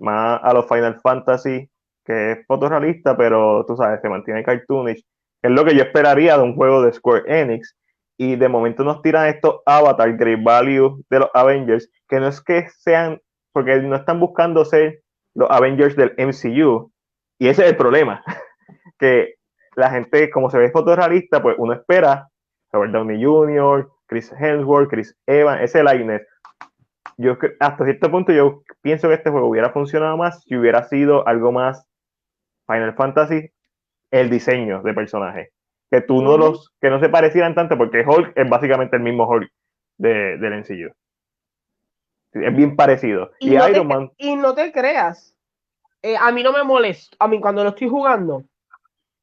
más a los Final Fantasy, que es fotorrealista, pero tú sabes, se mantiene cartoonish. Es lo que yo esperaría de un juego de Square Enix. Y de momento nos tiran estos Avatar Great Value de los Avengers, que no es que sean, porque no están buscando ser los Avengers del MCU. Y ese es el problema. (laughs) que la gente, como se ve fotorrealista, pues uno espera Robert Downey Jr., Chris Hemsworth, Chris Evans, ese likeness. yo hasta cierto punto yo pienso que este juego hubiera funcionado más si hubiera sido algo más Final Fantasy, el diseño de personaje. Que tú no los, que no se parecieran tanto, porque Hulk es básicamente el mismo Hulk de, del MCU. Es bien parecido. Y, no te, Iron Man, y no te creas, eh, a mí no me molesta, a mí cuando lo estoy jugando,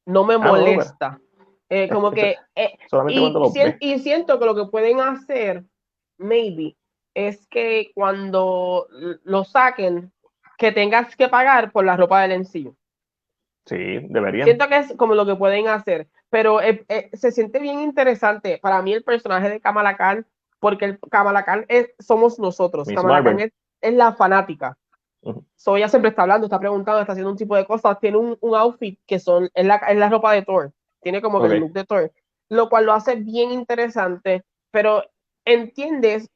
no me Ah, no, molesta. Eh, como que, eh, y, siento que lo que pueden hacer, maybe, es que cuando lo saquen, que tengas que pagar por la ropa del MCU. Sí, deberían. Siento que es como lo que pueden hacer, pero eh, eh, se siente bien interesante para mí el personaje de Kamala Khan, porque el Kamala Khan es, somos nosotros. Miss Kamala Khan Marvel. es, es la fanática. So, ella siempre está hablando, está preguntando, está haciendo un tipo de cosas. Tiene un, un outfit que son, es la, es la ropa de Thor. Tiene como que el look de Thor, lo cual lo hace bien interesante, pero entiendes,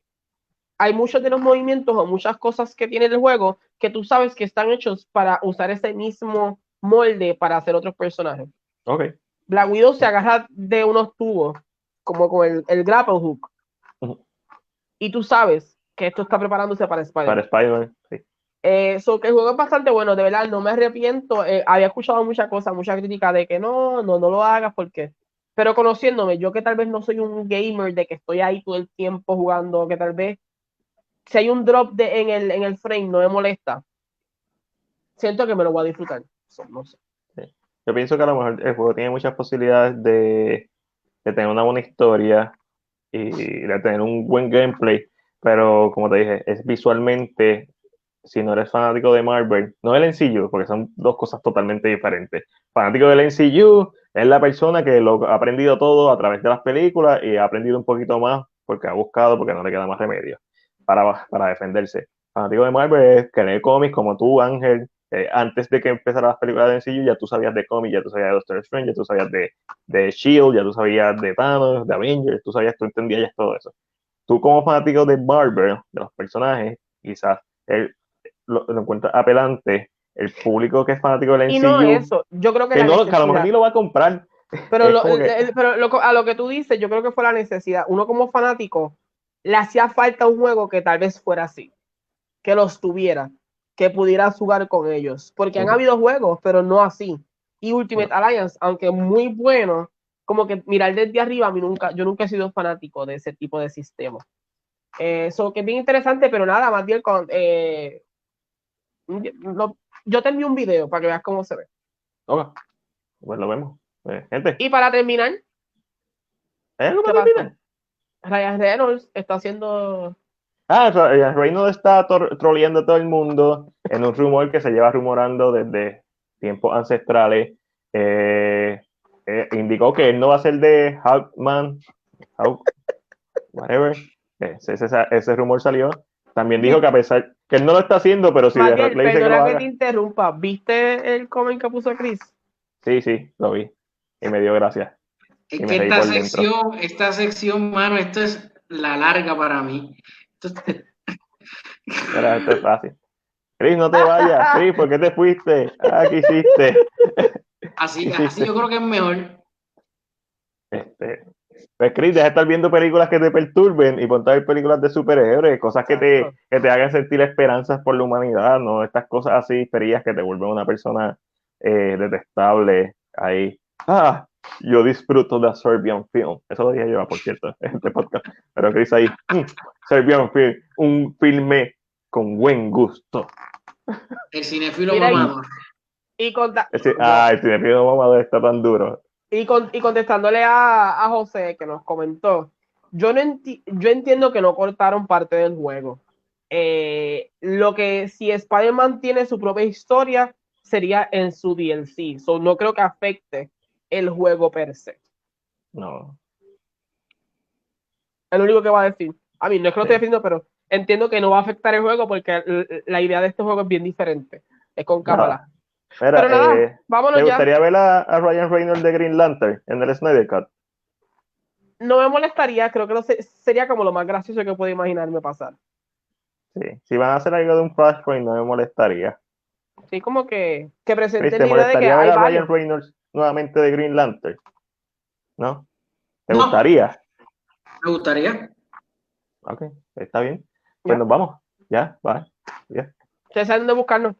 hay muchos de los movimientos o muchas cosas que tiene el juego que tú sabes que están hechos para usar ese mismo molde para hacer otros personajes. Ok. Black Widow se agarra de unos tubos, como con el, el grapple hook. Ujú. Y tú sabes que esto está preparándose para Spider-Man. Para Spider-Man, sí. Eh, so que el juego es bastante bueno, de verdad, no me arrepiento. Eh, había escuchado muchas cosas, mucha crítica de que no, no, no lo hagas porque. Pero conociéndome, yo que tal vez no soy un gamer de que estoy ahí todo el tiempo jugando, que tal vez si hay un drop de, en, el, en el frame no me molesta, siento que me lo voy a disfrutar. No sé. Yo pienso que a lo mejor el juego tiene muchas posibilidades de, de tener una buena historia y de tener un buen gameplay, pero como te dije, es visualmente, si no eres fanático de Marvel, no del MCU, porque son dos cosas totalmente diferentes. Fanático del MCU es la persona que lo ha aprendido todo a través de las películas y ha aprendido un poquito más porque ha buscado, porque no le queda más remedio para, para defenderse. Fanático de Marvel es que lee cómics como tú, Ángel, eh, antes de que empezaran las películas de MCU, ya tú sabías de cómics, ya tú sabías de Doctor Strange, ya tú sabías de, de Shield, ya tú sabías de Thanos, de Avengers, tú sabías, tú entendías ya todo eso. Tú como fanático de Marvel, de los personajes, quizás él lo, lo encuentras apelante, el público que es fanático del Y MCU, no eso, yo creo que, que, la no, que a lo mejor ni lo va a comprar. Pero, (laughs) lo- que- el- pero lo- a lo que tú dices, yo creo que fue la necesidad. Uno como fanático le hacía falta un juego que tal vez fuera así, que los tuviera, que pudieras jugar con ellos, porque han habido juegos, pero no así. Y Ultimate Alliance, aunque muy bueno, como que mirar desde arriba, a mí nunca, yo nunca he sido fanático de ese tipo de sistema. Eso que es bien interesante, pero nada, más bien con eh, lo- yo te envío un video para que veas cómo se ve. Ok, pues lo vemos. Eh, gente, Y para terminar, ¿hay algo ¿qué para pasa? terminar? Ryan Reynolds está haciendo Ah, Ra- eh, Reynolds está troleando a todo el mundo en un rumor que se lleva rumorando desde tiempos ancestrales. Eh, eh, indicó que él no va a ser de Hawkman, Hawk, whatever. Eh, Ese, ese- ese rumor salió. También dijo que a pesar que él no lo está haciendo, pero si Rock le dice que lo que te interrumpa. ¿Viste el comment que puso Chris? Sí, sí, lo vi. Y me dio gracias. Es que esta dentro. sección, esta sección, mano, esto es la larga para mí. Esto es- (laughs) esto es fácil. Chris, no te vayas. (laughs) Chris, ¿por qué te fuiste? Ah, ¿qué hiciste? así, Sí, así (laughs) sí. yo creo que es mejor. Este, pues Chris, deja de estar viendo películas que te perturben y ponte a ver películas de superhéroes, cosas que te, que te hagan sentir esperanzas por la humanidad, no estas cosas así ferías que te vuelven una persona eh, detestable ahí. Ah, yo disfruto de Serbian Film. Eso lo dije yo, por cierto, en este podcast. Pero Chris ahí, mm, Serbian Film, un filme con buen gusto. El cinefilo ahí. mamador. Y, conta- Es decir, ah, el cinefilo mamador está tan duro. Y, con- y contestándole a, a José que nos comentó, yo, no enti- yo entiendo que no cortaron parte del juego. Eh, lo que si Spider-Man tiene su propia historia sería en su DLC. So, no creo que afecte el juego per se. No, Es lo único que va a decir. A mí no es que lo Sí. estoy diciendo, pero entiendo que no va a afectar el juego porque la idea de este juego es bien diferente. Es con cámara. Mira, Pero nada, eh, vámonos ¿Te ya. gustaría ver a, a Ryan Reynolds de Green Lantern en el Snyder Cut? No me molestaría, creo que no sería como lo más gracioso que puedo imaginarme pasar. Sí. Si van a hacer algo de un Flashpoint, no me molestaría. Sí, como que, que presenten ¿Te la idea de que ver a Ryan. Reynolds nuevamente de Green Lantern? ¿No? ¿Te No. gustaría? Me gustaría. Ok, está bien. Pues Ya. nos vamos. Ya, bye. Ya. Ustedes saben dónde buscarnos.